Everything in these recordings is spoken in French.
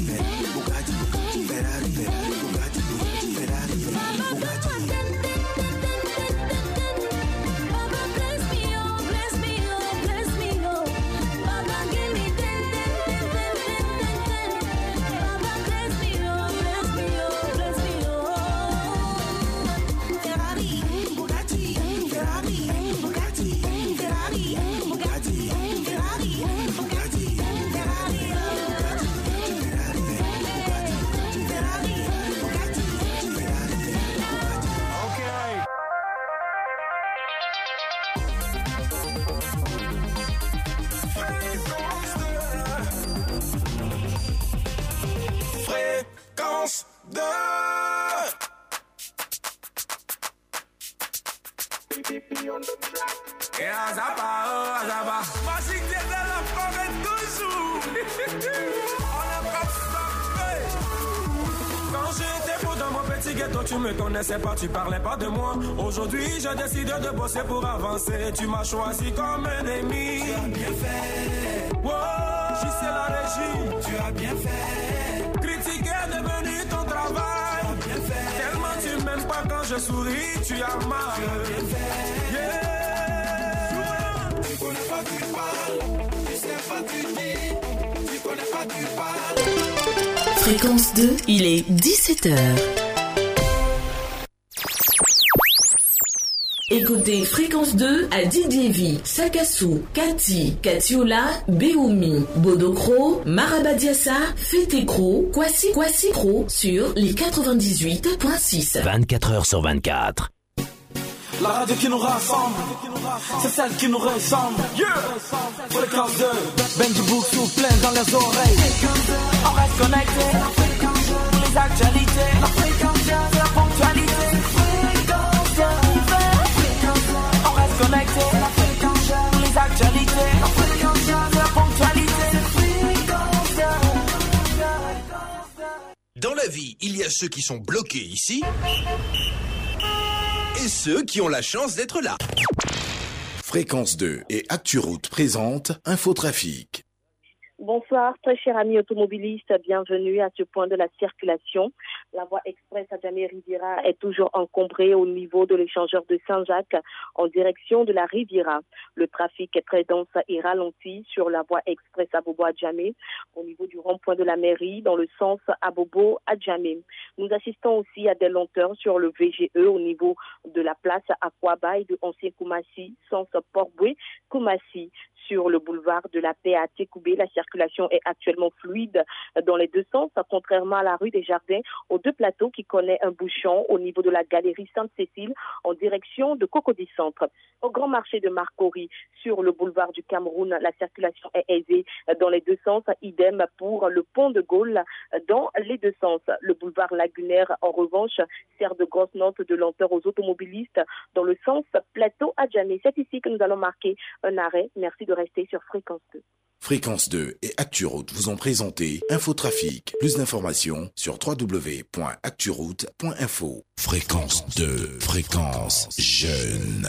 Fréquence Connaissais pas, tu parlais pas de moi. Aujourd'hui je décide de bosser pour avancer. Tu m'as choisi comme un ennemi. Tu as bien fait. Wow, j'y sais la régie. Tu as bien fait. Critiquer est devenu ton travail. Tu as bien fait. Tellement tu m'aimes pas quand je souris Tu as mal. Tu as bien fait. Yeah. Tu connais pas, tu parles. Tu sais pas, tu dis. Tu connais pas, tu parles. Fréquence 2, il est 17h. Fréquence 2 à Didiévi, Sakassou, Kati, Katiola, Beoumi, Bodokro, Marabadiassa, Fetekro, Kwasi Kwasi Kro sur les 98.6. 24 heures sur 24. La radio qui nous rassemble, c'est celle qui nous ressemble. Yeah! Fréquence 2, Benji Book sous plein dans les oreilles. On reste connecté, les actualités, c'est la ponctualité. Dans la vie, il y a ceux qui sont bloqués ici et ceux qui ont la chance d'être là. Fréquence 2 et ActuRoute présente Infotrafic. Bonsoir, très chers amis automobilistes, bienvenue à ce point de la circulation. La voie express à Riviera est toujours encombrée au niveau de l'échangeur de Saint-Jacques en direction de la Riviera. Le trafic est très dense et ralenti sur la voie express à Bobo à Djamé, au niveau du rond-point de la mairie, dans le sens à Bobo à Djamé. Nous assistons aussi à des lenteurs sur le VGE au niveau de la place Aquaba et de Ancien Koumassi, sens Port-Boué, Koumassi sur le boulevard de la Paix à Tékoubé. La circulation est actuellement fluide dans les deux sens, contrairement à la rue des Jardins, aux deux plateaux qui connaît un bouchon au niveau de la galerie Sainte-Cécile en direction de Cocody Centre. Au grand marché de Marcory, sur le boulevard du Cameroun, la circulation est aisée dans les deux sens. Idem pour le pont de Gaulle dans les deux sens. Le boulevard lagunaire, en revanche, sert de grosse note de lenteur aux automobilistes dans le sens plateau à Djamé. C'est ici que nous allons marquer un arrêt. Merci de rester sur Fréquence 2. Fréquence 2 et ActuRoute vous ont présenté Infotrafic. Plus d'informations sur www.acturoute.info. Fréquence 2, fréquence jeune.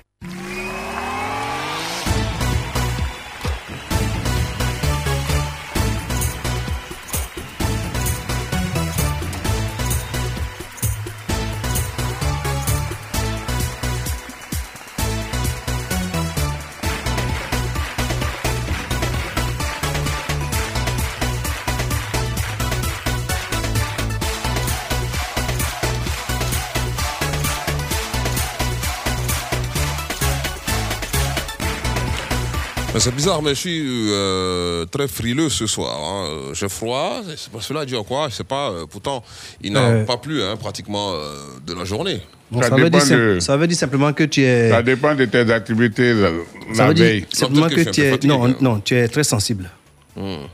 C'est bizarre, mais je suis euh, très frileux ce soir. hein. J'ai froid, c'est pas cela dit à quoi, je sais pas. euh, pourtant, il n'a Euh. pas plu hein, pratiquement euh, de la journée. Bon, ça, veut dire, ça veut dire simplement que tu es. Ça dépend de tes activités la, Ça la veut dire veille. simplement que tu es. fatigué, Non, même. non, tu es très sensible.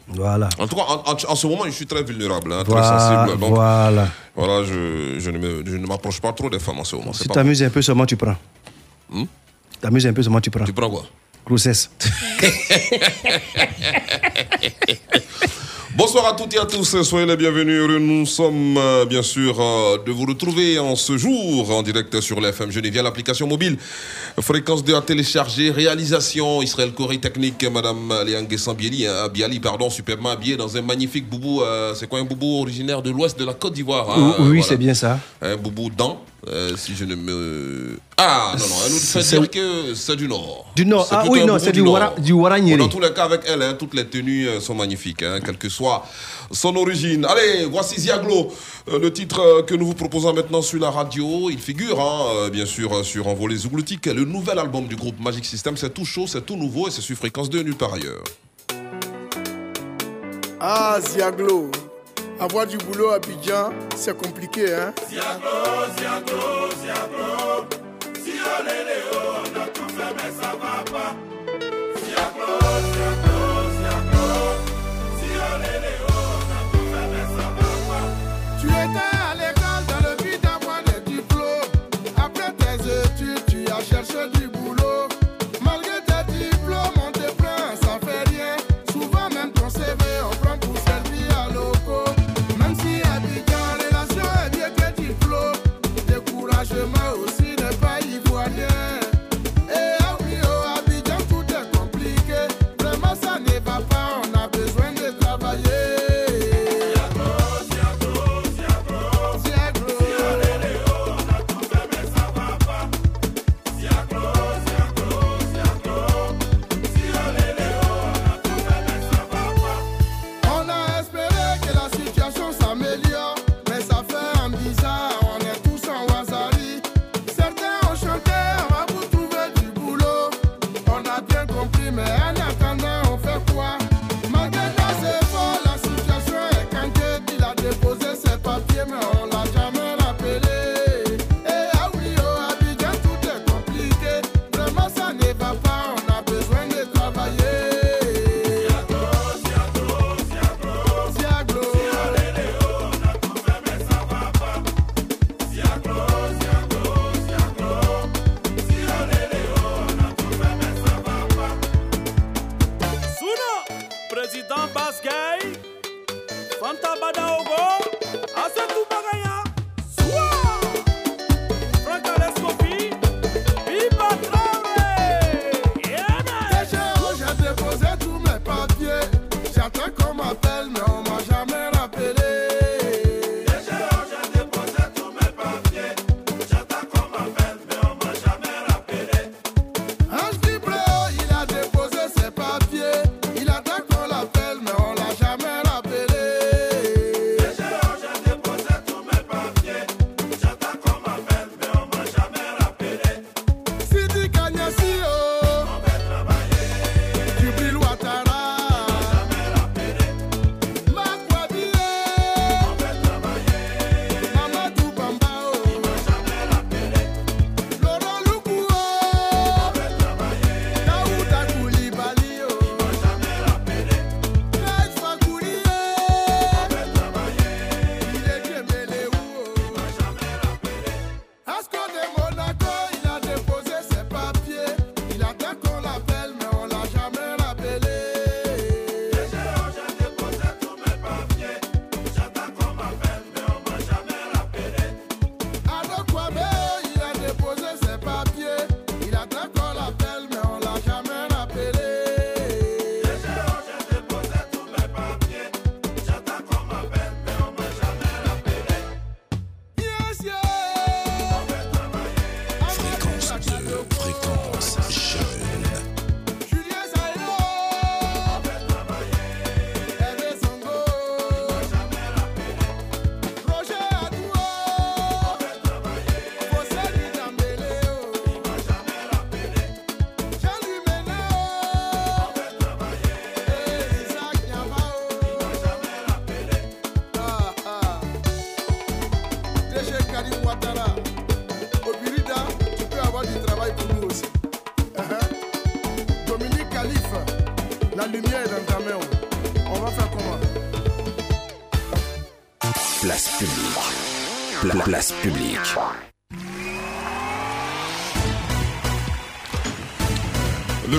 Voilà. En tout cas, en, en- en ce moment, je suis très vulnérable, hein, Voilà, très sensible. Donc, voilà. voilà, je, je ne me- je ne m'approche pas trop des femmes en ce moment. Si tu t'amuses un peu seulement, tu prends. Hmm? T'amuses un peu seulement, tu prends. Tu prends quoi? Grossesse. Bonsoir à toutes et à tous, soyez les bienvenus. Nous sommes euh, bien sûr euh, de vous retrouver en ce jour en direct sur l'FM Genève via l'application mobile. Fréquence 2 à télécharger, réalisation Israël Corée Technique, Madame Léang Biali, hein, Biali, pardon, superbement habillée dans un magnifique boubou. euh, c'est quoi un boubou originaire de l'ouest de la Côte d'Ivoire hein, oui, oui, voilà. c'est bien ça. Un boubou dent, euh, si je ne me. Ah non, non, elle nous fait C'est- dire que c'est du Nord. Du Nord. Ah oui, non, c'est du Nord. Wara- du. Dans tous les cas, avec elle, hein, toutes les tenues euh, sont magnifiques, hein, quelle que soit son origine. Allez, voici Ziaglo, euh, le titre que nous vous proposons maintenant sur la radio. Il figure, hein, bien sûr, sur Envolé Zougloutique, le nouvel album du groupe Magic System. C'est tout chaud, c'est tout nouveau et c'est sur fréquence 2 nulle part ailleurs. Ah, Ziaglo. Avoir du boulot à Abidjan, c'est compliqué, hein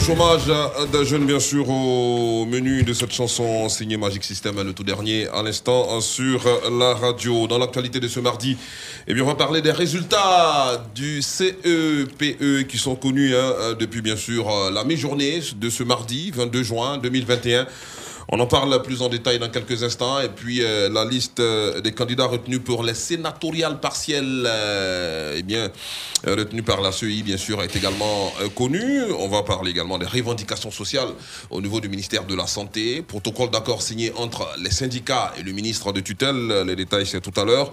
chômage d'un jeune, bien sûr, au menu de cette chanson signée Magic System, le tout dernier, à l'instant, sur la radio. Dans l'actualité de ce mardi, eh bien, on va parler des résultats du CEPE qui sont connus hein, depuis, bien sûr, la mi-journée de ce mardi, 22 juin 2021. On en parle plus en détail dans quelques instants. Et puis, euh, la liste euh, des candidats retenus pour les sénatoriales partielles, euh, eh bien, euh, retenus par la CEI, bien sûr, est également euh, connue. On va parler également des revendications sociales au niveau du ministère de la Santé. Protocole d'accord signé entre les syndicats et le ministre de tutelle. Les détails, c'est tout à l'heure.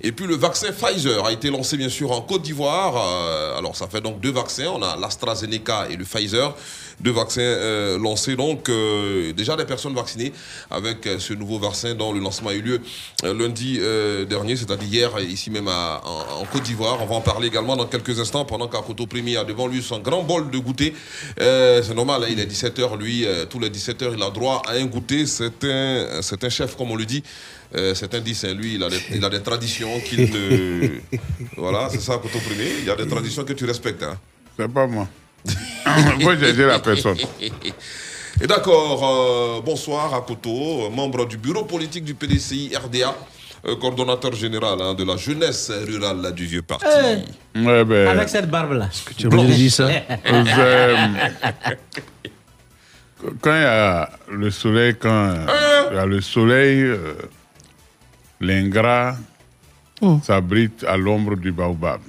Et puis, le vaccin Pfizer a été lancé, bien sûr, en Côte d'Ivoire. Euh, alors, ça fait donc deux vaccins. On a l'AstraZeneca et le Pfizer deux vaccins euh, lancés. Donc, euh, déjà des personnes vaccinées avec euh, ce nouveau vaccin dont le lancement a eu lieu lundi dernier, c'est-à-dire hier, ici même à- en, en Côte d'Ivoire. On va en parler également dans quelques instants pendant qu'Akoto Primi a devant lui son grand bol de goûter. C'est normal, hein, il est 17h, lui, tous les 17h, il a droit à un goûter. C'est un, c'est un chef, comme on le dit. Euh, c'est un 10, hein. lui, il a des, il a des traditions qu'il ne. voilà, c'est ça, Akoto Primi. Il y a des traditions que tu respectes. Hein. C'est pas moi. Moi, j'ai dit la personne. Et d'accord, euh, bonsoir à Koto, membre du bureau politique du PDCI RDA, euh, coordonnateur général hein, de la jeunesse rurale là, du vieux parti. Ouais, ben, Avec cette barbe-là. Tu es obligé de dire ça? Euh, quand il y a le soleil, quand il y a le soleil, euh, l'ingrat s'abrite à l'ombre du baobab.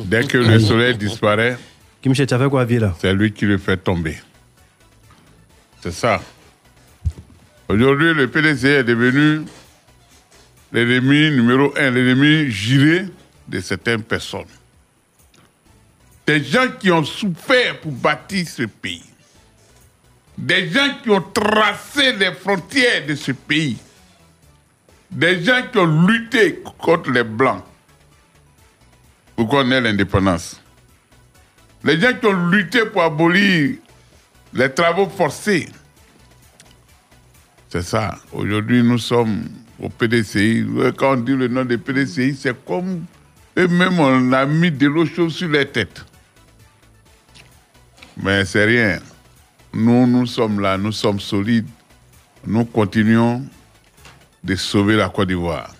Dès que le soleil disparaît, Kim tu as quoi, là? C'est lui qui le fait tomber. C'est ça. Aujourd'hui, le PDC est devenu l'ennemi numéro un, l'ennemi juré de certaines personnes. Des gens qui ont souffert pour bâtir ce pays. Des gens qui ont tracé les frontières de ce pays. Des gens qui ont lutté contre les Blancs pour qu'on ait l'indépendance. Les gens qui ont lutté pour abolir les travaux forcés. C'est ça. Aujourd'hui, nous sommes au PDCI. Quand on dit le nom des PDCI, c'est comme eux-mêmes, on a mis de l'eau chaude sur les têtes. Mais c'est rien. Nous, nous sommes là, nous sommes solides. Nous continuons de sauver la Côte d'Ivoire.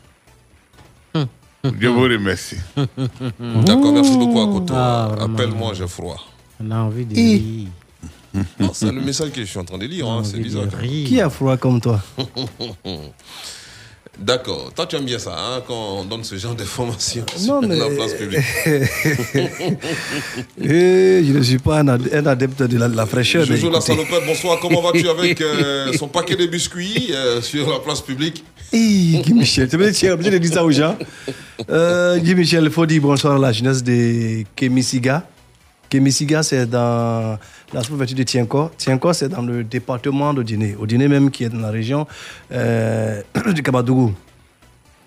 Je vous remercie. D'accord, merci beaucoup Akoto. Ah. Appelle-moi, j'ai froid. On a envie de rire. Non, c'est le message que je suis en train de lire, hein, c'est bizarre. Qui a froid comme toi? D'accord, toi tu aimes bien ça, hein, quand on donne ce genre d'informations Non, sur mais- la place publique. Eh, Je ne suis pas un, ad- un adepte de la, de la fraîcheur. mais Jojo la salopette, bonsoir, comment vas-tu avec euh, son paquet de biscuits euh, sur la place publique? Guy Michel, tu es obligé de dire ça aux gens? Euh, Guy Michel, il faut dire bonsoir à la jeunesse de Kémisiga. Kémisiga, c'est dans la sous-préfecture de Tienko. Tienko, c'est dans le département de Dîner. Au Dîner même, qui est dans la région euh, du Kabadougou.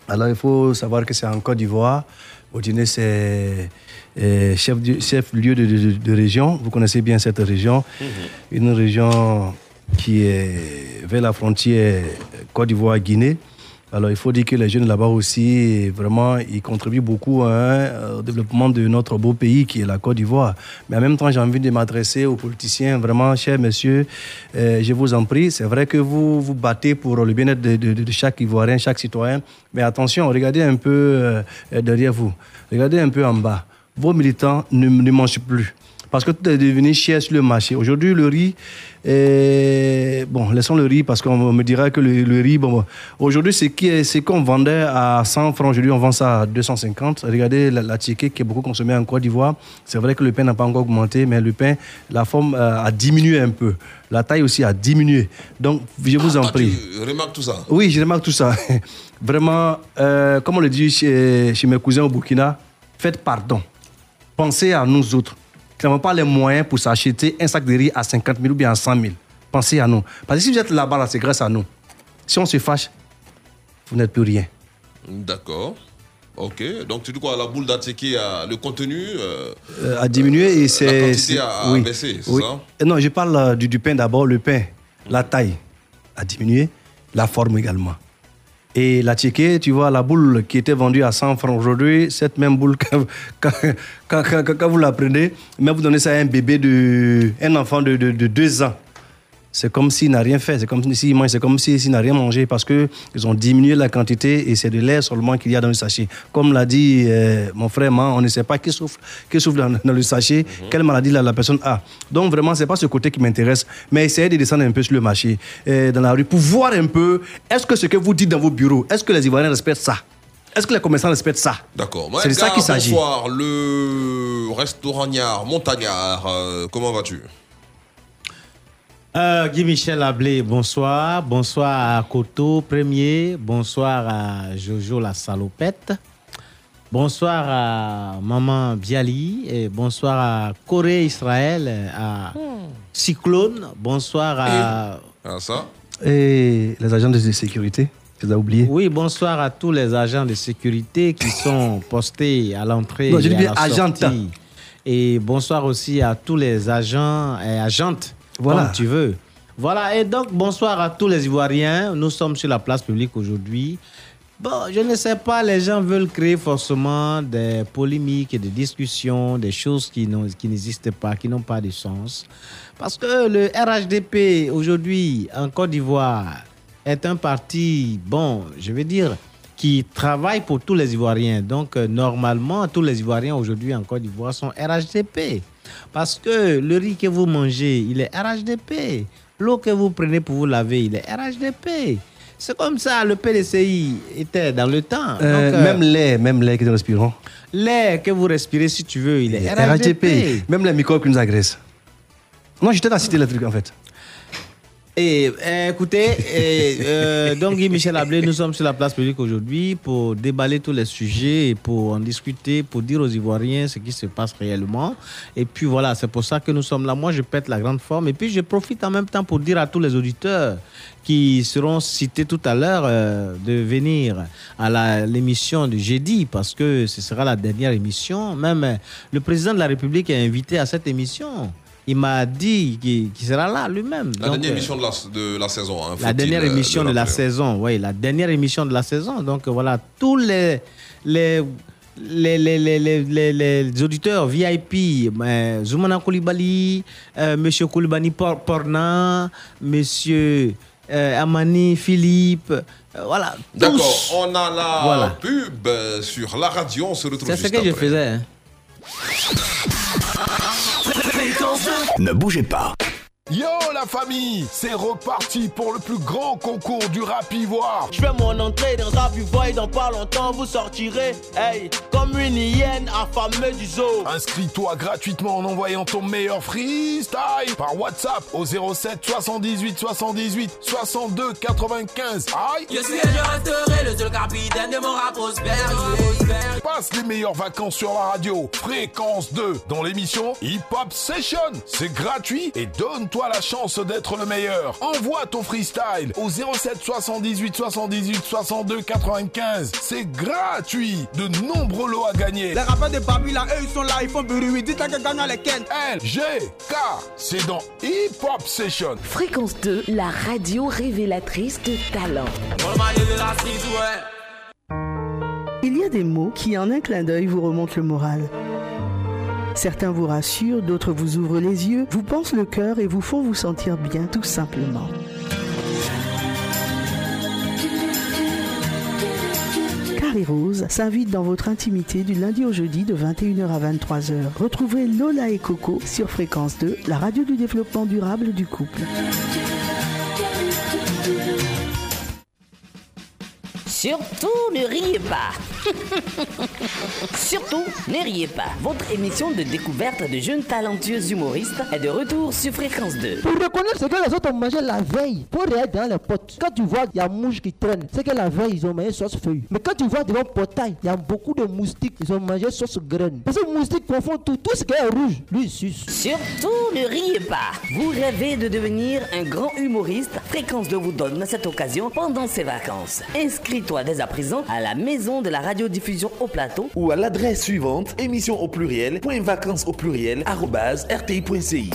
Alors, il faut savoir que c'est en Côte d'Ivoire. Au Dîner, c'est euh, chef, chef lieu de, de- de région. Vous connaissez bien cette région. Une région qui est vers la frontière Côte d'Ivoire-Guinée. Alors, il faut dire que les jeunes là-bas aussi, vraiment, ils contribuent beaucoup hein, au développement de notre beau pays qui est la Côte d'Ivoire. Mais en même temps, j'ai envie de m'adresser aux politiciens, vraiment, chers messieurs, euh, je vous en prie, c'est vrai que vous vous battez pour le bien-être de, chaque Ivoirien, chaque citoyen. Mais attention, regardez un peu euh, derrière vous. Regardez un peu en bas. Vos militants ne mangent plus. Parce que tout est devenu cher sur le marché. Aujourd'hui, le riz, est- bon, laissons le riz parce qu'on me dira que le, le riz, bon, aujourd'hui, c'est qui est- c'est qu'on vendait à 100 francs, aujourd'hui, on vend ça à 250. Regardez la, la qui est beaucoup consommée en Côte d'Ivoire. C'est vrai que le pain n'a pas encore augmenté, mais le pain, la forme euh, a diminué un peu. La taille aussi a diminué. Donc, je vous en Ah, prie. tu remarques tout ça Oui, je remarque tout ça. Vraiment, euh, comme on le dit chez, chez mes cousins au Burkina, faites pardon. Pensez à nous autres n'avons pas les moyens pour s'acheter un sac de riz à 50 000 ou bien à 100 000. Pensez à nous. Parce que si vous êtes là-bas, là, c'est grâce à nous. Si on se fâche, vous n'êtes plus rien. D'accord. Ok, donc tu dis quoi? La boule d'Atseki, a- le contenu euh, Euh, a diminué et c'est. quantité c'est- a- a baissé, c'est oui. ça? Euh, Non, je parle euh, du, du pain d'abord. Le pain. La taille a diminué, la forme également. Et la ticket, tu vois, la boule qui était vendue à 100 francs aujourd'hui, cette même boule, quand, vous la prenez, mais vous donnez ça à un bébé, de, un enfant de, de, de deux ans. C'est comme s'il n'a rien fait, c'est comme s'il mange, c'est comme s'il n'a rien mangé parce qu'ils ont diminué la quantité et c'est de l'air seulement qu'il y a dans le sachet. Comme l'a dit euh, mon frère, Man, on ne sait pas qui souffle dans, dans le sachet, quelle maladie la, la personne a. Donc vraiment, c'est pas ce côté qui m'intéresse, mais essayez de descendre un peu sur le marché, euh, dans la rue, pour voir un peu, est-ce que ce que vous dites dans vos bureaux, est-ce que les Ivoiriens respectent ça? Est-ce que les commerçants respectent ça? D'accord. C'est de ça qu'il s'agit. Bonsoir, le restauragnard, montagnard, euh, comment vas-tu? Euh, Guy Michel Ablé, bonsoir. Bonsoir à Koto Premier. Bonsoir à Jojo la salopette. Bonsoir à Maman Biali. Et bonsoir à Corée Israël, à Cyclone. Bonsoir à. Ah, ça? Et les agents de sécurité, tu les as oubliés? Oui, bonsoir à tous les agents de sécurité qui sont postés à l'entrée Non, je et dis à bien la sortie. Et bonsoir aussi à tous les agents et agentes, Voilà. comme tu veux. Voilà, et donc bonsoir à tous les Ivoiriens. Nous sommes sur la place publique aujourd'hui. Bon, je ne sais pas, les gens veulent créer forcément des polémiques et des discussions, des choses qui n'ont- qui n'existent pas, qui n'ont pas de sens. Parce que le RHDP, aujourd'hui, en Côte d'Ivoire, est un parti, bon, je veux dire, qui travaille pour tous les Ivoiriens. Donc, euh, normalement, tous les Ivoiriens aujourd'hui en Côte d'Ivoire sont RHDP. Parce que le riz que vous mangez, il est RHDP. L'eau que vous prenez pour vous laver, il est RHDP. C'est comme ça, le PDCI était dans le temps. Euh, Donc, euh, Même l'air, même l'air que nous respirons. l'air que vous respirez, si tu veux, il est RHDP. RHDP. Même les microbes qui nous agressent. Non, j'étais dans la cité le truc en fait. Et euh, écoutez, et, euh, donc Michel Ablé, nous sommes sur la place publique aujourd'hui pour déballer tous les sujets et pour en discuter, pour dire aux Ivoiriens ce qui se passe réellement. Et puis voilà, c'est pour ça que nous sommes là. Moi, je pète la grande forme. Et puis, je profite en même temps pour dire à tous les auditeurs qui seront cités tout à l'heure euh, de venir à l'émission de jeudi parce que ce sera la dernière émission. Même euh, le président de la République est invité à cette émission. Il m'a dit qu'il sera là lui-même. La Donc, dernière euh, émission de la, de la saison. hein, la dernière euh, émission de la saison, oui, la dernière émission de la saison. Donc euh, voilà, tous les, les, les, les, les, les, auditeurs VIP, euh, Zoumana Koulibaly, euh, Monsieur Koulibaly Por- Porna, Monsieur euh, Amani Philippe, voilà. D'accord, on a la Voilà. pub sur la radio, on se retrouve C'est ce que je faisais. hein. Ne bougez pas. Yo la famille, c'est reparti pour le plus grand concours du rap ivoire. Je fais mon entrée dans un Ivoire et dans pas longtemps vous sortirez, hey, comme une hyène affamée du zoo. Inscris-toi gratuitement en envoyant ton meilleur freestyle par WhatsApp au 07 78 78 62 95. Aïe Je suis et je resterai le seul capitaine de mon rap prospère. Passe les meilleures vacances sur la radio. Fréquence 2 dans l'émission Hip Hop Session. C'est gratuit et donne-toi la chance d'être le meilleur. Envoie ton freestyle au 07 78 78 62 95. C'est gratuit. De nombreux lots à gagner. Les rappeurs de Babi là, eux ils sont là, ils font bruit. Dites-leur que gagnent les Ken. L, G, K. C'est dans Hip Hop Session. Fréquence 2, la radio révélatrice de talent. Il y a des mots qui, en un clin d'œil, vous remontent le moral. Certains vous rassurent, d'autres vous ouvrent les yeux, vous pensent le cœur et vous font vous sentir bien, tout simplement. Carré Rose s'invite dans votre intimité du lundi au jeudi de 21h à 23h. Retrouvez Lola et Coco sur Fréquence 2, la radio du développement durable du couple. Surtout ne riez pas. Surtout ne riez pas. Votre émission de découverte de jeunes talentueux humoristes est de retour sur Fréquence 2. Pour reconnaître ce que les autres ont mangé la veille, pour regarder dans les potes. Quand tu vois il y a mouche qui traîne, c'est que la veille ils ont mangé sauce feuille. Mais quand tu vois devant le portail, il y a beaucoup de moustiques, ils ont mangé sauce graine. Parce que les moustiques confondent tout, tout ce qui est rouge, lui il suce. Surtout ne riez pas. Vous rêvez de devenir un grand humoriste Fréquence 2 vous donne cette occasion pendant ses vacances. Inscris-toi dès à présent à la maison de la radiodiffusion au plateau ou à l'adresse suivante émission au pluriel point vacances au pluriel arobase rti.ci.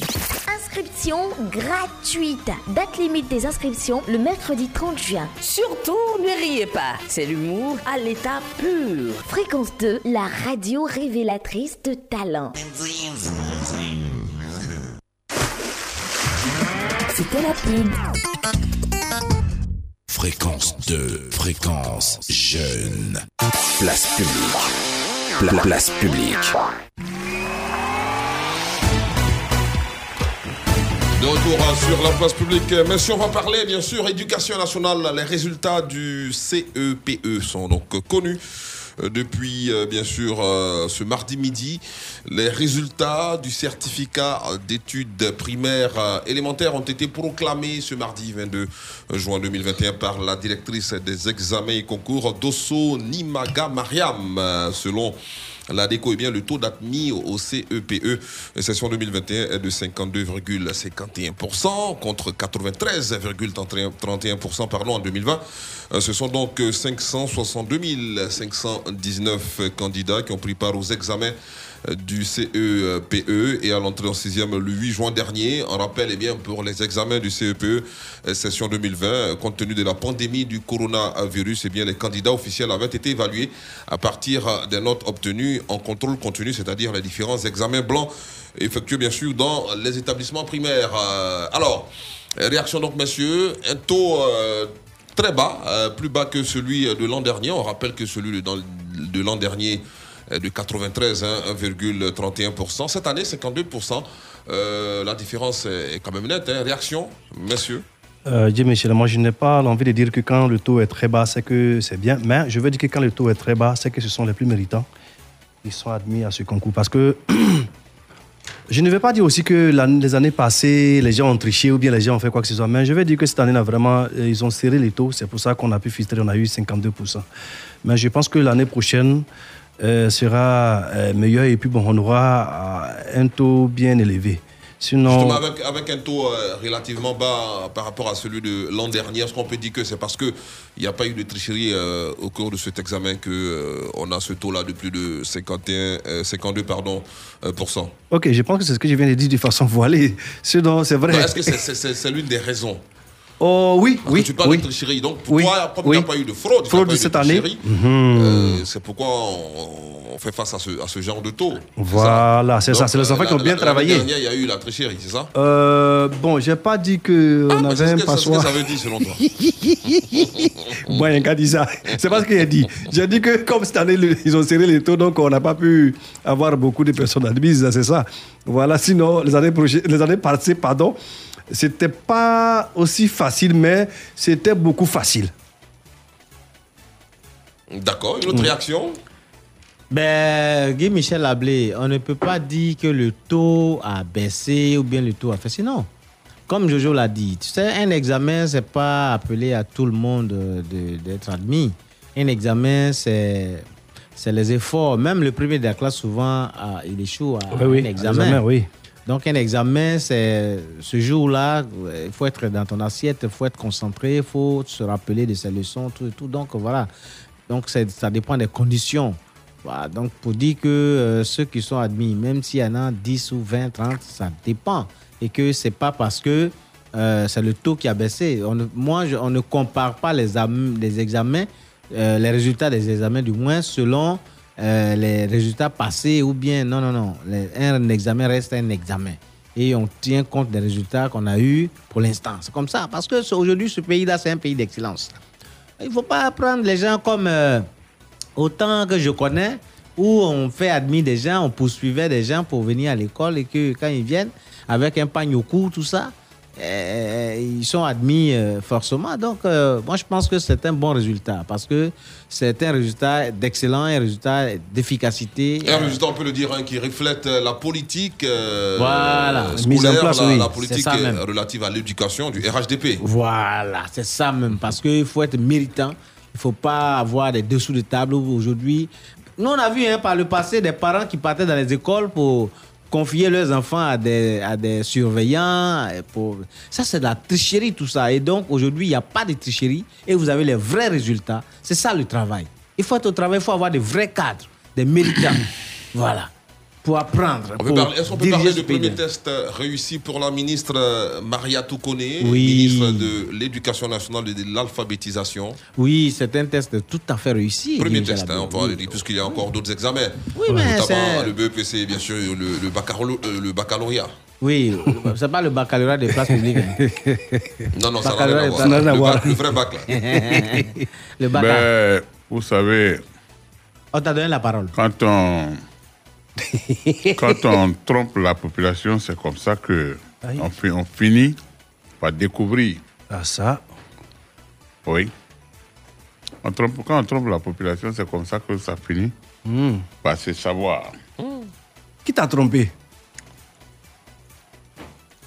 Inscription Inscription gratuite. Date limite des inscriptions le mercredi 30 juin. Surtout, ne riez pas. C'est l'humour à l'état pur. Fréquence 2, la radio révélatrice de talent. C'était la pub. Fréquence 2, fréquence jeune. Place publique. Pla- place publique. De retour hein, sur la place publique, messieurs, on va parler bien sûr éducation nationale. Les résultats du CEPE sont donc connus depuis euh, bien sûr euh, ce mardi midi. Les résultats du certificat d'études primaires euh, élémentaires ont été proclamés ce mardi 22 juin 2021 par la directrice des examens et concours Dosso Nimaga Mariam. Euh, Selon la déco, eh bien, le taux d'admis au CEPE session 2021 est de 52,51% contre 93,31% pardon, en 2020. Euh, Ce sont donc euh, 562 519 candidats qui ont pris part aux examens euh, du CEPE et à l'entrée en sixième le 8 juin dernier. On rappelle eh bien, pour les examens du CEPE euh, session 2020, euh, compte tenu de la pandémie du coronavirus, eh bien, les candidats officiels avaient été évalués à partir des notes obtenues en contrôle continu, c'est-à-dire les différents examens blancs effectués bien sûr dans les établissements primaires. Euh, alors, réaction donc messieurs, un taux très bas, plus bas que celui de l'an dernier. On rappelle que celui de, l'an dernier de 93, hein, 1,31%. Cette année, 52%. Euh, la différence est quand même nette. hein. Réaction, messieurs? Euh, Michel, moi je n'ai pas l'envie de dire que quand le taux est très bas, c'est que c'est bien. Mais je veux dire que quand le taux est très bas, c'est que ce sont les plus méritants qui sont admis à ce concours. Parce que je ne vais pas dire aussi que les années passées, les gens ont triché ou bien les gens ont fait quoi que ce soit. Mais je vais dire que cette année, là, vraiment, euh, ils ont serré les taux. C'est pour ça qu'on a pu filtrer, on a eu 52%. Mais je pense que l'année prochaine euh, sera euh, meilleure et puis bon, on aura euh, un taux bien élevé. Sinon, Justement, avec, avec un taux relativement bas par rapport à celui de l'an dernier, est-ce qu'on peut dire que c'est parce qu'il n'y a pas eu de tricherie euh, au cours de cet examen qu'on a ce taux-là de plus de 51, euh, 52 pardon, Ok, je pense que c'est ce que je viens de dire de façon voilée. Sinon, c'est vrai. Est-ce que c'est l'une des raisons? Oh oui, Parce oui. que tu parles oui. de tricherie. Donc, pour Oui, toi, comme oui. il n'y a pas eu de fraude, Fraude de cette année. Mhm. euh, c'est pourquoi on, on fait face à ce, à ce genre de taux. Voilà, c'est ça. C'est les enfants euh, qui ont bien la- travaillé. Dernière, il y a eu la tricherie, c'est ça Euh, bon, j'ai pas dit que on mais avait un que- c'est ce que passoire. ça veut dire selon toi. Moi, un gars dit ça. C'est pas ce qu'il a dit. J'ai dit que comme cette année, ils ont serré les taux, donc on n'a pas pu avoir beaucoup de personnes admises, c'est ça. Voilà, sinon, les années, les années passées, pardon, c'était pas aussi facile, mais c'était beaucoup facile. D'accord, une autre Mm. réaction? Ben, Guy Michel Lablé, on ne peut pas dire que le taux a baissé ou bien le taux a fait. Sinon, comme Jojo l'a dit, tu sais, un examen, c'est pas appelé à tout le monde euh, de- d'être admis. Un examen, c'est c'est les efforts. Même le premier de la classe, souvent, ah, il échoue à Oui, oui, un à examen. l'examen, oui. Donc, un examen, c'est ce jour-là, il faut être dans ton assiette, il faut être concentré, il faut se rappeler de ses leçons, tout et tout. Donc, voilà. Donc, ça dépend des conditions. Voilà. Donc, pour dire que euh, ceux qui sont admis, même s'il y en a 10 ou 20, 30, ça dépend. Et que c'est pas parce que euh, c'est le taux qui a baissé. Moi, on ne compare pas les examens, euh, les résultats des examens, du moins, selon euh, les résultats passés ou bien. Non, non, non. Un examen reste un examen. Et on tient compte des résultats qu'on a eus pour l'instant. C'est comme ça. Parce que aujourd'hui, ce pays-là, c'est un pays d'excellence. Il ne faut pas prendre les gens comme euh, autant que je connais, où on fait admis des gens, on poursuivait des gens pour venir à l'école et que quand ils viennent avec un pagne au cou, tout ça, euh, ils sont admis euh, forcément. Donc, euh, moi, je pense que c'est un bon résultat parce que c'est un résultat d'excellent, un résultat d'efficacité. Un résultat, on peut le dire, hein, qui reflète euh, la politique Voilà. scolaire, Mise en place, la, oui. la politique relative à l'éducation du RHDP. Voilà, c'est ça même, parce qu'il faut être méritant. Il ne faut pas avoir des dessous de table aujourd'hui. Nous, on a vu hein, par le passé des parents qui partaient dans les écoles pour confier leurs enfants à des, à des surveillants. et Pour... Ça, c'est de la tricherie, tout ça. Et donc, aujourd'hui, il n'y a pas de tricherie et vous avez les vrais résultats. C'est ça le travail. Il faut être au travail, il faut avoir des vrais cadres, des méritants. voilà. Pour apprendre. Est-ce qu'on peut parler pays. premier test euh, réussi pour la ministre euh, Maria Toukone, Oui. ministre de l'Éducation nationale et de l'alphabétisation? Oui, c'est un test tout à fait réussi. Premier test, hein, on dire, puisqu'il y a encore d'autres examens. Oui, mais Notamment c'est- le BEPC, bien sûr, le, le, baccalauréat, euh, le baccalauréat. Oui, c'est pas le baccalauréat des places publiques. Non, non, ça n'a rien à voir. Le vrai bac, là. le bac. Ben, vous savez, On t'a donné la parole. quand on, quand on trompe la population, c'est comme ça que Aïe. on, fi- on finit par découvrir. Ah, ça. Oui. On trompe, quand on trompe la population, c'est comme ça que ça finit Hmm. par se savoir. Qui t'a trompé?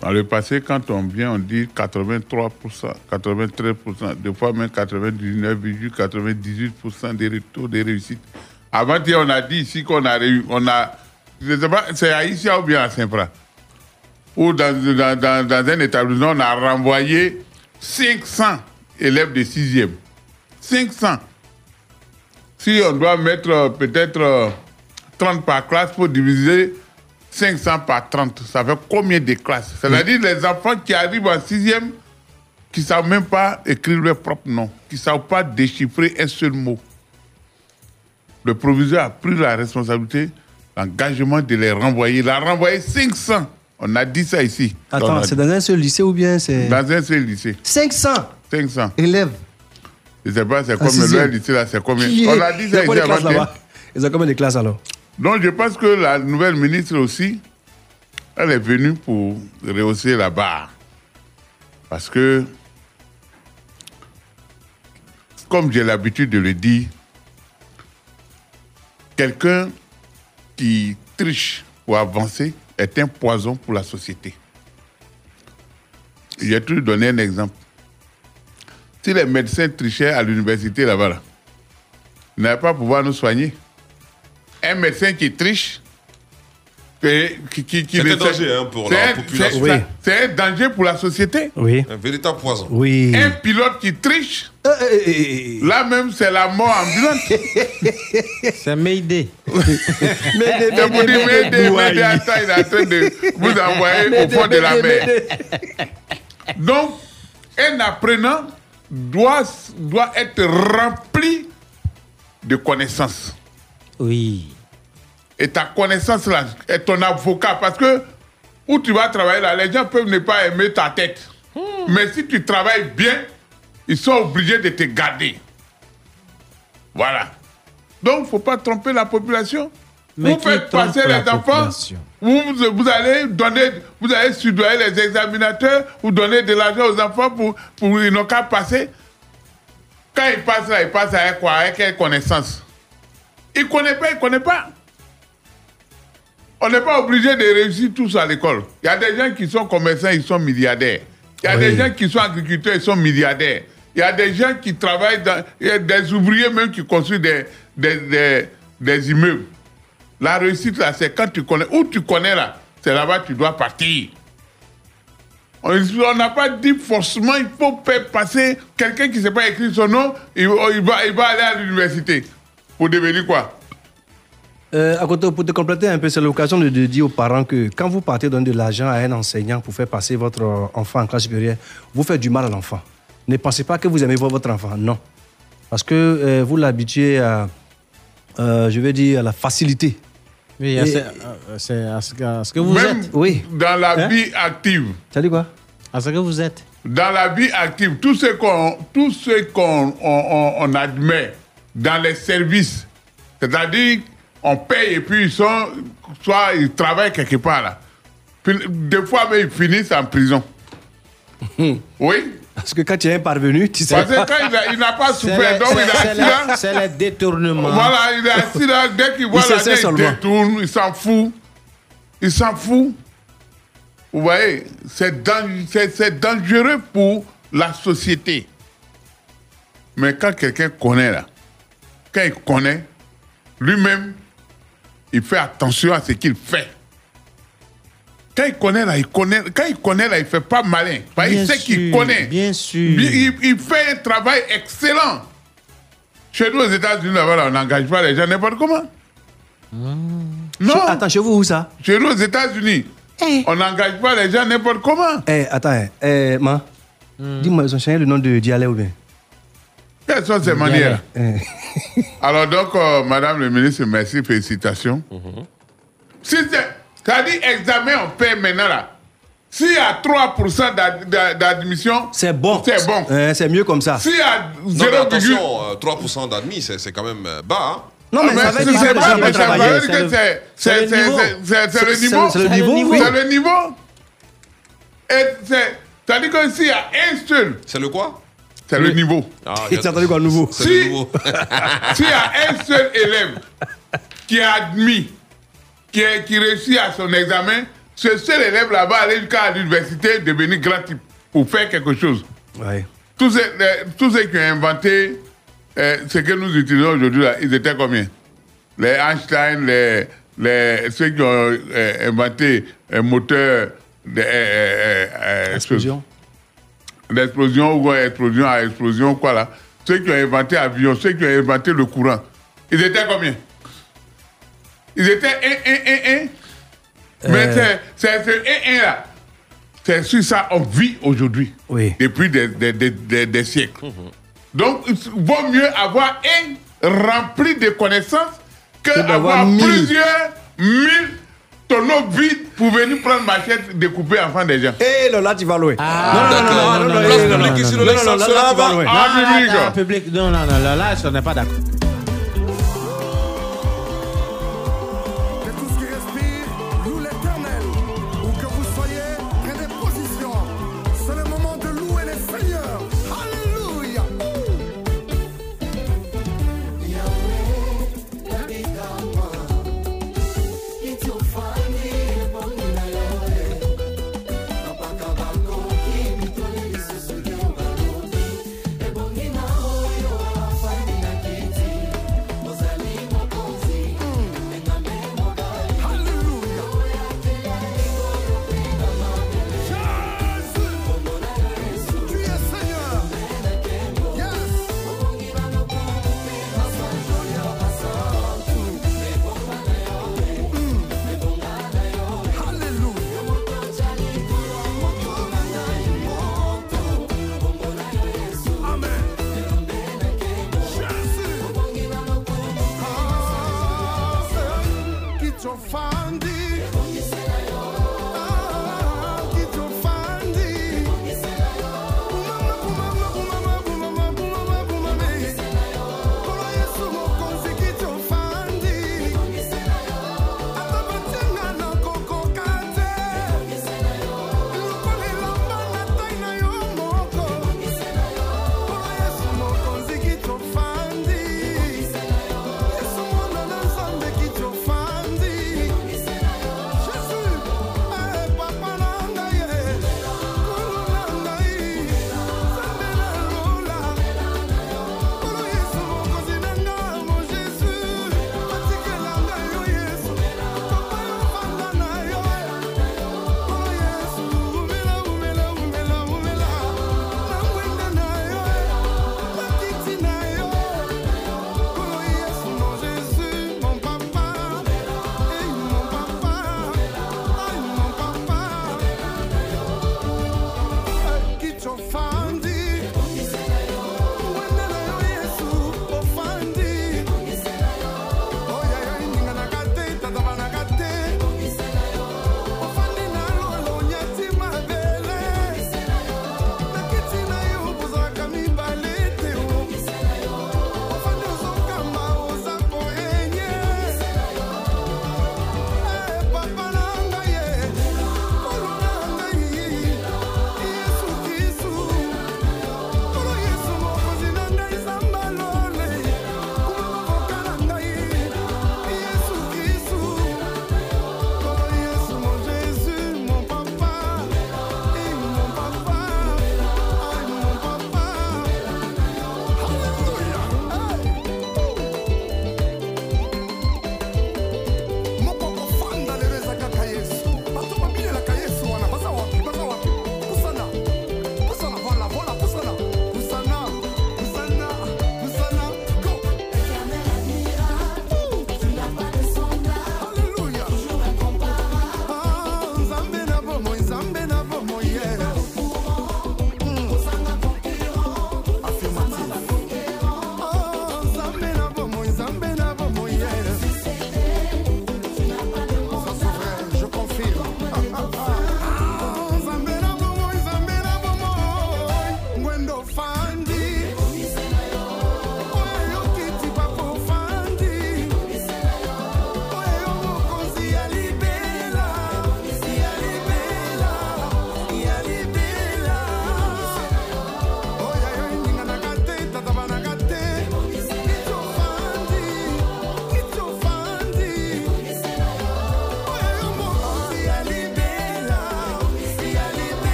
Dans le passé, quand on vient, on dit 83%, 93%, des fois même 99,98% des taux de réussite. Avant hier, on a dit ici qu'on a réussi, on a, sais pas, c'est à Isia ou bien à Saint-Pra, ou dans, dans, dans, dans un établissement, on a renvoyé 500 élèves de 6e. 500. Si on doit mettre euh, peut-être euh, 30 par classe pour diviser 500 par 30, ça fait combien de classes? C'est-à-dire les enfants qui arrivent en 6e, qui ne savent même pas écrire leur propre nom, qui ne savent pas déchiffrer un seul mot. Le proviseur a pris la responsabilité, l'engagement de les renvoyer. Il a renvoyé 500. On a dit ça ici. Attends, c'est dans un seul lycée ou bien c'est. Dans un seul lycée. 500 500. élèves. Je ne sais pas, c'est combien. sixième. Le lycée là, c'est combien? Est- On a dit ça combien ici de classes avant là-bas? Ils ont combien de classes alors? Donc je pense que la nouvelle ministre aussi, elle est venue pour rehausser la barre. Parce que, comme j'ai l'habitude de le dire, quelqu'un qui triche pour avancer est un poison pour la société. J'ai toujours donné un exemple. Si les médecins trichaient à l'université là-bas, là, ils n'allaient pas pouvoir nous soigner un médecin qui triche, C'est un danger, hein, pour la un- population. c'est- Oui. C'est un danger pour la société. Oui. Un véritable poison. Oui. Un pilote qui triche, là même c'est la mort ambulante. C'est Mayday. C'est pour dire, Médé, Médé, attends, il est en train de vous envoyer au fond de la mer. Donc, un apprenant doit, doit être rempli de connaissances. Oui. Et ta connaissance là est ton avocat parce que où tu vas travailler là, les gens peuvent ne pas aimer ta tête. Mais si tu travailles bien, ils sont obligés de te garder. Voilà. Donc, il ne faut pas tromper la population. Mais vous faites passer les enfants, vous, vous- allez donner, vous allez les examinateurs, vous donnez de l'argent aux enfants pour, pour ils n'ont qu'à passer. Quand ils passent là, ils passent avec quoi? Avec quelle connaissance? Ils ne connaissent pas, ils ne connaissent pas. On n'est pas obligé de réussir tous à l'école. Il y a des gens qui sont commerçants, ils sont milliardaires. Il y a Oui. des gens qui sont agriculteurs, ils sont milliardaires. Il y a des gens qui travaillent dans. Il y a des ouvriers même qui construisent des, des, des, des immeubles. La réussite, là, c'est quand tu connais. Où tu connais, là, c'est là-bas que tu dois partir. On on n'a pas dit forcément il faut faire passer quelqu'un qui ne sait pas écrire son nom, il, il va, il va aller à l'université. Pour devenir quoi? Euh, à côté, pour te compléter un peu, c'est l'occasion de, de dire aux parents que quand vous partez donner de l'argent à un enseignant pour faire passer votre euh, enfant en classe supérieure, vous faites du mal à l'enfant. Ne pensez pas que vous aimez vo- votre enfant, non. Parce que euh, vous l'habituez à, euh, je vais dire, à la facilité. Oui, c'est euh, à ce que, à ce que vous Même êtes. Oui. dans la Hein? vie active. Ça dit quoi? À ce que vous êtes. Dans la vie active, tout ce qu'on tout ce qu'on on, on- on admet dans les services, c'est-à-dire on paye et puis ils sont, soit ils travaillent quelque part là. Des fois, mais ils finissent en prison. Oui. Parce que quand tu es parvenu, tu sais Parce que quand il n'a pas C'est souffert, donc il est assis là. C'est les détournements. Voilà, il est assis là, dès qu'il voit Il sait il détourne, il s'en fout. Il s'en fout. Vous voyez, c'est dan- c'est- c'est dangereux pour la société. Mais quand quelqu'un connaît là, quand il connaît, lui-même, il fait attention à ce qu'il fait. Quand il connaît là, il connaît. Quand il connaît là, il fait pas malin. Parce qu'il Bien sait qu'il connaît. Bien sûr. Il, il fait un travail excellent. Chez nous, aux États-Unis, là-bas, là, on n'engage pas les gens n'importe comment. Non. Chez- attends, chez vous, où ça? Chez nous, aux États-Unis, on n'engage pas les gens n'importe comment. Eh, attends, hein. eh, ma, dis-moi, ils ont changé le nom de Dialé ou bien? Quelles sont ces manières Alors donc, euh, Madame le ministre, merci, félicitations. Si c'est, ça dit examen, on paie maintenant là. S'il y a 3% d'ad- d'ad- d'admission, c'est bon. C'est bon. Eh, c'est mieux comme ça. S'il y a Non, mais 0,1 attention, euh, 3% d'admis, c'est c'est quand même euh, bas. hein. Non, mais ça Ah, veut dire que ça veut dire que c'est- c'est- le niveau. c'est- le niveau. C'est le niveau, oui. C'est le niveau. Et c'est- C'est-à-dire que s'il y a un seul. C'est le quoi? C'est le niveau. Ah, Il s'est entendu quoi, nouveau C'est Si- le nouveau. S'il y a un seul élève qui est admis, qui, est- qui réussit à son examen, ce seul élève là va aller jusqu'à l'université devenir grand type pour faire quelque chose. Ouais. Tous ceux, tous ceux qui ont inventé euh, ce que nous utilisons aujourd'hui, là, ils étaient combien? Les Einstein, les, les, ceux qui ont euh, inventé un moteur de, euh, euh, euh, Explosion. L'explosion ou explosion à explosion, quoi là. Ceux qui ont inventé l'avion, ceux qui ont inventé le courant, ils étaient combien? Ils étaient 1, 1, 1, 1. Mais c'est- ce 1, 1 là. C'est sur ça on vit aujourd'hui. Oui. Depuis des, des, des, des- des siècles. Donc, il vaut mieux avoir un rempli de connaissances que Que d'avoir plusieurs mille tonneaux vides pour venir prendre machette, découper enfants des gens. Eh, non, là, tu vas loin. Ah, non, non, non, non, non, non, Place non, non, publique non, ici, non, le non, non, Lexus, là, là, là, tu vas va. loin. Ah, public. Ah, public. Non, non, non, là, là, je n'est pas d'accord. Que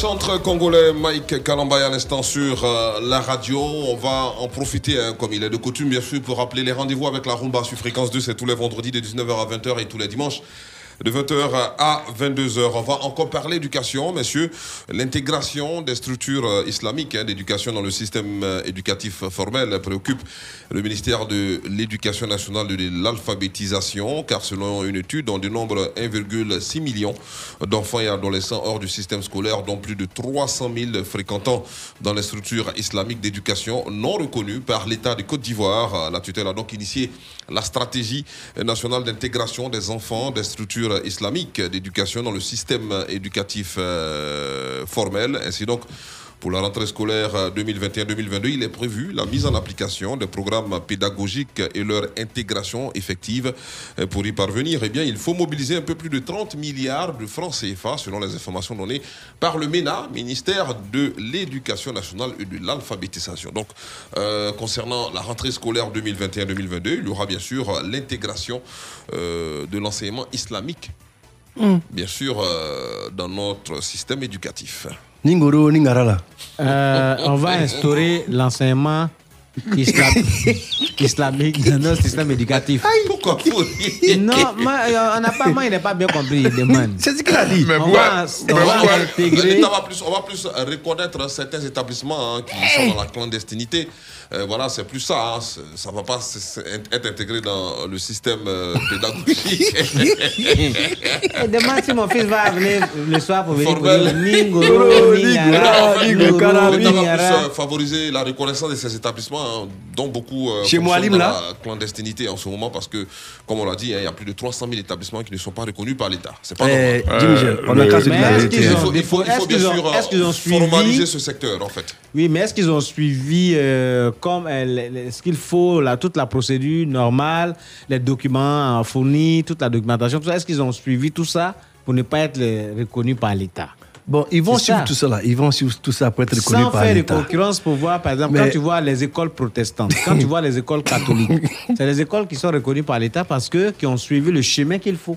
Le chanteur congolais Mike Kalambay à l'instant sur euh, la radio. On va en profiter, hein, comme il est de coutume, bien sûr, pour rappeler les rendez-vous avec la rumba sur fréquence 2. C'est tous les vendredis de 19h à 20h et tous les dimanches de 20h à 22h. On va encore parler éducation, messieurs. L'intégration des structures euh, islamiques hein, d'éducation dans le système euh, éducatif formel préoccupe le ministère de l'Éducation nationale de l'alphabétisation, car selon une étude, on dénombre 1,6 million d'enfants et adolescents hors du système scolaire, dont plus de 300 000 fréquentant dans les structures islamiques d'éducation non reconnues par l'État de Côte d'Ivoire. La tutelle a donc initié la stratégie nationale d'intégration des enfants des structures islamiques d'éducation dans le système éducatif euh, formel. Ainsi donc, pour la rentrée scolaire 2021-2022, il est prévu la mise en application des programmes pédagogiques et leur intégration effective. Euh, Pour y parvenir, eh bien, il faut mobiliser un peu plus de 30 milliards de francs CFA, selon les informations données par le MENA, ministère de l'Éducation nationale et de l'alphabétisation. Donc, euh, concernant la rentrée scolaire 2021-2022, il y aura bien sûr l'intégration euh, de l'enseignement islamique, bien sûr, euh, dans notre système éducatif. Ningoro, Ningarala. Euh, on va instaurer l'enseignement islam- islamique dans notre système éducatif. Pourquoi Non, moi, euh, on n'a pas, moi, il n'a pas bien compris, il demande. C'est ce qu'il a dit. Mais on va, mais on va intégrer. va plus, on va plus reconnaître certains établissements hein, qui sont dans la clandestinité. Euh, voilà, c'est plus ça. hein. Ça ne va pas être intégré dans le système euh, pédagogique. Et demande si mon fils va venir le soir pour venir pour Formel. Ningoro, Ningara, plus Ningara. euh, favoriser la reconnaissance de ces établissements, hein, dont beaucoup euh, Chez là la clandestinité en ce moment, parce que, comme on l'a dit, hein, il y a plus de 300 000 établissements qui ne sont pas reconnus par l'État. C'est pas Eh, normal. Michel, on a hein. ont, Il faut, il faut est-ce bien sûr suivi formaliser ce secteur, en fait. Oui, mais est-ce qu'ils ont suivi euh, comme euh, ce qu'il faut, la, toute la procédure normale, les documents fournis, toute la documentation, tout ça Est-ce qu'ils ont suivi tout ça pour ne pas être reconnus par l'État? Bon, ils vont suivre ça. tout ça là. Ils vont suivre tout ça pour être reconnus Sans par faire de l'État. concurrence pour voir, par exemple, Mais- quand tu vois les écoles protestantes, quand tu vois les écoles catholiques, c'est les écoles qui sont reconnues par l'État parce que qui ont suivi le chemin qu'il faut.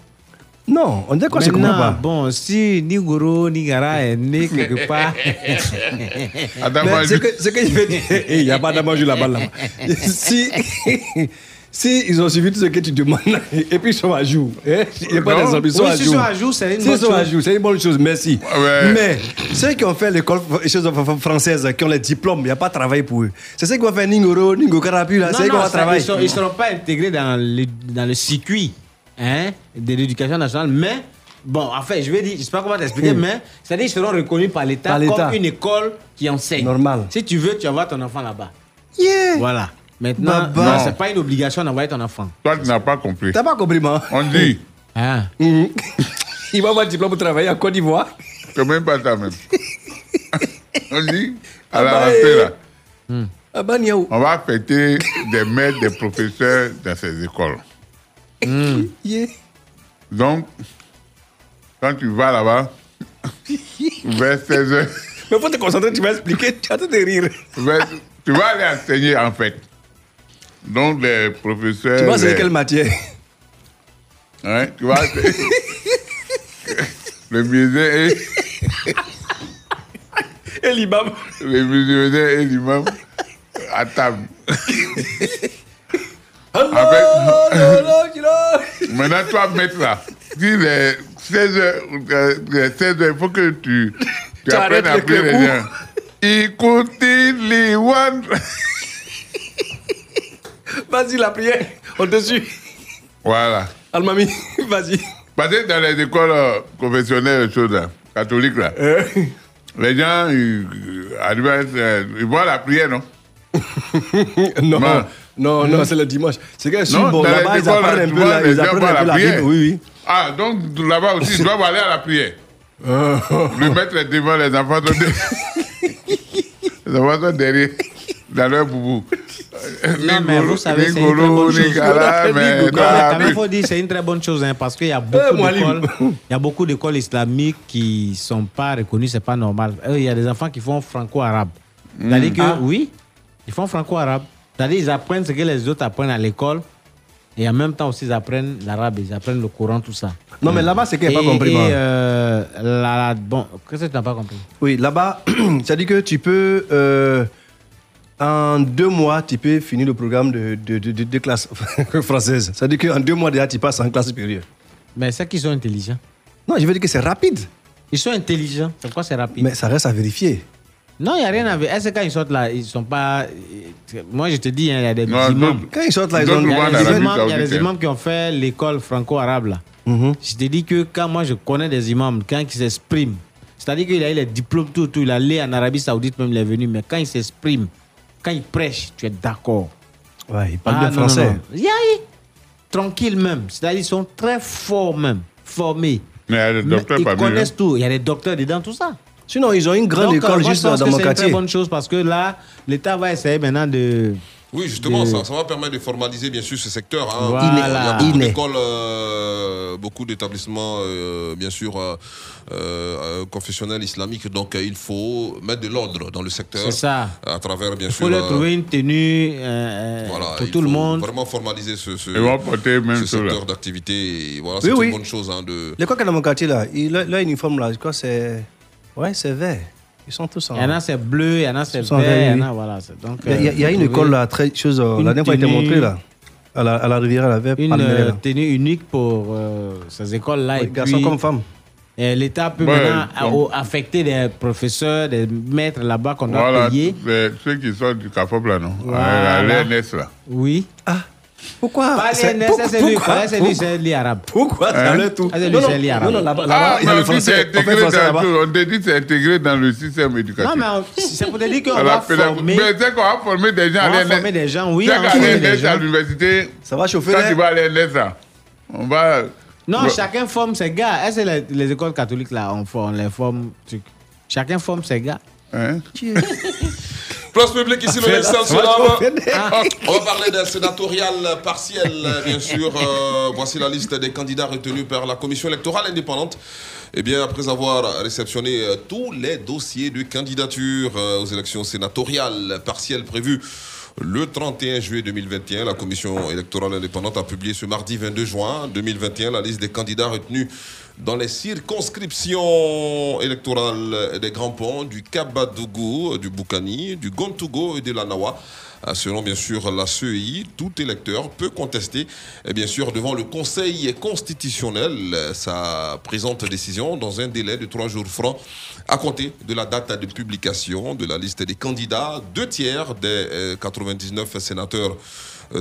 Non, on dit quoi, c'est Maintenant, comment pas Bon, si Nigoro, Nigara est né quelque part. Ce que, ce que je veux dire, Eh, il n'y a pas d'amajou là-bas. Là. Si, si ils ont suivi tout ce que tu demandes, et puis ils sont à jour. hein, Il n'y a pas d'exemple, ils sont Oui, à s'ils jour. sont à jour, c'est une bonne sont à chose. jour, c'est une bonne chose, merci. Ouais. Mais ceux qui ont fait l'école les choses française, qui ont les diplômes, il n'y a pas de travail pour eux. C'est ceux qui vont faire Ningoro, Ningo Karapu, là, Non, c'est eux qui non, vont ça, travailler. ils ne seront pas intégrés dans le, dans le circuit hein, de l'éducation nationale, mais bon, en fait, je vais dire, je ne sais pas comment t'expliquer, mais c'est-à-dire qu'ils seront reconnus par l'État Par l'État. comme une école qui enseigne. Normal. Si tu veux, tu envoies ton enfant là-bas. Yeah. Voilà. Maintenant, Baba. non, c'est pas une obligation d'envoyer ton enfant. Toi, tu n'as pas compris. T'as pas compris, moi On dit, Ah. Mhm. Il va avoir un diplôme pour travailler en Côte d'Ivoire. c'est même pas ça même. On dit, à la bah, rentrée eh. là, Ah bah, on va fêter des maîtres, des professeurs dans ces écoles. Yeah. Donc, quand tu vas là-bas, vers 16 heures, Mais faut te concentrer, tu vas expliquer, tu as de rire. vers- tu vas aller enseigner en fait. Donc, les professeurs. Tu vas enseigner les- quelle matière? Hein, tu c'est- le musée et, Et l'imam. le musée et l'imam à table. Maintenant, toi, maître là, si les 16 heures, euh, les 16 heures, il faut que tu, tu Tu apprennes à appeler le les gens. Écoutez les one. Vas-y, la prière. On te suit. Voilà. Almami, vas-y. Parce que dans les écoles euh, confessionnelles, choses là, catholiques là, les gens, ils, ils euh, voient la prière, non? Non, Non. Non, non, c'est le dimanche. C'est que bon, là-bas, ils apprennent un peu la, ils gens apprennent voient un peu la. Bible. Oui, oui. Ah, donc là-bas aussi, ils doivent aller à la prière. Le maître est devant, les enfants sont derrière. les enfants sont derrière, dans leur boubou. Non, mais vous savez, c'est une très bonne chose. Mais vu. faut dire c'est une très bonne chose hein, parce qu'il y a Eh, beaucoup Moualim. d'écoles, il y a beaucoup d'écoles islamiques qui sont pas reconnues, c'est pas normal. Eux, Il y a des enfants qui font franco-arabe. C'est-à-dire que Ah. oui, ils font franco-arabe. C'est-à-dire ils apprennent ce que les autres apprennent à l'école Et en même temps aussi, ils apprennent l'arabe, ils apprennent le Coran, tout ça. Non, mais là-bas, c'est qu'il n'y a Et- pas compris, et, euh, la- la- bon, qu'est-ce que tu n'as pas compris? Oui, là-bas, ça dit que tu peux, euh, en deux mois, tu peux finir le programme de, de, de, de- de classe française. Ça dit qu'en deux mois, déjà, tu passes en classe supérieure. Mais c'est qu'ils sont intelligents. Non, je veux dire que c'est rapide. Ils sont intelligents. C'est pourquoi c'est rapide? Mais ça reste à vérifier. Non, il n'y a rien à voir. Est-ce que quand ils sortent là, ils sont pas. Moi, je te dis, hein, il y a des Non, imams. Quand ils sortent là, ils ont- Il y a des imams imams- il y a d'Arabie des Saoudite, imams qui ont fait l'école franco-arabe là. Je te dis que quand moi je connais des imams, quand ils s'expriment, c'est-à-dire qu'il a eu les diplômes, tout, tout, il a allé en Arabie Saoudite, même il est venu, mais quand il s'exprime, quand il prêche, tu es d'accord. Ouais, ils parlent Ah, bien non, français. non, non. Yeah, yeah. Tranquille même. C'est-à-dire qu'ils sont très forts même, formés. Mais il y a des Mais docteurs ils parmi connaissent eux. tout. Il y a des docteurs dedans, tout ça. Sinon, ils ont une grande Donc, école moi, juste je pense dans que mon C'est une quartier. très bonne chose parce que là, l'État va essayer maintenant de. Oui, justement, de- ça, ça va permettre de formaliser bien sûr ce secteur. hein. Voilà. Il y a beaucoup d'écoles, euh, beaucoup d'établissements, euh, bien sûr, euh, euh, confessionnels islamiques. Donc, euh, il faut mettre de l'ordre dans le secteur. C'est ça. À travers, bien Il sûr. faut leur euh, trouver une tenue euh, voilà, pour il tout le faut monde. Vraiment formaliser ce, ce, là. secteur d'activité. Voilà, Oui, c'est oui. une bonne chose. Hein, de... L'école qui est dans mon quartier, là, il- leur leur uniforme, là, je crois c'est. Ouais, c'est vert. Ils sont tous en. Il y en a c'est bleu, il y en a c'est sont vert, il y en a voilà. Donc, Il y a, il y a- il y a euh, une école là, très chose. euh, La dernière fois, elle était tenue- montrée là. À la, à la rivière, elle avait une Palmeret, euh, là. tenue unique pour euh, ces écoles-là. Oui, et garçon puis, comme femme. et L'État peut Ouais, maintenant affecter des professeurs, des maîtres là-bas qu'on doit Voilà, payer. les- ceux qui sortent du CAFOP là, non Voilà. À l'ENS là. Oui. Pourquoi? Pas c'est- les pourquoi- c'est c'est c'est lui arabe. Pourquoi Hein? leur tout? Ah, c'est lui, Non, non, c'est lui arabe. non, non, là-bas, Ah, là-bas, il y a le on dit français. c'est On. On te dit c'est intégré dans le système éducatif. Non, mais on- c'est pour te dire qu'on va former. Mais c'est qu'on va former des gens On à va l'ENS. former des gens, oui, on va qu'à l'ENS, à l'université, Ça va chauffer quand là tu vas à l'ENS là, on va. Non, chacun forme ses gars. Est-ce que les, les écoles catholiques, là, on, on les forme? Chacun forme ses gars. Hein? Place publique ici, le. On va parler d'un sénatorial partiel, bien sûr. Euh, voici la liste des candidats retenus par la commission électorale indépendante. Eh bien, après avoir réceptionné euh, tous les dossiers de candidature euh, aux élections sénatoriales partielles prévues le 31 juillet 2021, la commission électorale indépendante a publié ce mardi 22 juin 2021 la liste des candidats retenus dans les circonscriptions électorales des Grands Ponts, du Kabadougou, du Boukani, du Gontougo et de la Nawa. Euh, Selon bien sûr la CEI, tout électeur peut contester et bien sûr devant le Conseil constitutionnel euh, sa présente décision dans un délai de trois jours francs à compter de la date de publication de la liste des candidats. Deux tiers des euh, 99 sénateurs euh,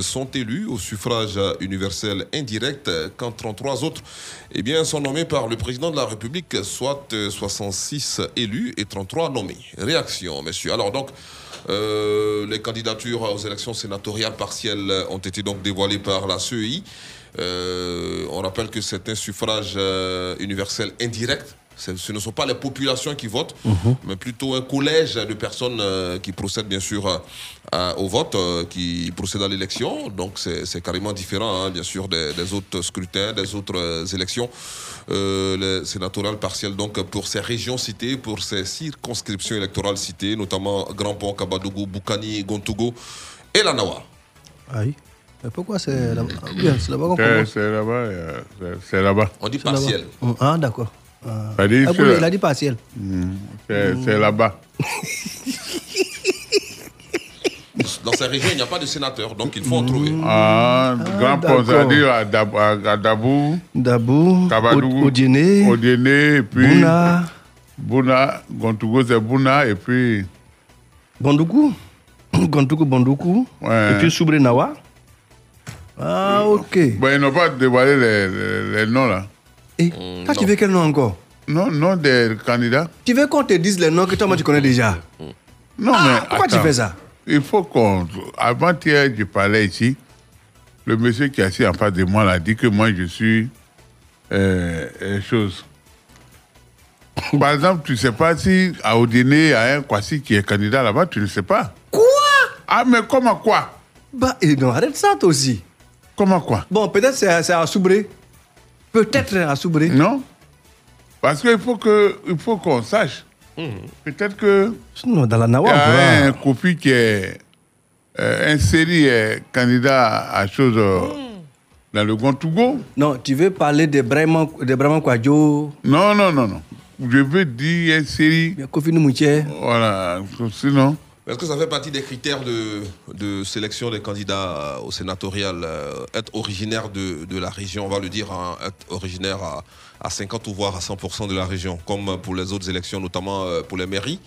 sont élus au suffrage universel indirect, euh, quand 33 autres eh sont nommés par le président de la République, soit euh, 66 élus et 33 nommés. Réaction, messieurs. Alors donc, euh, les candidatures aux élections sénatoriales partielles ont été donc dévoilées par la CEI. Euh, on rappelle que c'est un suffrage euh, universel indirect. Ce ne sont pas les populations qui votent, mais plutôt un collège de personnes euh, qui procèdent bien sûr à- au vote, euh, qui procèdent à l'élection. Donc c'est carrément différent, hein, bien sûr, des, des autres scrutins, des autres euh, élections. Euh, les sénatoriales partielles, donc pour ces régions citées, pour ces circonscriptions électorales citées, notamment Grand Pont, Kabadougou, Boukani, Gontougo et la Nawa. Aïe. Mais pourquoi c'est là-bas? Ah, C'est là-bas qu'on C'est là-bas. euh. On dit partiel. Ah, d'accord. Ah. Ça dit Ah, il a dit partiel. Hmm, C'est c'est là-bas. Dans ces régions, il n'y a pas de sénateur, donc il faut en trouver. Ah, Grand Pont, dit à Dab- à à Dabou, Dabou, Odiéné, et puis. Bouna. Bouna, Gontougo, c'est Bouna, et puis. Bandoukou. Gondoukou, Bandoukou. Ouais. Et puis Soubré Nawa. Ah, ok. Bon, ils n'ont pas dévoilé les, les- les noms là. Et toi, tu veux quel nom encore? Non, non des candidats. Tu veux qu'on te dise les noms que toi, moi, tu connais déjà? Non, Ah, mais. pourquoi tu fais ça? Il faut qu'on. Avant-hier, je parlais ici. Le monsieur qui est assis en face de moi l'a dit que moi, je suis. Euh, chose. Par exemple, tu ne sais pas si à Odéné, il y a un Kwasi qui est candidat là-bas, tu ne sais pas. Quoi? Ah, mais comment quoi? Bah, et non, arrête ça, toi aussi. Comment quoi? Bon, peut-être c'est à- c'est à Soubré. Peut-être à Soubré. Non. Parce qu'il faut que- il faut qu'on sache. Peut-être que. Non, dans la Il y Nawa, a un copie qui est euh, inséré euh, candidat à chose. euh, dans le Grand Togo. Non, tu veux parler de Brahman, de Brahman Kwadjo Non, non, non, non. Je veux dire une série. Kofi Mouché. Voilà, sinon. Est-ce que ça fait partie des critères de, de sélection des candidats au sénatorial euh, Être originaire de, de la région, on va le dire, hein, être originaire à, à 50 ou voire à 100% de la région, comme pour les autres élections, notamment euh, pour les mairies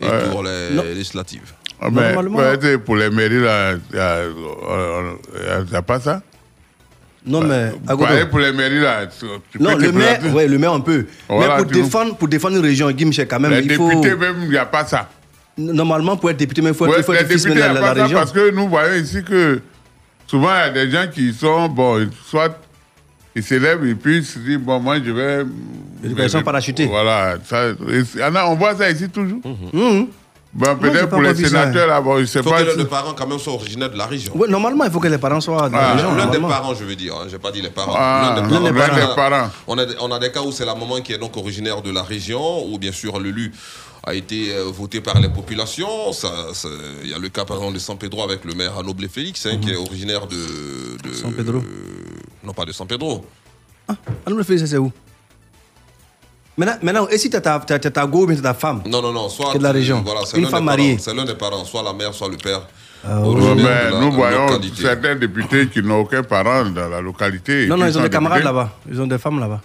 et pour les Non. législatives? Ah, mais, sais, pour les mairies, là, il n'y a, euh, y a pas ça? Non, mais. Vous Agodo. voyez, pour les mairies, là, tu, Non, peux le maire, ouais, le maire, on peut. Voilà, mais pour défendre, pour défendre une région, Guy Michel, quand même, Les il faut. députés, même, il n'y a pas ça. Normalement, pour être député, mais il faut, Ouais, il faut être fils députés, de il la, la région. parce que nous voyons ici que souvent, il y a des gens qui sont, bon, soit ils s'élèvent et puis ils se disent, bon, moi, je vais. Éducation parachutée. Voilà. Ça, il on voit ça ici toujours. Mhm. Bon, j'ai peut-être pour les sénateurs, là, bon, je ne sais Il faut pas. que si- les parents, quand même, soient originaires de la région. Ouais, normalement, il faut que les parents soient Ah, la région. L'un des parents, je veux dire, hein, j'ai pas dit les parents. Ah, L'un des l'un des parents. parents. On a, on a des cas où c'est la maman qui est donc originaire de la région, où bien sûr l'élu a été euh, voté par les populations. Ça, ça- Il y a le cas par exemple de San Pedro avec le maire Anoble Félix, hein, qui est originaire de, de- San Pedro. Non, pas de San Pedro. Ah, nous le faisons, c'est où? Maintenant, maintenant, et si tu as ta, t'as- t'as ta go, mais t'as ta femme? Non, non, non. Soit de la région. Voilà, c'est Une l'un femme des mariée. parents, C'est l'un des parents, soit la mère, soit le père. Originaire mais nous voyons localité. certains députés qui n'ont aucun parent dans la localité. Non, non, ils ont des camarades là-bas. Ils ont des femmes là-bas.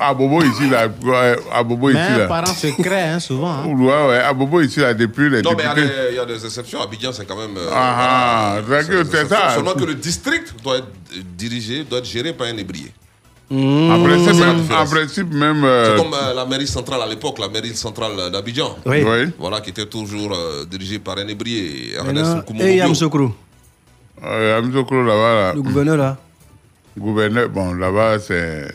À Bobo ici, là. ouais, À Bobo ici, là. parent secret, hein, souvent. hein. Ouais, ouais. À Bobo ici, là, depuis les Non, mais il y a députés. des- il y, a des exceptions. Abidjan, c'est quand même. euh, Ah, ah, voilà, c'est ça. Seulement que le district doit être dirigé, doit être géré par un ébrié. En principe, C'est la même, différence. en principe, même. euh, C'est comme euh, la mairie centrale à l'époque, la mairie centrale d'Abidjan. Oui. Oui. Voilà, qui était toujours euh, dirigée par un ébrié, Et Ernest non, Nkumo Et Mobio. Yam Sokro, euh, Amzokro, là-bas, là. le gouverneur là. Gouverneur, bon, là-bas, c'est.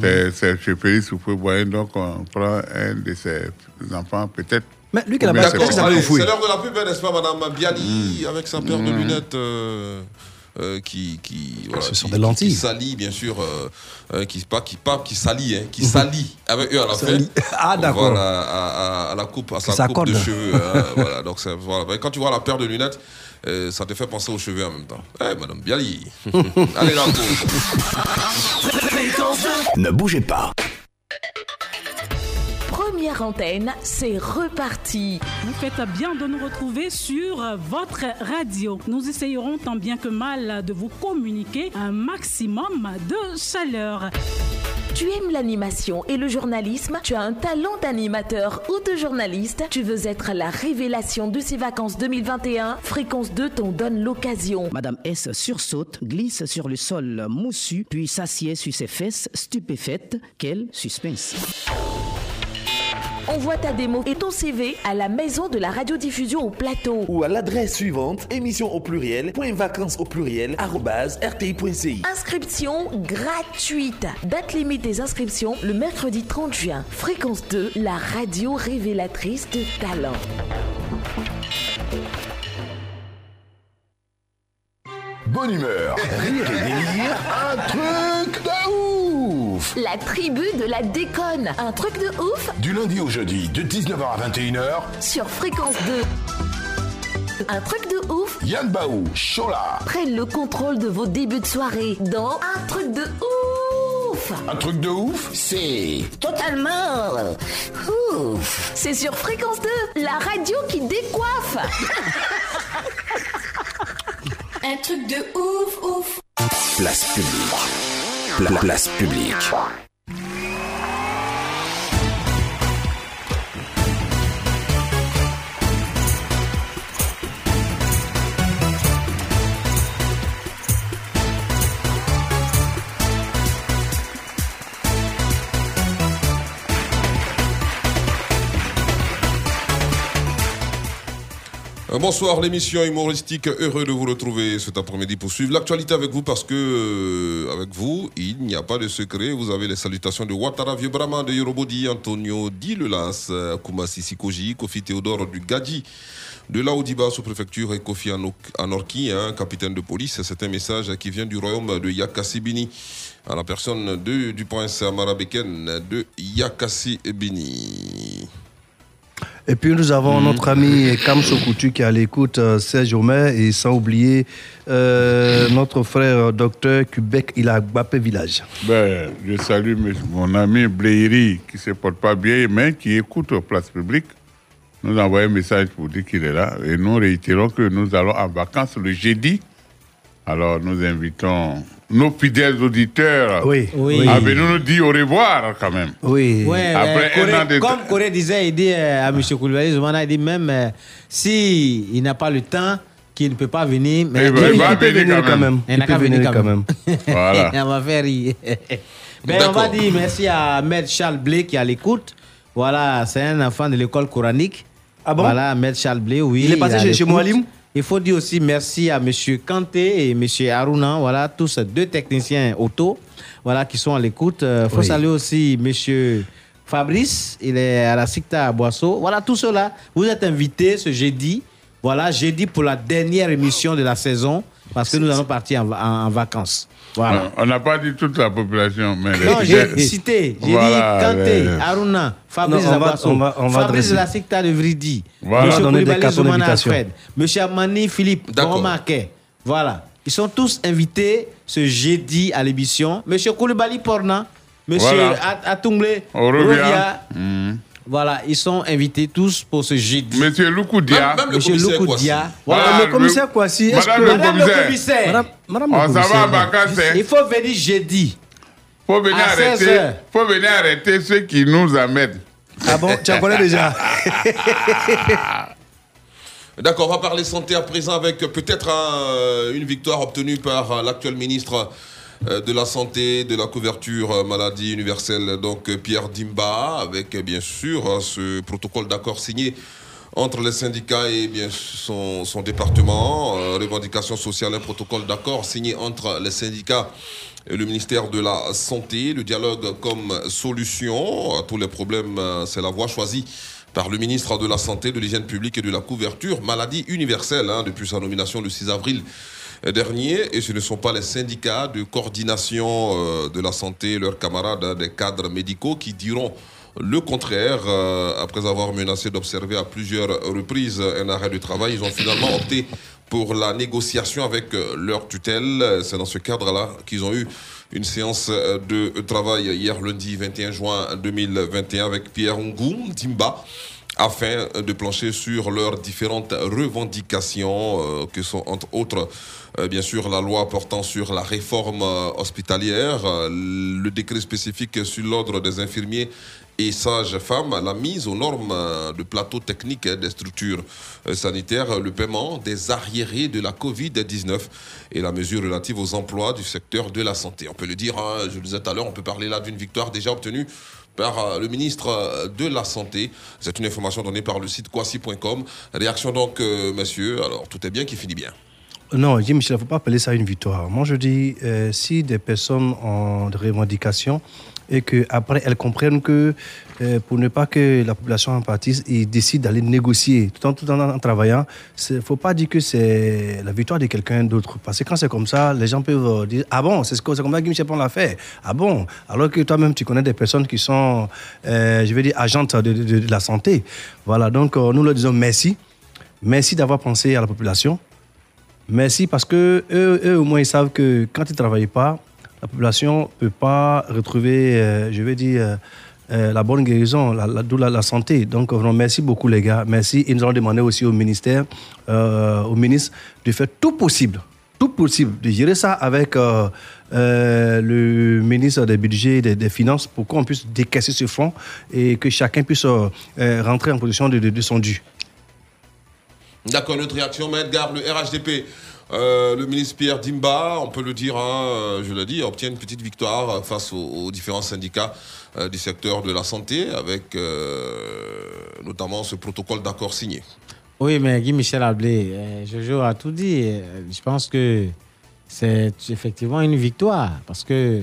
C'est c'est chez Félix Houphouët-Boigny, donc on prend un de ses enfants, peut-être. Mais lui qui là-bas, bien c'est l'heure de la pub, hein, n'est-ce pas, Madame Biali, avec sa paire de Mm. lunettes euh, euh, qui, qui, voilà, Ce sont qui- des qui- lentilles. qui salit, bien sûr, euh, euh, qui, pas, qui, pas, qui salit, hein, qui salit avec eux à la fin. Ah, d'accord. Voilà, à, à- à la coupe, à sa coupe de cheveux. hein, voilà, donc c'est- voilà. Quand tu vois la paire de lunettes, euh, ça te fait penser aux cheveux en même temps. Eh, Madame Biali. Allez, la. Ne bougez pas. Première antenne, c'est reparti. Vous faites bien de nous retrouver sur votre radio. Nous essayerons tant bien que mal de vous communiquer un maximum de chaleur. Tu aimes l'animation et le journalisme? Tu as un talent d'animateur ou de journaliste? Tu veux être la révélation de ces vacances 2021 Fréquence 2 t'en donne l'occasion. Madame S sursaute, glisse sur le sol moussu, puis s'assied sur ses fesses, stupéfaite. Quel suspense. Envoie ta démo et ton CV à la maison de la radiodiffusion au plateau. Ou à l'adresse suivante, émission au pluriel, point vacances au pluriel, arrobase, rti.ci. Inscription gratuite. Date limite des inscriptions le mercredi 30 juin. Fréquence 2, la radio révélatrice de talent. Bonne humeur, rire et délire, un truc de ouf La tribu de la déconne. Un truc de ouf Du lundi au jeudi, de 19h à 21h, sur Fréquence 2. Un truc de ouf Yann Baou, Chola. prennent le contrôle de vos débuts de soirée dans Un truc de ouf Un truc de ouf, c'est... Totalement ouf C'est sur Fréquence 2, la radio qui décoiffe Un truc de ouf, ouf. Place publique. Pla- place publique. Bonsoir, l'émission humoristique. Heureux de vous retrouver cet après-midi pour suivre l'actualité avec vous parce que, euh, avec vous, il n'y a pas de secret. Vous avez les salutations de Ouattara Vieux Brahma, de Yorobodi, Antonio Di Lelas, euh, Koumasi Sikoji, Kofi Théodore du Gadji, de Laoudiba sous-préfecture et Kofi Anorki, hein, capitaine de police. C'est un message qui vient du royaume de Yakasibini à la personne du prince Amara Beken de Yakasibini. Et puis nous avons Mhm. notre ami Kamso Coutu qui est à l'écoute, euh, Serge Omer, et sans oublier euh, notre frère euh, docteur Québec, il a Gbapé Village. Ben, je salue mon ami Bléiri qui ne se porte pas bien, mais qui écoute aux places publiques. Nous envoyons un message pour dire qu'il est là. Et nous réitérons que nous allons en vacances le jeudi. Alors nous invitons nos fidèles auditeurs Oui. Oui. à venir nous dire au revoir quand même? Oui. Ouais, Après euh, un Corée- an de- comme Corée disait, il dit euh, à M. Koulibaly, Zoumana, il dit même euh, si il n'a pas le temps, qu'il ne peut pas venir, mais Eh ben, il va venir quand même. Il n'a Il peut qu'à venir quand même. Voilà. on va faire rire. Ben, on va dire merci à Ahmed Charles Blé qui est à l'écoute. Voilà, c'est un enfant de l'école coranique. Ah bon? Voilà, Ahmed Charles Blé, oui. Il est passé chez- chez. Moualim Il faut dire aussi merci à M. Kanté et M. Aruna, voilà, tous deux techniciens auto, voilà, qui sont à l'écoute. Il faut Oui. saluer aussi M. Fabrice, il est à la Sicta à Boisseau. Voilà, tout cela, vous êtes invités ce jeudi. Voilà, jeudi pour la dernière émission de la saison, parce que nous allons partir en, va- en- en vacances. Voilà. On n'a pas dit toute la population, mais les Non, j'ai cité. J'ai Voilà, dit Kanté, les- Aruna, Fabrice Non, on va- Zabasso, Fabrice de adresser. la Secta de Vridi, Voilà. M. On va donner des Koulibaly Zoumana. Alfred, M. Amani Philippe, Marquet. Voilà. Ils sont tous invités ce jeudi à l'émission. M. Koulibaly Porna, M. Atungle. Rovia. Mhm. Voilà, ils sont invités tous pour ce jeudi. Monsieur Loukoudia. Monsieur commissaire Loukou-Dia. Voilà. Ah, le commissaire Kouassi, est-ce Madame que... le Madame le commissaire. Madame, madame le On s'en va commissaire. à vacances. il faut venir jeudi. faut venir à 16 arrêter, faut venir arrêter ceux qui nous amènent. Ah bon, tu en connais déjà? D'accord, on va parler santé à présent avec peut-être un- une victoire obtenue par euh, l'actuel ministre euh, de la Santé, de la couverture euh, maladie universelle, donc euh, Pierre Dimba, avec euh, bien sûr euh, ce protocole d'accord signé entre les syndicats et bien son, son département, euh, revendication sociale, un protocole d'accord signé entre les syndicats et le ministère de la Santé, le dialogue comme solution à tous les problèmes, euh, c'est la voie choisie par le ministre de la Santé, de l'Hygiène publique et de la couverture maladie universelle hein, depuis sa nomination le 6 avril dernier. Et ce ne sont pas les syndicats de coordination euh, de la santé, leurs camarades hein, des cadres médicaux qui diront le contraire. euh, après avoir menacé d'observer à plusieurs reprises un arrêt de travail, ils ont finalement opté pour la négociation avec euh, leur tutelle. C'est dans ce cadre-là qu'ils ont eu une séance de travail hier lundi 21 juin 2021 avec Pierre Ngoum Dimba afin de plancher sur leurs différentes revendications euh, que sont entre autres bien sûr la loi portant sur la réforme euh, hospitalière, euh, le décret spécifique sur l'ordre des infirmiers et sages-femmes, la mise aux normes euh, de plateaux techniques hein, des structures euh, sanitaires, le paiement des arriérés de la Covid-19 et la mesure relative aux emplois du secteur de la santé. On peut le dire, hein, je le disais tout à l'heure, on peut parler là d'une victoire déjà obtenue par euh, le ministre euh, de la Santé. C'est une information donnée par le site quasi.com. Réaction donc, euh, monsieur. Alors, tout est bien qui finit bien. Non, Jim il ne faut pas appeler ça une victoire. Moi, je dis, euh, si des personnes ont des revendications et qu'après, elles comprennent que euh, pour ne pas que la population en pâtisse, ils décident d'aller négocier tout en, tout en, travaillant, il ne faut pas dire que c'est la victoire de quelqu'un d'autre. Parce que quand c'est comme ça, les gens peuvent dire Ah bon, c'est ce comme ça que Michel l'a fait. Ah bon? Alors que toi-même, tu connais des personnes qui sont, euh, je vais dire, agentes de, de- la santé. Voilà, donc nous leur disons merci. Merci d'avoir pensé à la population. Merci parce que eux, eux, au moins, ils savent que quand ils ne travaillent pas, la population ne peut pas retrouver, euh, je vais dire, euh, euh, la bonne guérison, la, la, santé. Donc, vraiment, merci beaucoup, les gars. Merci. Et nous allons demander aussi au ministère, au ministre, de faire tout possible, tout possible, de gérer ça avec le ministre des budgets et des, des finances pour qu'on puisse décaisser ce fonds et que chacun puisse rentrer en position de, de, de son dû. D'accord, notre réaction, mais Edgar, le RHDP, euh, le ministre Pierre Dimba, on peut le dire, hein, euh, je l'ai dit, obtient une petite victoire euh, face aux, différents syndicats du secteur de la santé, avec notamment ce protocole d'accord signé. Oui, mais Guy Michel Ablé, Jojo a tout dit. Je pense que c'est effectivement une victoire parce que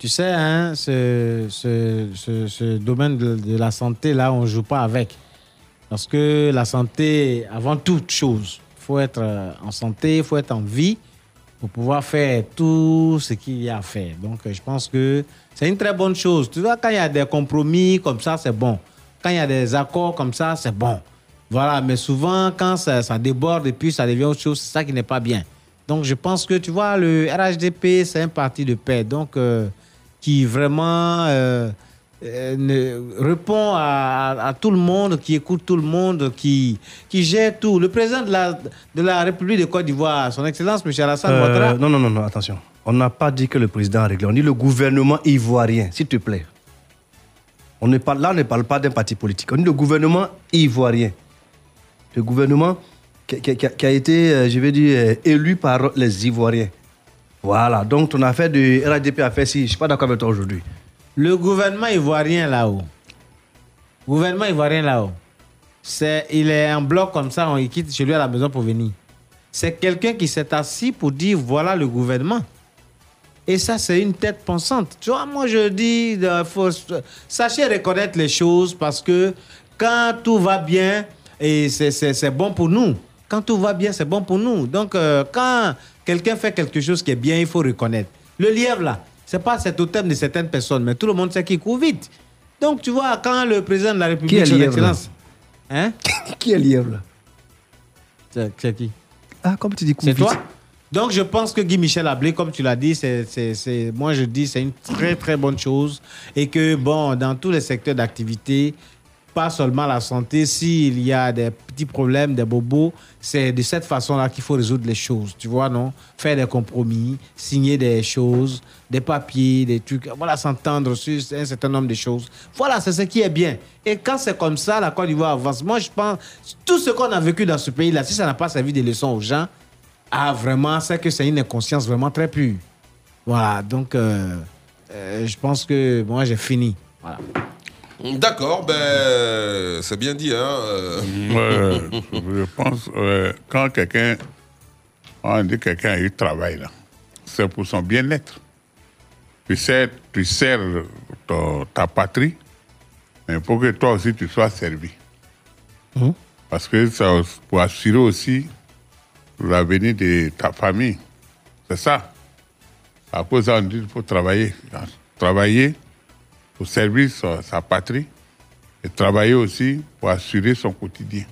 tu sais, hein, ce domaine de, de la santé, là, on ne joue pas avec. Parce que la santé, avant toute chose, il faut être euh, en santé, il faut être en vie pour pouvoir faire tout ce qu'il y a à faire. Donc, euh, je pense que c'est une très bonne chose. Tu vois, quand il y a des compromis comme ça, c'est bon. Quand il y a des accords comme ça, c'est bon. Voilà, mais souvent, quand ça, ça déborde et puis ça devient autre chose, c'est ça qui n'est pas bien. Donc, je pense que, tu vois, le RHDP, c'est un parti de paix. Donc, euh, qui vraiment répond à, à tout le monde, qui écoute tout le monde, qui, qui gère tout. Le président de la, de la République de Côte d'Ivoire, son Excellence, M. Alassane Euh, Ouattara, non, non, non, non, attention. On n'a pas dit que le président a réglé. On dit le gouvernement ivoirien, s'il te plaît. On ne parle, là, on ne parle pas d'un parti politique. On dit le gouvernement ivoirien. Le gouvernement qui, qui- qui a, été, euh, je vais dire, euh, élu par les Ivoiriens. Voilà. Donc, ton affaire de RADP a fait si. Je ne suis pas d'accord avec toi aujourd'hui. Le gouvernement ivoirien là-haut, gouvernement ivoirien là-haut, il est en bloc comme ça, on quitte chez lui à la maison pour venir. C'est quelqu'un qui s'est assis pour dire voilà le gouvernement. Et ça, c'est une tête pensante. Tu vois, moi, je dis, faut, sachez reconnaître les choses parce que quand tout va bien, et c'est bon pour nous. Quand tout va bien, c'est bon pour nous. Donc, euh, quand quelqu'un fait quelque chose qui est bien, il faut reconnaître. Le lièvre, là, c'est pas cet totem de certaines personnes, mais tout le monde sait qu'il court vite. Donc, tu vois, quand le président de la République, Qui est son lièvre, là Excellence... Hein? Qui est lièvre là? C'est c'est qui? Ah, comme tu dis, C'est court toi? Vite. Donc, je pense que Guy Michel Ablé, comme tu l'as dit, c'est, c'est- c'est- moi je dis c'est une très très bonne chose. Et que, bon, dans tous les secteurs d'activité, pas seulement la santé, s'il y a des petits problèmes, des bobos, c'est de cette façon-là qu'il faut résoudre les choses. Tu vois, non? Faire des compromis, signer des choses, des papiers, des trucs. Voilà, s'entendre sur un certain nombre de choses. Voilà, c'est ce qui est bien. Et quand c'est comme ça, la Côte d'Ivoire avance. Moi, je pense, tout ce qu'on a vécu dans ce pays-là, si ça n'a pas servi de leçon aux gens, ah, vraiment, c'est que c'est une inconscience vraiment très pure. Voilà, donc euh, euh, je pense que moi j'ai fini. Voilà. D'accord, ben, c'est bien dit. Hein, euh. Ouais, je pense, euh, quand quelqu'un, on dit quelqu'un a eu travail, là, c'est pour son bien-être. Tu sers, tu sers ton- ta patrie, mais il faut que toi aussi tu sois servi. Parce que ça, pour assurer aussi l'avenir de ta famille. C'est ça. À cause de ça, on dit qu'il faut travailler. Travailler pour servir sa, patrie et travailler aussi pour assurer son quotidien.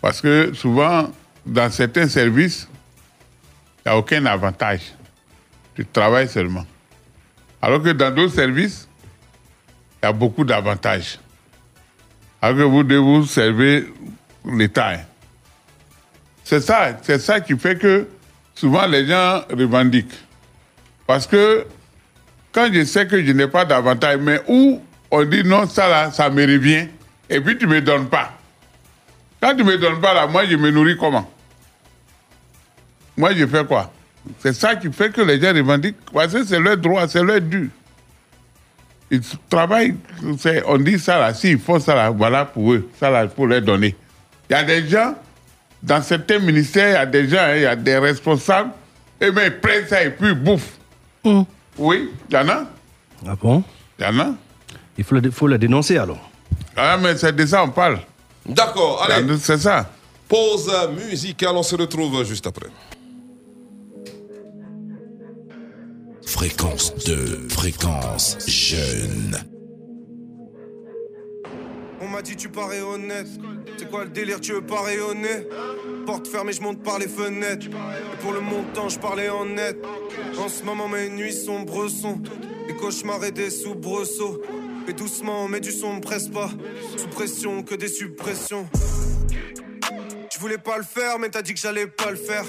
Parce que souvent, dans certains services, il n'y a aucun avantage. Tu travailles seulement. Alors que dans d'autres services, il y a beaucoup d'avantages. Alors que vous devez vous servir l'État. hein. C'est ça, c'est ça qui fait que souvent les gens revendiquent. Parce que quand je sais que je n'ai pas d'avantage, mais où on dit non, ça là, ça me revient, et puis tu ne me donnes pas. Quand tu ne me donnes pas là, moi je me nourris comment? Moi je fais quoi? C'est ça qui fait que les gens revendiquent, parce que c'est leur droit, c'est leur dû. Ils travaillent, on dit ça là, s'ils font ça là, voilà pour eux, ça là, il faut leur donner. Il y a des gens, dans certains ministères, il y a des gens, il y a des responsables, et bien ils prennent ça et puis ils bouffent. Oui, il y en a. Ah bon? Il y en a. Il faut le, faut le dénoncer alors. Ah, mais c'est de ça on parle. D'accord, allez. C'est ça. Pause musicale, on se retrouve juste après. Fréquence 2, fréquence jeune. Dit tu parais honnête. C'est quoi le délire, tu veux pas rayonner Porte fermée, je monte par les fenêtres. Et pour le montant, je parlais en net. En ce moment, mes nuits sont bressons. Les cauchemars et des soubresauts. Et doucement, mais du son me presse pas. Sous pression, que des suppressions. Tu voulais pas le faire, mais t'as dit que j'allais pas le faire.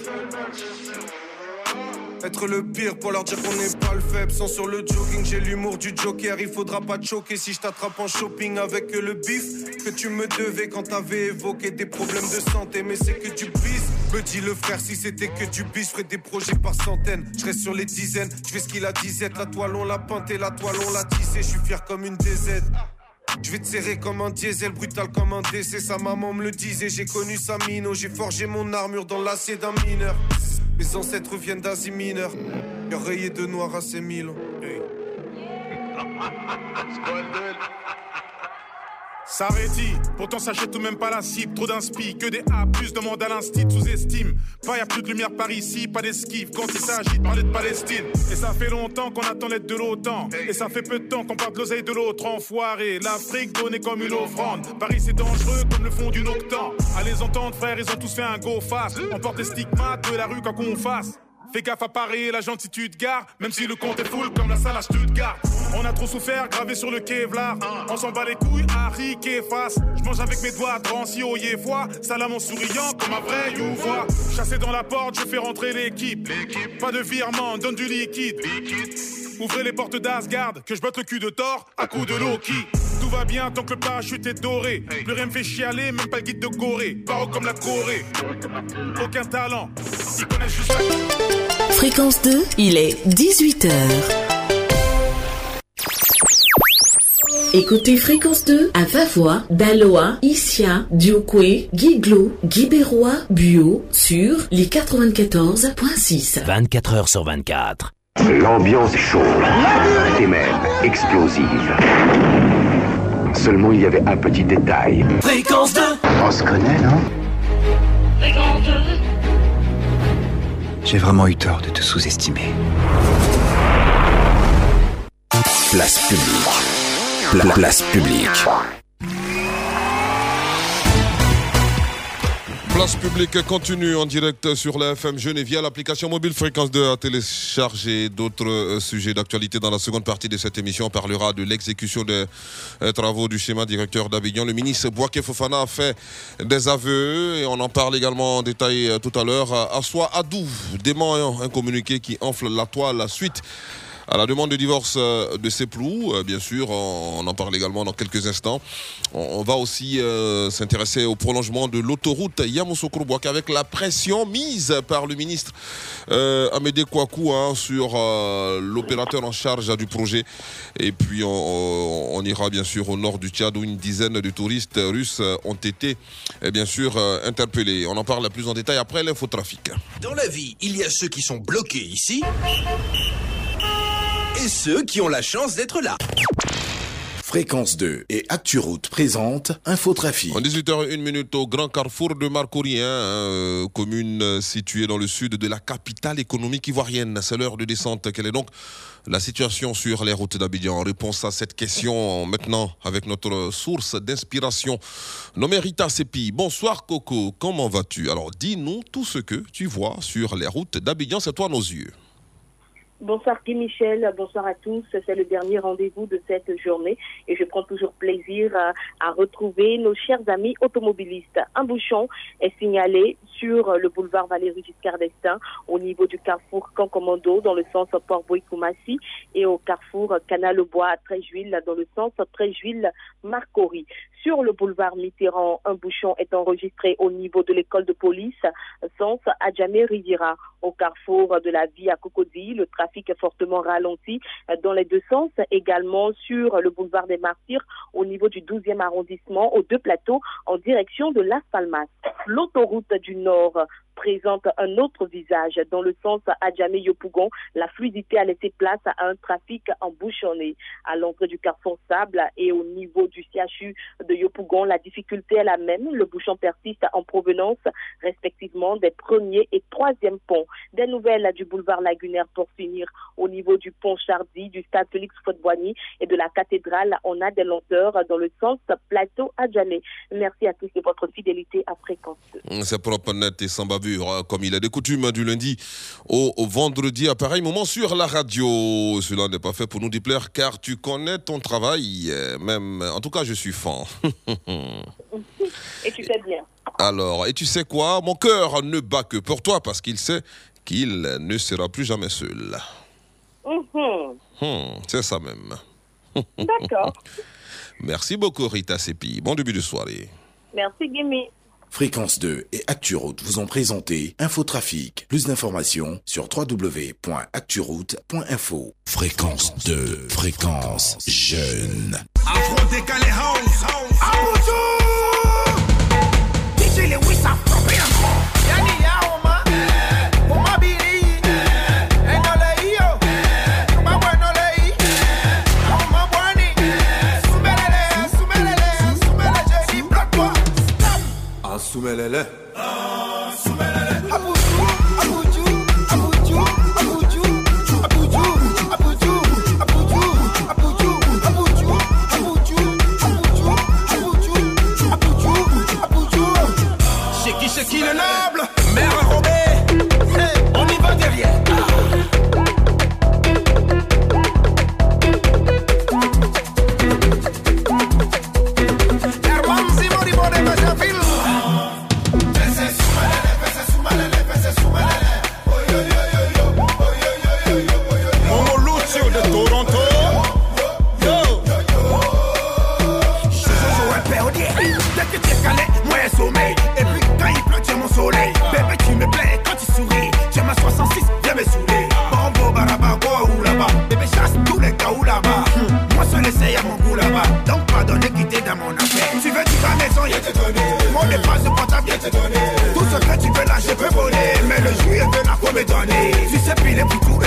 Être le pire pour leur dire qu'on n'est pas le faible. Sans sur le jogging, j'ai l'humour du joker. Il faudra pas te choquer si je t'attrape en shopping avec le bif que tu me devais quand t'avais évoqué des problèmes de santé. Mais c'est que du bis. Me dit le frère, si c'était que du bis, ferais des projets par centaines. Je reste sur les dizaines, je fais ce qu'il a disait. La toile, on l'a peinte la toile, on l'a tissée. Je suis fier comme une DZ. Je vais te serrer comme un diesel, brutal comme un décès. Sa maman me le disait, j'ai connu sa mino. J'ai forgé mon armure dans l'acier d'un mineur. Mes ancêtres viennent d'Asie mineure. Rayé de noir à ces mille ans. S'arrêtit, pourtant sachez tout même pas la cible. Trop d'inspi, que des A, plus demande à l'instit, sous-estime. Pas y a plus de lumière par ici, pas d'esquive. Quand il s'agit de parler de Palestine. Et ça fait longtemps qu'on attend l'aide de l'OTAN. Et ça fait peu de temps qu'on parle de l'oseille de l'autre enfoiré. L'Afrique donnée comme une offrande. Paris c'est dangereux comme le fond d'une octan. Les entendre, frère, ils ont tous fait un go face. On porte les stigmates de la rue quand qu'on fasse. Fais gaffe à Paris, la gentitude gare, même si le compte est full comme la salle à Stuttgart. On a trop souffert, gravé sur le Kevlar. On s'en bat les couilles, Harry, face. Je mange avec mes doigts, drancy au yéfois. Salam en souriant comme un vrai youvois. Chassé dans la porte, je fais rentrer l'équipe. Pas de virement, donne du liquide. Ouvrez les portes d'Asgard, que je batte le cul de Thor à coup de Loki. Tout va bien tant que le parachute est doré. Plus rien me fait chialer, même pas le guide de Corée. Paro comme la Corée. Aucun talent, ils connaissent juste la... Fréquence 2, il est 18h. Écoutez Fréquence 2 à Vavois, Daloa, Issia, Diokwe, Guiglo, Guibérois, Buo sur les 94.6. 24 heures sur 24. L'ambiance est chaude et même explosive. Seulement, il y avait un petit détail. Fréquence 2 On se connaît, non? Fréquence 2 J'ai vraiment eu tort de te sous-estimer. Place publique. Pla- place publique. Place publique continue en direct sur la FM Genève via l'application mobile Fréquence 2 à télécharger d'autres euh, sujets d'actualité. Dans la seconde partie de cette émission, on parlera de l'exécution des euh, travaux du schéma directeur d'Abidjan. Le ministre Boaké Fofana a fait des aveux et on en parle également en détail euh, tout à l'heure. Assois Adou dément un, un communiqué qui enfle la toile suite à la demande de divorce euh, de Seplou, euh, bien sûr, on, en parle également dans quelques instants. On, va aussi euh, s'intéresser au prolongement de l'autoroute Yamoussoukro-Boak avec la pression mise par le ministre Amédée Kouakou hein, sur l'opérateur en charge du projet. Et puis on, on- ira bien sûr au nord du Tchad où une dizaine de touristes russes ont été bien sûr interpellés. On en parle plus en détail après l'infotrafic. Dans la vie, il y a ceux qui sont bloqués ici et ceux qui ont la chance d'être là. Fréquence 2 et ActuRoute présente Infotrafic. En 18h01 minute au grand carrefour de Marcourien, hein, euh, commune euh, située dans le sud de la capitale économique ivoirienne. C'est l'heure de descente. Quelle est donc la situation sur les routes d'Abidjan Réponse à cette question maintenant avec notre source d'inspiration nommée Rita Sepi. Bonsoir Coco, comment vas-tu? Alors dis-nous tout ce que tu vois sur les routes d'Abidjan, c'est toi nos yeux. Bonsoir Guy Michel, bonsoir à tous. C'est le dernier rendez-vous de cette journée et je prends toujours plaisir à, retrouver nos chers amis automobilistes. Un bouchon est signalé sur le boulevard Valéry Giscard d'Estaing au niveau du carrefour Cancommando dans le sens Port-Bouy-Koumassi et au carrefour Canal-le-Bois à Tréjuil dans le sens Tréjuil-Marcory. Sur le boulevard Mitterrand, un bouchon est enregistré au niveau de l'école de police, sens Adjamé Ridira. Au carrefour de la vie à Cocody, le trafic est fortement ralenti dans les deux sens. Également sur le boulevard des Martyrs, au niveau du 12e arrondissement, aux deux plateaux, en direction de Las Palmas. L'autoroute du Nord présente un autre visage dans le sens Adjamé Yopougon. La fluidité a laissé place à un trafic embouchonné à l'entrée du carrefour Sable et au niveau du CHU de Yopougon. La difficulté est la même. Le bouchon persiste en provenance respectivement des premiers et troisième ponts. Des nouvelles du boulevard Lagunaire pour finir au niveau du pont Chardy, du stade Félix Faute-Boigny et de la cathédrale. On a des lenteurs dans le sens plateau Adjamé. Merci à tous de votre fidélité à fréquence. C'est propre, net et sans hein, comme il est de coutume, hein, du lundi au, vendredi à pareil moment sur la radio. Cela n'est pas fait pour nous déplaire car tu connais ton travail, euh, même, en tout cas, je suis fan. Et tu fais bien. Alors, et tu sais quoi? Mon cœur ne bat que pour toi parce qu'il sait qu'il ne sera plus jamais seul. Mhm. Hmm, c'est ça même. D'accord. Merci beaucoup, Rita Sepi. Bon début de soirée. Merci, Gimme. Fréquence 2 et ActuRoute vous ont présenté Infotrafic. Plus d'informations sur www.acturoute.info. Fréquence 2, fréquence jeune. Soumelele. Ah, Soumelele. Qui le noble, mère enrobée, on y va derrière. Mon dépense de portable, y'a te donner. Tout ce que tu veux là, je peux voler. Mais le juillet de la quoi me donner. Tu sais piler pour tout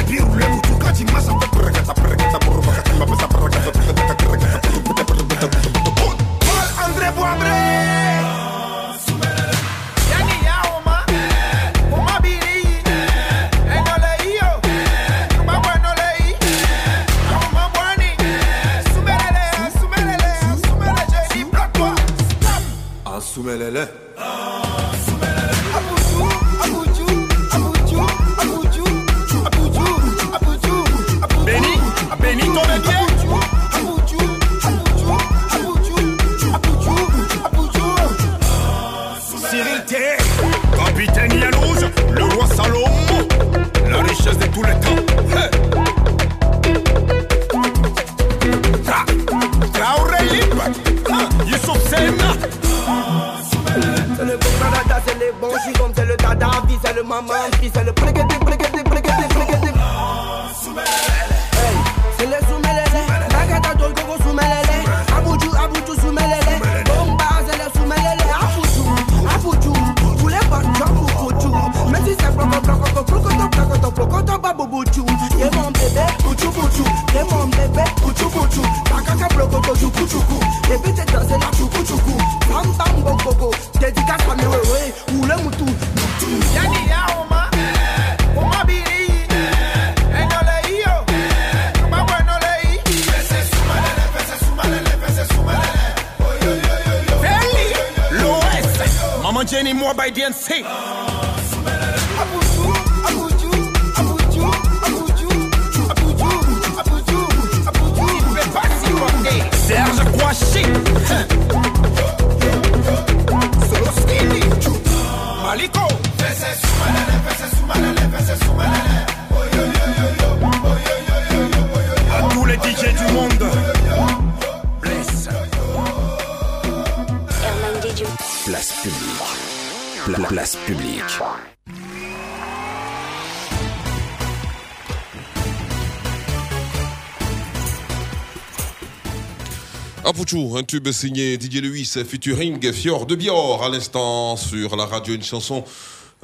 Un tube signé Didier Luis featuring Fior de Bior à l'instant sur la radio, une chanson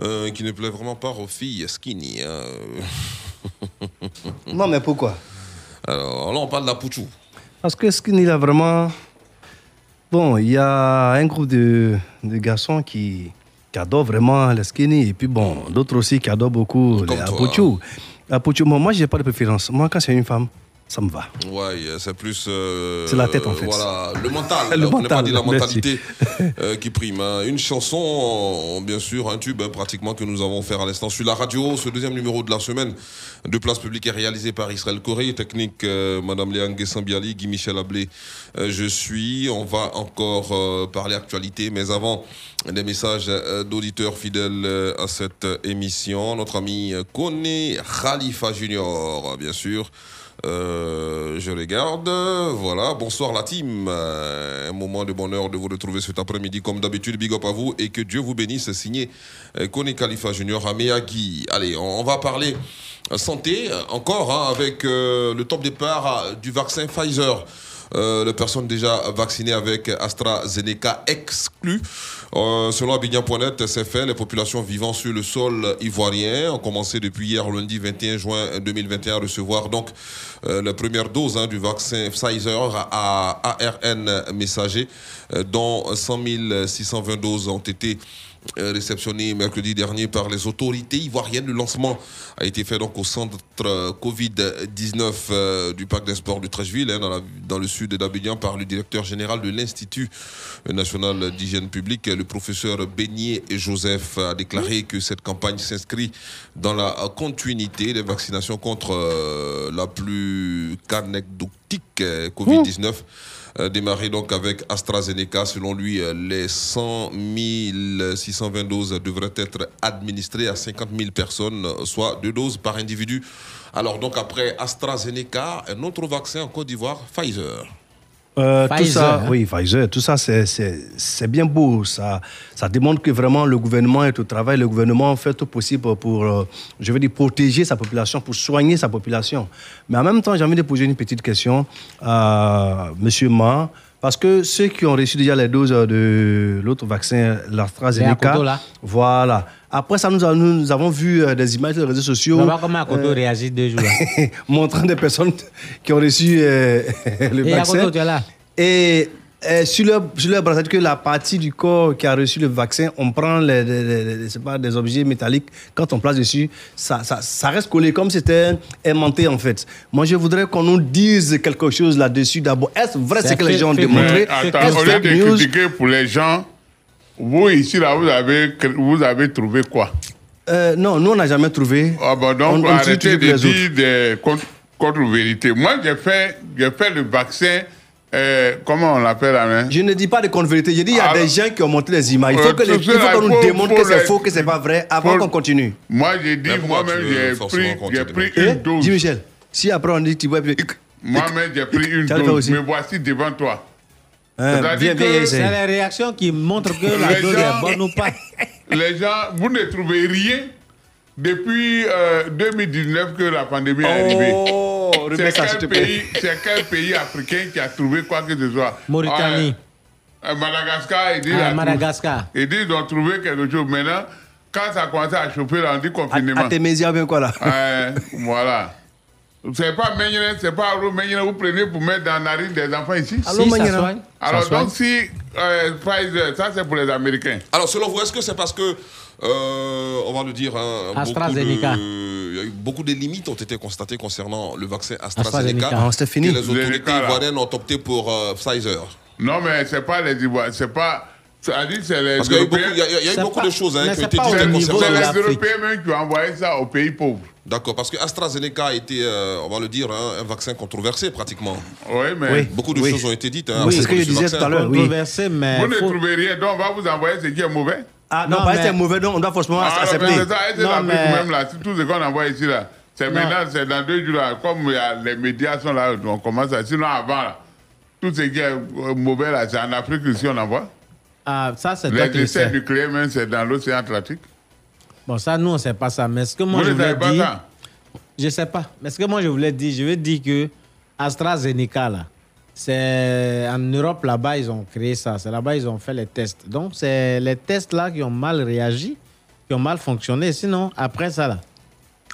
euh, qui ne plaît vraiment pas aux filles skinny. hein. Non, mais pourquoi? Alors là, on parle d'Apouchou. Parce que Skinny, là, vraiment. Bon, il y a un groupe de, de garçons qui, qui adorent vraiment les Skinny. Et puis, bon, d'autres aussi qui adorent beaucoup les Apuchu. Apuchu, moi, moi, j'ai pas de préférence. Moi, quand c'est une femme, ça me va. Ouais, c'est plus. euh, C'est la tête, en fait. Voilà, le mental. Le on n'a pas mental, dit la mentalité euh, qui prime. hein. Une chanson, bien sûr, un tube hein, pratiquement que nous avons fait à l'instant sur la radio. Ce deuxième numéro de la semaine de Place Publique est réalisé par Israël Corée. Technique, euh, Madame Léa Sambiali, Guy Michel Ablé. euh, je suis. On va encore parler actualité, mais avant, des messages d'auditeurs fidèles à cette émission. Notre ami Kone Khalifa Junior, bien sûr. Euh, je regarde. Voilà. Bonsoir la team. Euh, un moment de bonheur de vous retrouver cet après-midi comme d'habitude. Big up à vous et que Dieu vous bénisse. Signé euh, Kone Khalifa Junior à. Allez, on, va parler santé encore hein, avec le top départ du vaccin Pfizer. Euh, les personnes déjà vaccinées avec AstraZeneca exclues. Euh, selon Abidjan.net, c'est fait. Les populations vivant sur le sol ivoirien ont commencé depuis hier, lundi 21 juin 2021, à recevoir donc euh, la première dose hein, du vaccin Pfizer à ARN messager, euh, dont 100 620 doses ont été réceptionné mercredi dernier par les autorités ivoiriennes. Le lancement a été fait donc au centre euh, Covid-19 euh, du parc des sports de Trècheville, hein, dans, la- dans le sud d'Abidjan, par le directeur général de l'Institut national d'hygiène publique, le professeur Beignet Joseph, a déclaré que cette campagne s'inscrit dans la continuité des vaccinations contre euh, la plus anecdotique euh, Covid-19 euh, démarré donc avec AstraZeneca. Selon lui, euh, les 100 620 doses devraient être administrées à 50 000 personnes, euh, soit deux doses par individu. Alors donc après AstraZeneca, un autre vaccin en Côte d'Ivoire, Pfizer. Euh, tout Pfizer, ça, hein. oui, Pfizer, tout ça, c'est bien beau. Ça, ça démontre que vraiment le gouvernement est au travail. Le gouvernement fait tout possible pour, euh, je veux dire, protéger sa population, pour soigner sa population. Mais en même temps, j'ai envie de poser une petite question à M. Ma. Parce que ceux qui ont reçu déjà les doses de l'autre vaccin, l'AstraZeneca, voilà. Après ça, nous, avons- nous avons vu euh, des images sur les réseaux sociaux. On va voir comment Akoto euh, réagit deux jours montrant des personnes qui ont reçu euh, le Et vaccin. Akoto, tu es là. Et euh, sur leur, sur leur bras, c'est-à-dire que la partie du corps qui a reçu le vaccin, on prend les, les- les- les- c'est pas, des objets métalliques, quand on place dessus, ça, ça, ça reste collé comme si c'était aimanté en fait. Moi, je voudrais qu'on nous dise quelque chose là-dessus d'abord. Est-ce vrai ce que les gens ont démontré? Attends, au lieu de news? critiquer pour les gens, vous ici, là, vous avez, vous avez trouvé quoi? Euh, Non, nous, on n'a jamais trouvé. Ah ben donc, On- on arrêtez de dire des contre- contre-vérités. Moi, j'ai fait, j'ai fait le vaccin, euh, comment on l'appelle hein? Je ne dis pas de contre-vérité. Je dis il y a Alors- des gens qui ont montré les images. Il faut Euh, que les- tout il faut cela, qu'on nous démontre que c'est faux, que c'est pas vrai, avant qu'on continue. Moi, j'ai dit, moi-même, j'ai pris, pris Eh, une dose. Dis Michel, si après on dit tu vois, Moi-même, j'ai pris une dose. aussi. Me voici devant toi. Hein. C'est la réaction qui montre que la dose gens- est bonne ou pas. Les gens, vous ne trouvez rien depuis euh, 2019 que la pandémie est arrivée. Oh, C'est quel, pays, c'est quel pays africain qui a trouvé quoi que ce soit? Mauritanie. Ah, euh, Madagascar, ils disent, Ah, Madagascar. ils disent qu'ils ont trouvé quelque chose. Maintenant, quand ça a commencé à chauffer, là, on dit confinement. Bien quoi là Ouais, voilà. C'est pas Menyene, c'est pas Aro Menyene, vous prenez pour mettre dans la narine des enfants ici? Allô, Si, ça. Alors, Ça soigne. donc, si euh, Pfizer, ça c'est pour les Américains. Alors, selon vous, est-ce que c'est parce que, euh, on va le dire, hein, beaucoup de, beaucoup de limites ont été constatées concernant le vaccin AstraZeneca. AstraZeneca. Ah, fini. Et les autorités ivoiriennes ont opté pour euh, Pfizer. Non, mais c'est pas les Ivoiriens, c'est pas. Ça dit c'est les Parce qu'il y a eu beaucoup, Européens. il y a- il y a eu beaucoup pas- de choses hein, qui ont été dites C'est le- les. Européens même qui ont envoyé ça aux pays pauvres. D'accord, parce que AstraZeneca a été, euh, on va le dire, hein, un vaccin controversé pratiquement. Oui, mais Oui. Beaucoup de Oui. choses ont été dites. Hein, Oui, c'est ce que je disais vaccin. tout à l'heure. Oui. Controversé, mais. vous ne faut- trouvez rien, donc on va vous envoyer ce qui est mauvais. Ah non, Non, pas mais- c'est mauvais, donc on doit forcément Ah, accepter. mais c'est ça, et c'est Non, l'Afrique mais- même là, tout ce qu'on envoie ici là. C'est maintenant, c'est dans deux jours là, comme il y a- les médias sont là, on commence à. Sinon avant là, tout ce qui est euh, mauvais là, c'est en Afrique ici on envoie. Ah, ça, c'est Les sais. nucléaires même, c'est dans l'océan Atlantique. Bon, ça, nous, on ne sait pas ça. Mais ce que moi, Vous je ne voulais pas dire. ça? Je sais pas. Mais ce que moi, je voulais dire, je veux dire que AstraZeneca, là, c'est en Europe, là-bas, ils ont créé ça. C'est là-bas, ils ont fait les tests. Donc, c'est les tests, là, qui ont mal réagi, qui ont mal fonctionné. Sinon, après ça, là,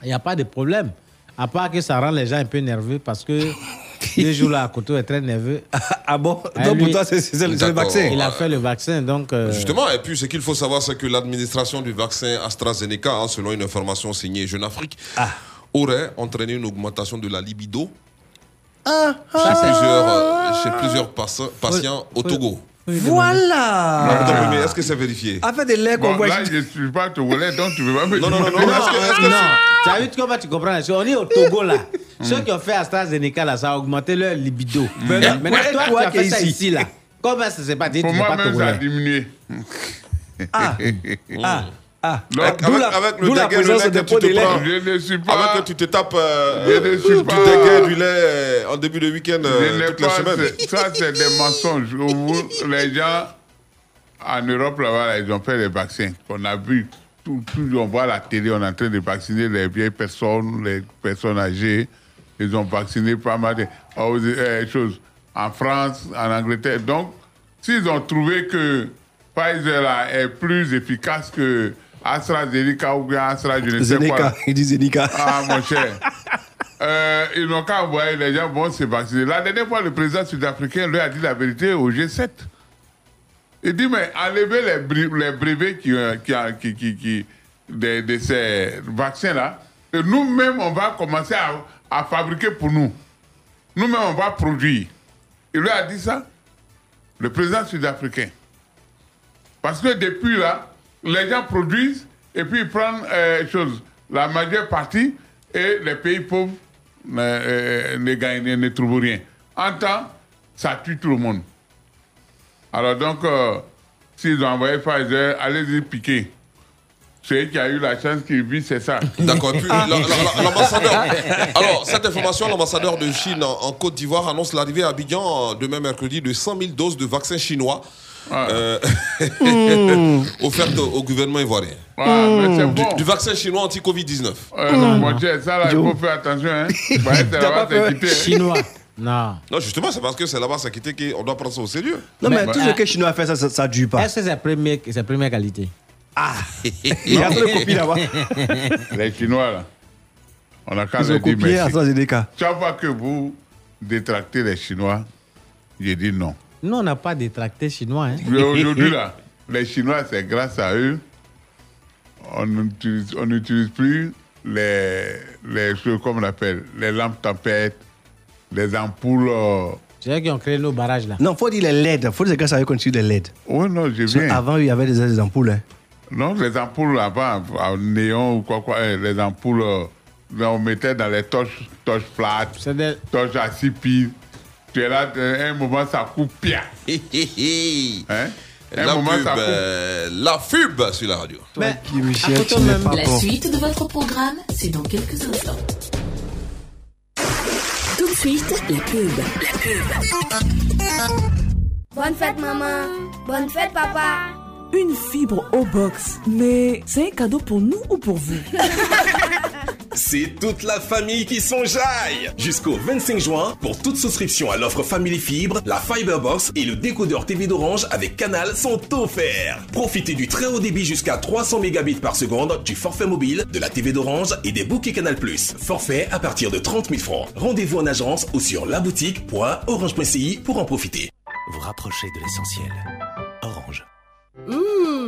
il n'y a pas de problème. À part que ça rend les gens un peu nerveux parce que deux jours là, Koto est très nerveux. Ah bon? Ah, Donc pour toi, c'est le vaccin. Il a fait le vaccin, donc. euh, Justement, et puis ce qu'il faut savoir, c'est que l'administration du vaccin AstraZeneca, hein, selon une information signée Jeune Afrique, Ah. aurait entraîné une augmentation de la libido Ah, chez, ah. plusieurs, euh, chez plusieurs pas- patients au Togo. Voilà Non, mais est-ce que c'est vérifié? Avec des laits qu'on Bon, voit là, je ne suis pas togolais, donc tu ne veux pas me Non, non, non, non, demander. est-ce que- est-ce que non, tu as vu comment tu comprends? La chose On est au Togo là? Ceux qui ont fait AstraZeneca là, ça a augmenté leur libido. Maintenant, maintenant, toi, toi tu as qui fait ça ici. ici là. Comment ça s'est passé? Tu Pour n'es pas moi-même, ça a togolais. diminué. Ah, ah, ah. Avec, la- avec le la présence de que tu te de lait. prends, Je ne suis avant pas. que tu te tapes euh, Je ne suis du lait euh, en début de week-end euh, Ça, c'est des mensonges. Vous, les gens en Europe, là-bas, là, ils ont fait les vaccins. On a vu, tout, tout- on voit à la télé, on est en train de vacciner les vieilles personnes, les personnes âgées. Ils ont vacciné pas mal de aux- euh, choses en France, en Angleterre. Donc, s'ils ont trouvé que Pfizer là, est plus efficace que AstraZeneca ou bien Astra, je ne sais quoi. Zenica, il dit Zenica. Ah, mon cher. Euh, ils n'ont qu'à envoyer les gens vont se vacciner. La dernière fois, le président sud-africain lui a dit la vérité au G7. Il dit, mais enlevez les, bri- les brevets qui, euh, qui, qui, qui, qui- de, de ces vaccins-là. Et nous-mêmes, on va commencer à, à fabriquer pour nous. Nous-mêmes, on va produire. Il lui a dit ça, le président sud-africain. Parce que depuis là, les gens produisent et puis ils prennent euh, chose, la majeure partie et les pays pauvres ne, euh, ne gagnent, ne trouvent rien. En temps, ça tue tout le monde. Alors donc, euh, s'ils ont envoyé Pfizer, allez-y piquer. Celui qui a eu la chance qu'il vit, c'est ça. D'accord. Puis, la- l'ambassadeur. Alors, cette information, l'ambassadeur de Chine en, en Côte d'Ivoire annonce l'arrivée à Abidjan euh, demain mercredi de 100 000 doses de vaccins chinois. Euh, offertes au gouvernement ivoirien. Ah, Du- vaccin chinois anti-Covid-19. Euh, cher, ça là, il faut faire attention. Hein. Bah, c'est là-bas, c'est quitté, hein. Chinois. Non. Non, justement, c'est parce que c'est là-bas, c'est quitté qu'on doit prendre ça au sérieux. Non, mais, Mais- tout ce que les Chinois fait, ça, ça, ça dure pas. Est-ce que c'est première, c'est première qualité? Ah Il y a trop de copies là-bas. Les Chinois, là, on a leur dire copié merci. Chaque fois que vous détractez les Chinois, j'ai dit non. Nous, on n'a pas détracté chinois. Hein. Mais aujourd'hui, là, les Chinois, c'est grâce à eux, on n'utilise on n'utilise plus les, les choses, comme on appelle, les lampes tempêtes, les ampoules. euh, C'est eux qui ont créé nos barrages là. Non, faut dire les LED. Faut dire que ça avait continué les LED. Oui, non, que viens. Avant, il y avait des, des ampoules. hein. Non, les ampoules avant, à néon ou quoi, quoi, eh, les ampoules, euh, là, on mettait dans les torches, torches plates, torches à six piles. Tu es là, un moment, ça coupe bien. Hein? Un La moment, pub, ça coupe. euh, la pub sur la radio. Mais, Michel, tu n'es pas La bon. suite de votre programme, c'est dans quelques instants. Tout de suite, la pub. La pub. Bonne fête maman, bonne fête papa. Une fibre au box. Mais c'est un cadeau pour nous ou pour vous? C'est toute la famille qui s'enjaille Jusqu'au 25 juin, pour toute souscription à l'offre Family Fibre, la Fiberbox et le décodeur TV d'Orange avec Canal sont offerts. Profitez du très haut débit jusqu'à 300 mégabits par seconde, du forfait mobile, de la TV d'Orange et des bouquets Canal+. Forfait à partir de 30 000 francs. Rendez-vous en agence ou sur laboutique.orange.ci pour en profiter. Vous rapprochez de l'essentiel. Orange.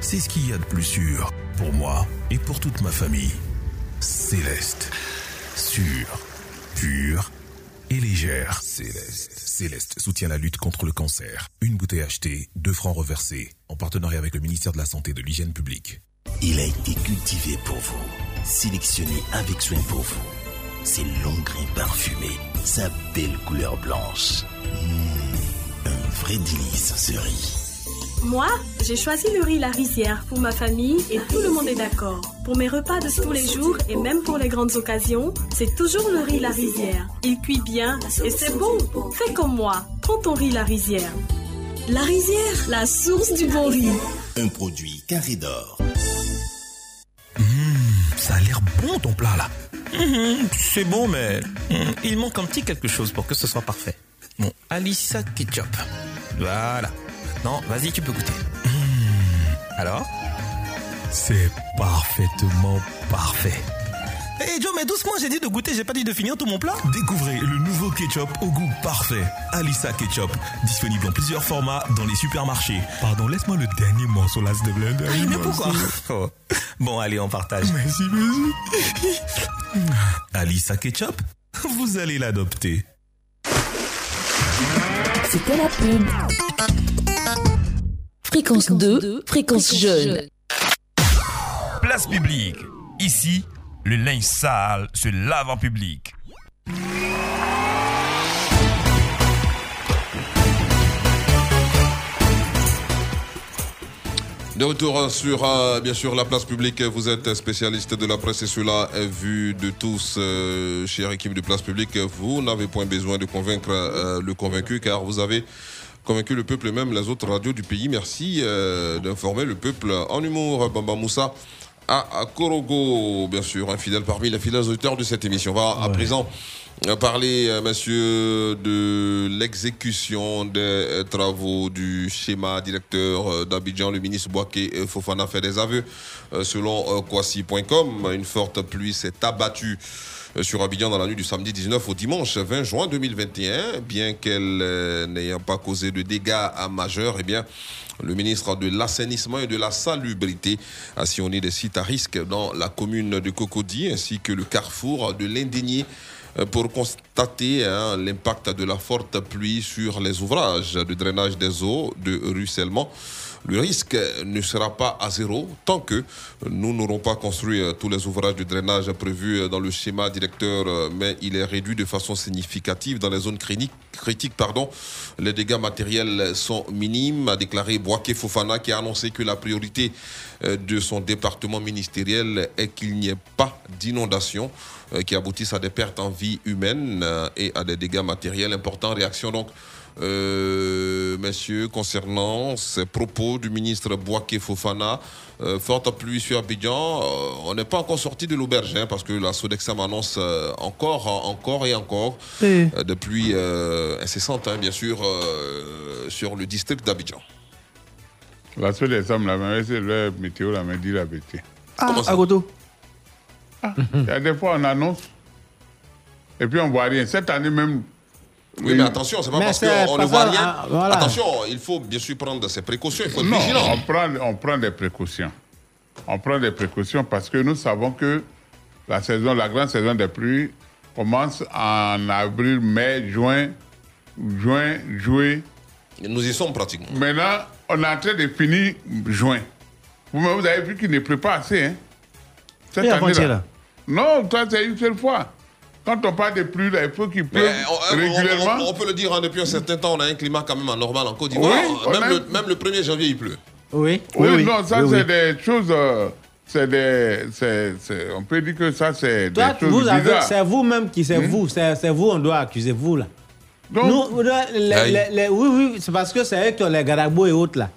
c'est ce qu'il y a de plus sûr pour moi et pour toute ma famille. Céleste. Sûre, pure et légère. Céleste. Céleste soutient la lutte contre le cancer. Une bouteille achetée, deux francs reversés, en partenariat avec le ministère de la Santé et de l'Hygiène publique. Il a été cultivé pour vous, sélectionné avec soin pour vous. Ses longs grains parfumés, sa belle couleur blanche. Mmh, un vrai délice ce riz. Moi, j'ai choisi le riz La Rizière pour ma famille et tout le monde est d'accord. Pour mes repas de tous les jours et même pour les grandes occasions, c'est toujours le riz La Rizière. Il cuit bien et c'est bon. Fais comme moi, prends ton riz La Rizière. La Rizière, la source du bon riz. Un produit carré d'or. Ça a l'air bon ton plat là. Mhm, c'est bon, mais mhm, il manque un petit quelque chose pour que ce soit parfait. Bon, Alissa Ketchup. Voilà. Maintenant, vas-y, tu peux goûter. Mhm. Alors c'est parfaitement parfait. Hey Joe, mais doucement, j'ai dit de goûter, j'ai pas dit de finir tout mon plat. Découvrez le nouveau ketchup au goût parfait. Alissa Ketchup. Disponible en plusieurs formats dans les supermarchés. Pardon, laisse-moi le dernier morceau là, plaît. Aïe, mais pourquoi Oh. Bon, allez, on partage. Merci, merci. Alissa Ketchup, vous allez l'adopter. C'était la pub. Fréquence 2, fréquence jeune. Place publique. Ici, le linge sale se lave en public. De retour sur euh, bien sûr la place publique, vous êtes spécialiste de la presse et cela est vu de tous, euh, chère équipe de place publique. Vous n'avez point besoin de convaincre euh, le convaincu car vous avez convaincu le peuple et même les autres radios du pays. Merci euh, d'informer le peuple en humour. Bamba Moussa à Korogo, bien sûr, un fidèle parmi les fidèles auditeurs de cette émission. On va à présent euh, parler, euh, monsieur, de l'exécution des travaux du schéma directeur d'Abidjan. Le ministre Boaké Fofana fait des aveux. Selon Kwasi.com, une forte pluie s'est abattue sur Abidjan dans la nuit du samedi 19 au dimanche 20 juin 2021. Bien qu'elle euh, n'ayant pas causé de dégâts majeurs, eh bien, le ministre de l'Assainissement et de la Salubrité a sillonné des sites à risque dans la commune de Cocody ainsi que le carrefour de l'Indigné euh, pour constater hein, l'impact de la forte pluie sur les ouvrages de drainage des eaux, de ruissellement. Le risque ne sera pas à zéro tant que nous n'aurons pas construit euh, tous les ouvrages de drainage prévus euh, dans le schéma directeur, euh, mais il est réduit de façon significative dans les zones critiques. Les dégâts matériels sont minimes, a déclaré Boaké Fofana, qui a annoncé que la priorité de son département ministériel est qu'il n'y ait pas d'inondation qui aboutissent à des pertes en vie humaine et à des dégâts matériels importants. Réaction donc euh, messieurs, concernant ces propos du ministre Boaké Fofana, euh, forte pluie sur Abidjan, euh, on n'est pas encore sorti de l'auberge hein, parce que la Sodexam annonce euh, encore, encore et encore euh, de pluie euh, incessante, hein, bien sûr, euh, sur le district d'Abidjan. La exemple, la même, c'est le météo, la même dit la vérité. Ah, à Goto. Il y a des fois, on annonce, et puis on voit rien. Cette année même. Oui, mais attention, c'est pas Mais parce qu'on ne voit rien. ah, voilà. Attention, il faut bien sûr prendre ses précautions, il faut être Non, vigilant. on prend, on prend des précautions. On prend des précautions parce que nous savons que la saison, la grande saison des pluies commence en avril, mai, juin, juin, juillet. Nous y sommes pratiquement. Maintenant, on est en train de finir juin. Vous, vous avez vu qu'il ne pleut pas assez, hein? Cette année-là. là. Non, ça c'est une seule fois. Quand on parle de pluie, là, il faut qu'il pleuve on, on- régulièrement. on- on peut le dire, hein, depuis un certain temps, on a un climat quand même anormal en Côte d'Ivoire. Oui, même, a- le, même le 1er janvier, il pleut. Oui. Oui, non, ça c'est des choses. euh, c'est des. on peut dire que ça c'est des Toi, choses vous avez, bizarres. c'est vous-même qui, c'est Hmm? vous, c'est vous, on doit accuser vous là. Donc- Nous, les- les- Aïe. les- les- oui, oui, c'est parce que c'est eux qui ont les garabos et autres là.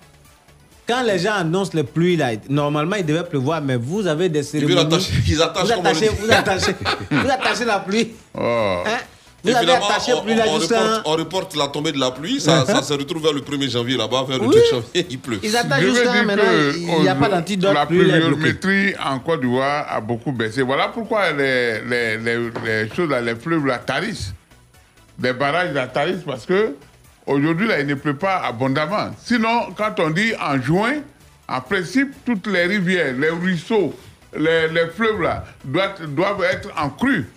Quand les gens annoncent les pluies là, normalement il devait pleuvoir, mais vous avez des cérémonies. ils attachent, vous comme on le attachez, vous attachez, vous attachez la pluie. Oh. Hein? Vous Et avez finalement, attaché on, pluie là on jusqu'à. reporte, on reporte la tombée de la pluie, ça, ça se retrouve vers le 1er janvier là-bas, vers le Oui. 2 janvier, il pleut. Ils attachent jusqu'à dire maintenant, il n'y a pas d'antidote, La pluviométrie en Côte d'Ivoire a beaucoup baissé. Voilà pourquoi les, les, les, les choses, là, les fleuves la tarissent. Les barrages la tarissent parce que aujourd'hui, là, il ne pleut pas abondamment. Sinon, quand on dit en juin, en principe, toutes les rivières, les ruisseaux, les, les fleuves là, doivent, doivent être en crue,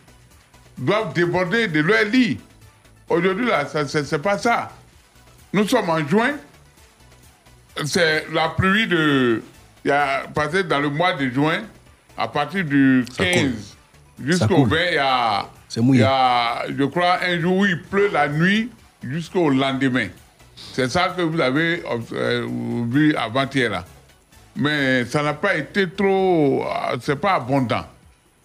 doivent déborder de leur lit. Aujourd'hui, là, c'est pas ça. Nous sommes en juin, c'est la pluie de. Il y a passé dans le mois de juin, à partir du 15 jusqu'au coule. 20, il y a. C'est mouillé. Il y a, je crois, un jour où il pleut la nuit jusqu'au lendemain. C'est ça que vous avez euh, vu avant-hier là. Mais ça n'a pas été trop. euh, C'est pas abondant.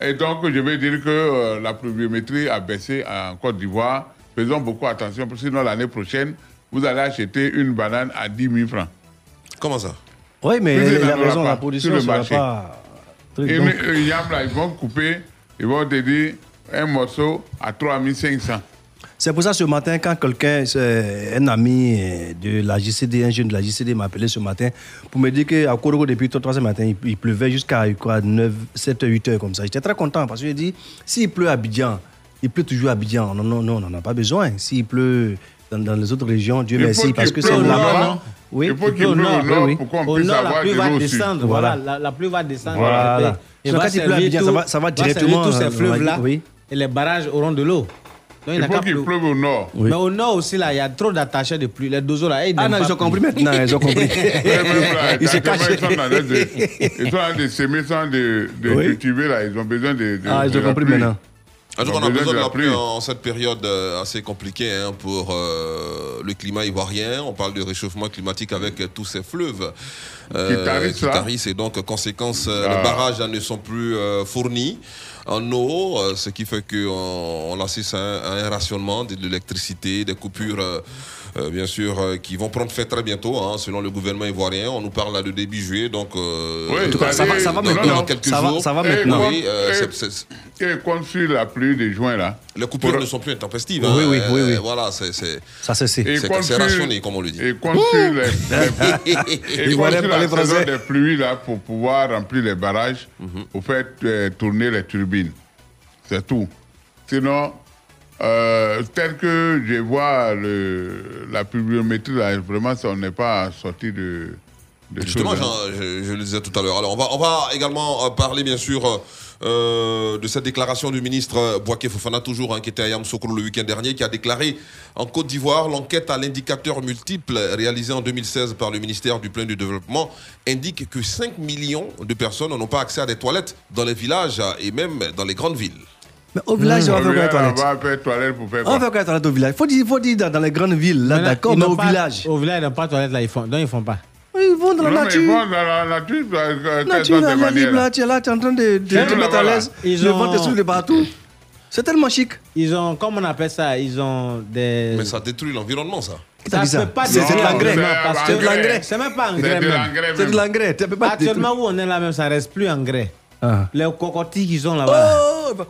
Et donc, je vais dire que euh, la pluviométrie a baissé en Côte d'Ivoire. Faisons beaucoup attention, parce que sinon, l'année prochaine, vous allez acheter une banane à 10 000 francs. Comment ça? Oui, mais il a raison, la le ne sera pas. truc, Et donc- mais, euh, yam, là, ils vont couper, ils vont te dire un morceau à 3500. C'est pour ça ce matin, quand quelqu'un, c'est un ami de la JCD, un jeune de la JCD m'a appelé ce matin pour me dire qu'à Korogo, depuis 3 ce matin, il, il pleuvait jusqu'à quoi, 9, 7, 8 heures comme ça. J'étais très content parce que j'ai dit, s'il pleut à Abidjan, il pleut toujours à Abidjan. Non, non, non, on n'en a pas besoin. S'il pleut dans, dans les autres régions, Dieu Il merci, faut parce que c'est là-bas. nord. Oui, Il faut qu'il pleuve au nord oui, oui. pour qu'on Au puisse nord, la pluie va descendre. Voilà. Voilà, la, la pluie va descendre. Voilà. Et Donc, va quand il pleut à servir Abidjan, tout- ça va- ça va directement, tous ces fleuves-là. oui. Et les barrages auront de l'eau. Donc, Il n'a faut qu'il pleu- pleuve au nord. Oui. Mais au nord aussi, là, il y a trop d'attachés de pluie. Les dozos, là, ils Ah non, ils ont compris maintenant, ils ont compris. Ils se cachent. Ils sont en train de, ils sont en train de s'aimer, sans de, cultiver, là. Ils ont besoin de, Ah, ils ont compris maintenant. En tout Ils cas, on a besoin de la pluie en cette période euh, assez compliquée hein, pour euh, le climat ivoirien. On parle de réchauffement climatique avec euh, tous ces fleuves Qui tarissent, et donc conséquence, euh, Ah. les barrages hein, ne sont plus euh, fournis en eau, euh, ce qui fait qu'on on assiste à un, à un rationnement de l'électricité, des coupures. Euh, bien sûr, euh, qui vont prendre fin très bientôt, hein, selon le gouvernement ivoirien. On nous parle là de début juillet, donc euh, Oui, en tout cas, ça va- ça va maintenant. dans quelques Ça va- jours. ça va Et maintenant. quand- Oui, euh, et- comme sur la pluie de juin, là. les coupures Pour- ne sont plus intempestives. Oui, oui, oui, oui. Voilà, c'est c'est- Ça, c'est c'est. Rationné, comme on le dit. Et comme sur les, les- et aller la saison des pluies, là, pour pouvoir remplir les barrages, Mhm. pour faire euh, tourner les turbines. C'est tout. Sinon, euh, tel que je vois le, la pluviométrie, là, vraiment, ça, on n'est pas sorti de, de Justement, hein. Je, je le disais tout à l'heure. Alors, on va, on va également euh, parler, bien sûr, euh, de cette déclaration du ministre euh, Boaké Fofana, toujours, hein, qui était à le week-end dernier, qui a déclaré en Côte d'Ivoire l'enquête à l'indicateur multiple réalisée en 2016 par le ministère du Plein du Développement indique que 5 millions de personnes n'ont pas accès à des toilettes dans les villages et même dans les grandes villes. Mais au village, on va On faire quoi, les va toilettes? On va faire toilette pour faire On va quoi? faire quoi, les toilettes au village? Faut dire, faut dire dans, dans les grandes villes, là, d'accord, mais au pas- village. Au village, ils n'ont pas de toilette, là, ils font. Donc, ils font pas. Ils vont dans la Non, nature. ils vont dans la nature, dans- dans- quelles nature, là, ces il y a libre, manières, là, tu es là, tu es en train de, de te mettre à l'aise. ils Le vent te souffle de partout. C'est tellement chic. Ils ont, comment on appelle ça Ils ont des. Mais ça détruit l'environnement, ça. Ça ça? peut pas C'est c'est de détruire l'engrais. C'est de l'engrais. C'est même pas engrais de même. l'engrais C'est de l'engrais. Actuellement où on est là même, ça reste plus engrais. Ah. Les cocotilles qu'ils ont là-bas, Oh, bah,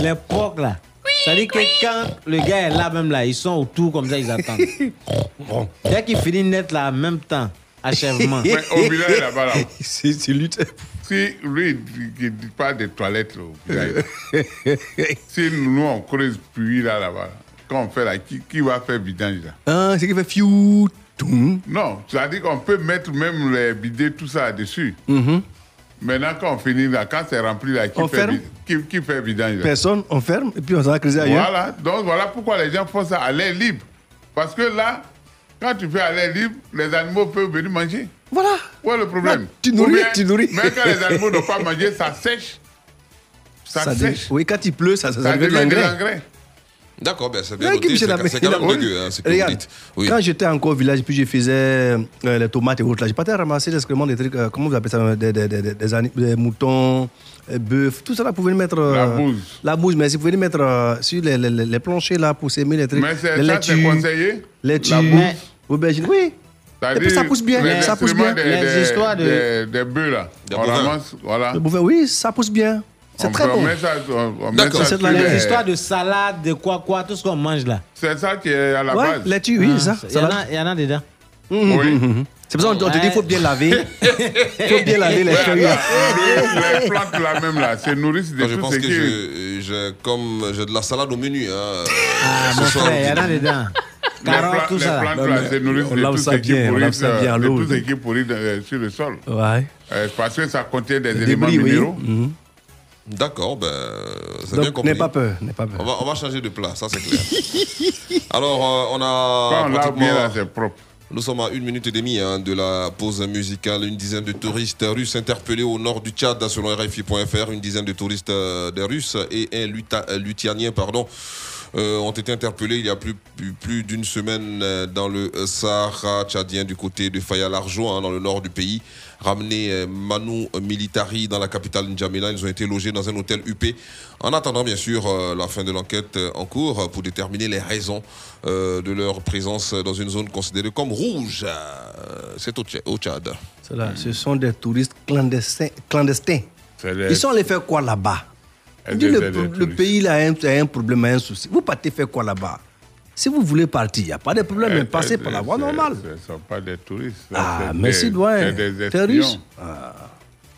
les porcs là. Ça dit que quand le gars est là même là, ils sont autour comme ça, ils attendent. Dès qu'il finit net là en même temps, achèvement. Mais au village là-bas, là, c'est c'est lutte. si lui, il ne dit pas des toilettes là, si nous, on creuse puits là, là-bas, quand on fait là, qui, qui va faire vidange là? Ah, c'est qui fait fiou. Non, c'est-à-dire qu'on peut mettre même les bidets, tout ça dessus. Mhm. Maintenant, quand on finit là, quand c'est rempli là, qui, On fait, ferme qui, qui fait vidange là? Personne, on ferme et puis on s'en creuser ailleurs. Voilà, donc voilà pourquoi les gens font ça à l'air libre. Parce que là, quand tu fais à l'air libre, les animaux peuvent venir manger. Voilà. Où est le problème? Là, tu nourris, bien, tu nourris. Même quand les animaux n'ont pas mangé, ça sèche. Ça, sèche. Oui, quand il pleut, ça, ça, Ça devient de devient de l'engrais. D'accord, ben c'est bien noté. Michel C'est quand il a- même oui. dégueu, hein, ce que vous Regarde, dites. Oui. Quand j'étais encore au village, puis je faisais euh, les tomates et autres, là, j'ai pas ramasser des excréments, des trucs, euh, comment vous appelez ça, des, des, des, des, moutons, euh, bœufs, tout ça là, vous pouvez le mettre. euh, La bouse. La bouse, mais si vous pouvez le mettre euh, sur les, les, les- les planchers là pour s'aimer les trucs. Mais c'est- les ça, c'est conseillé laitues, La bouse. aubergines, oui. Et puis ça pousse bien, les ça pousse bien. Des, Les des- histoires de- Des, des bœufs là. Des on ramasse, voilà. Oui, ça pousse bien. C'est très bon. met ça, on, on met D'accord. ça C'est Les les- histoires de salade, de quoi, quoi, tout ce qu'on mange là. C'est ça qui est à la Ouais, base. laitue, oui, Ah, ça. Il y, y en a dedans. Oui. C'est pour ça qu'on te dit qu'il faut bien laver. Il faut bien laver les feuilles. les, les plantes là même là, se nourrissent de Moi, je tout pense ce que j'ai comme j'ai de la salade au menu. Hein, Ah, mon frère, il y en a dedans. Les, Carottes, tout les ça. là. plantes là se nourrissent on de lave tout ça ce qui bien, on pourrit, lave ça bien à de l'eau. tout ce qui pourrit euh, sur le sol. Ouais. Euh, parce que ça contient des, éléments minéraux. D'accord, ben, c'est bien compris. n'aie pas peur, n'aie pas On peur. va, on va changer de plat, ça c'est clair. Alors, euh, on a Quand pratiquement- bien c'est propre. Nous sommes à une minute et demie hein, de la pause musicale. Une dizaine de touristes russes interpellés au nord du Tchad, selon RFI.fr. Une dizaine de touristes euh, des Russes et un luta- euh, Luthianien, pardon, euh, ont été interpellés il y a plus, plus, plus d'une semaine euh, dans le Sahara tchadien du côté de Faya-Largeau, hein, dans le nord du pays. Ramenés euh, Manu Militari dans la capitale N'Djamena, ils ont été logés dans un hôtel UP. En attendant, bien sûr, la fin de l'enquête en cours pour déterminer les raisons de leur présence dans une zone considérée comme rouge. C'est au, Tchad- là, Ce sont des touristes clandestins. clandestins. Ils sont allés faire quoi là-bas? Dis, le, touristes. pays là a un, a un problème, a un souci. Vous partez faire quoi là-bas? Si vous voulez partir, il n'y a pas de problème, mais passez par la voie normale. Ce ne sont pas des touristes. Ah, merci, doyen. C'est des T'es espions. russe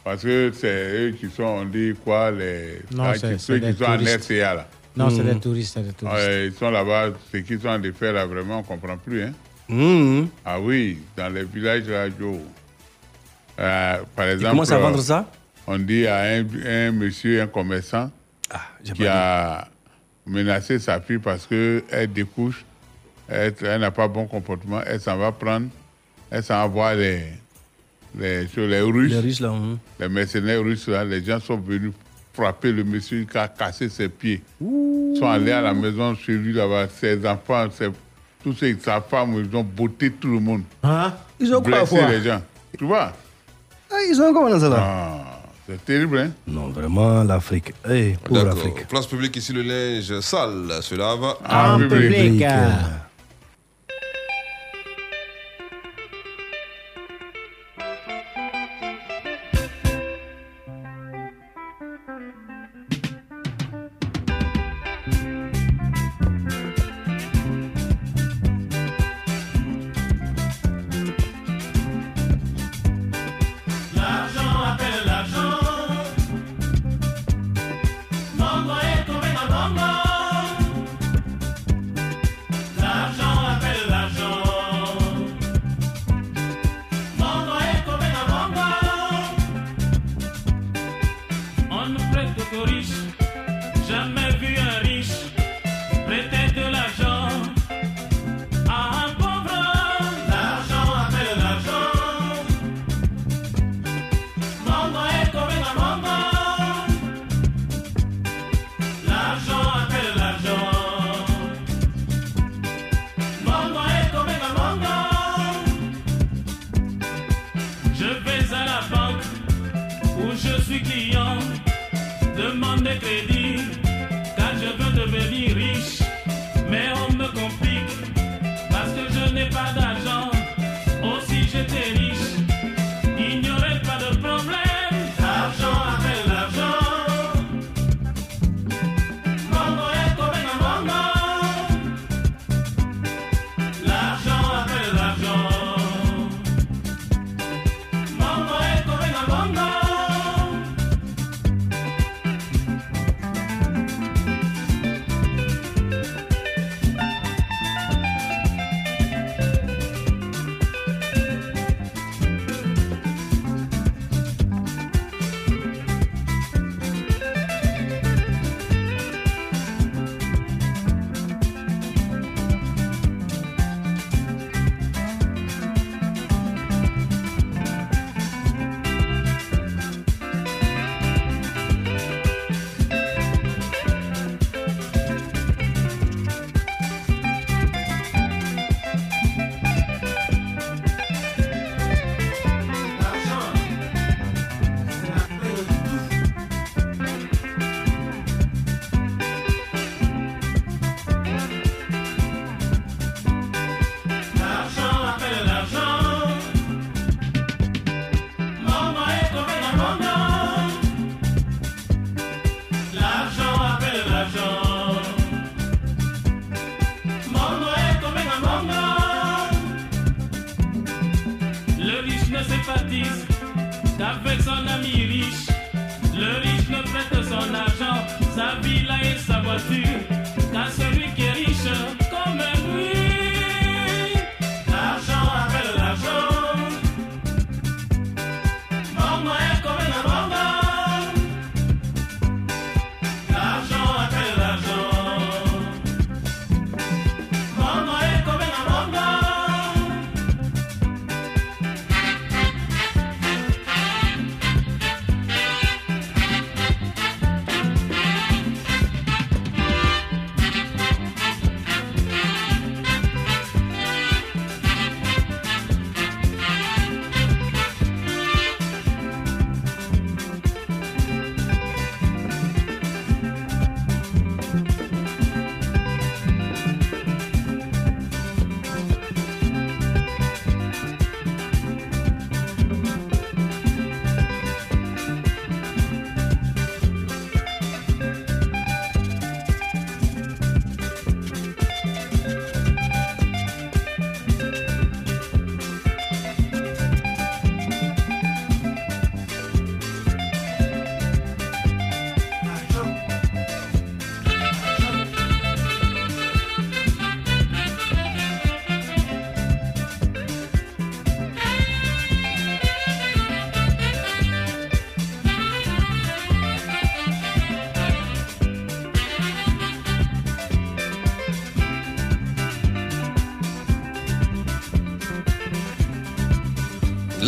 Parce que c'est eux qui sont, on dit quoi, les, Non, ah, qui- ceux des qui sont en touristes. RCA là. Non, c'est Hmm. des touristes, c'est des touristes. Ils sont là-bas, ce qu'ils sont en train de faire là, vraiment, on ne comprend plus. Hein. Mhm. Ah oui, dans les villages là, Joe. Euh, par exemple. commencent à vendre euh, ça? On dit à un, un monsieur, un commerçant, qui a menacé sa fille parce qu'elle découche, elle, elle n'a pas bon comportement, elle s'en va prendre, elle s'en va voir les, les, sur les Russes. Les Russes, là. mhm. Les mercenaires russes, là, les gens sont venus frapper le monsieur qui a cassé ses pieds. Ils sont allés à la maison chez lui là-bas, ses enfants, ses, tous ses, sa femme, ils ont botté tout le monde. Hein? Ils ont quoi Blessé voir les gens. Tu vois? Ah, Ils ont comment ça là? Ah, C'est terrible, hein Non, vraiment, l'Afrique. Hey, pauvre D'accord. Afrique. Place publique ici, le linge sale se lave. En public. L'argent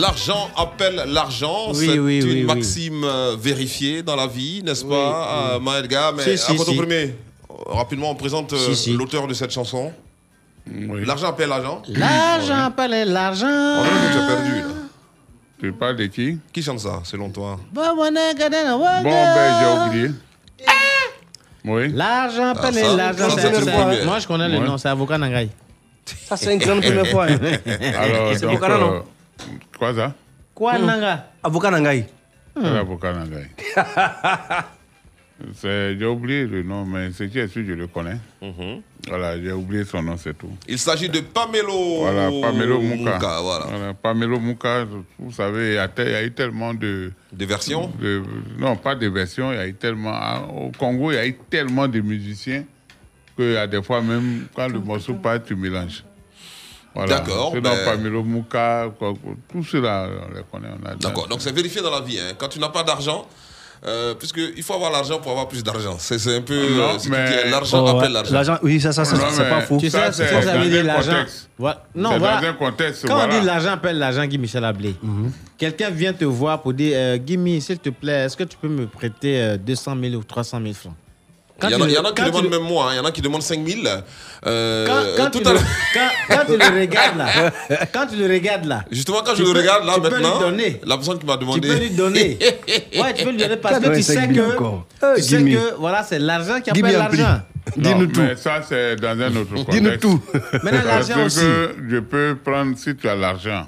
L'argent appelle l'argent. Oui, c'est oui, une oui, maxime euh, vérifiée dans la vie, n'est-ce Oui, pas, euh, oui. Maëlga Mais Si, si, premier, rapidement, on présente euh, Si, si. l'auteur de cette chanson. L'argent appelle l'argent. L'argent appelle l'argent. On tu as perdu, là. Tu parles de qui? Qui chante ça, selon toi Bon, ben, j'ai oublié. Oui. L'argent Ah, appelle l'argent. Moi, je connais le nom, c'est avocat Nangaï. Ça, c'est une grande première fois. hein. Alors, C'est donc, euh, quoi ça Quoi, Nanga Avocat Nangaï. C'est l'avocat Nangaï. C'est- J'ai oublié le nom, mais ce qui est sûr, je le connais. Mhm. Voilà, j'ai oublié son nom, c'est tout. Il s'agit de Pamelo. Voilà, Pamelo Mouka. Mouka, voilà. Voilà, Pamelo Mouka, vous savez, il y, a te- il y a eu tellement de... Des versions de- Non, pas de versions, il y a eu tellement... ah, Au Congo, il y a eu tellement de musiciens qu'il y a des fois même, quand le morceau part, tu mélanges. Voilà. D'accord, C'est dans ben- Pamelo Mouka, quoi, quoi, tout cela, on les connaît. on a- D'accord, donc c'est vérifié dans la vie. hein. Quand tu n'as pas d'argent, euh, puisqu'il faut avoir l'argent pour avoir plus d'argent. C'est c'est un peu. Non, euh, mais- L'argent Oh, appelle ouais. l'argent. L'argent, oui, ça, ça, ça, c'est mais pas faux. Tu sais, Ça, c'est c'est ça, ça dans veut dire un l'argent. Voilà. Non, voilà. dans un contexte, Quand on dit l'argent appelle l'argent, Guy Michel Ablé. Quelqu'un vient te voir pour dire euh, Guy, s'il te plaît, est-ce que tu peux me prêter euh, 200 000 ou 300 000 francs? Il y, en tu a, le- il y en a qui tu demandent le- même moi, hein. il y en a qui demandent 5 000. Euh, Quand, quand tout tu à le, l'heure- quand, quand tu le regardes là, quand tu le regardes là, Justement, quand tu je le peux- regarde là tu peux lui maintenant, donner. la personne qui m'a tu demandé. peux lui donner. Ouais, tu peux lui donner parce que tu sais que, Euh, tu sais Gimme. que voilà, c'est l'argent qui appelle l'argent. Non, mais ça, c'est dans un autre contexte. Dis-nous tout. Maintenant, Parce l'argent aussi. que je peux prendre, si tu as l'argent,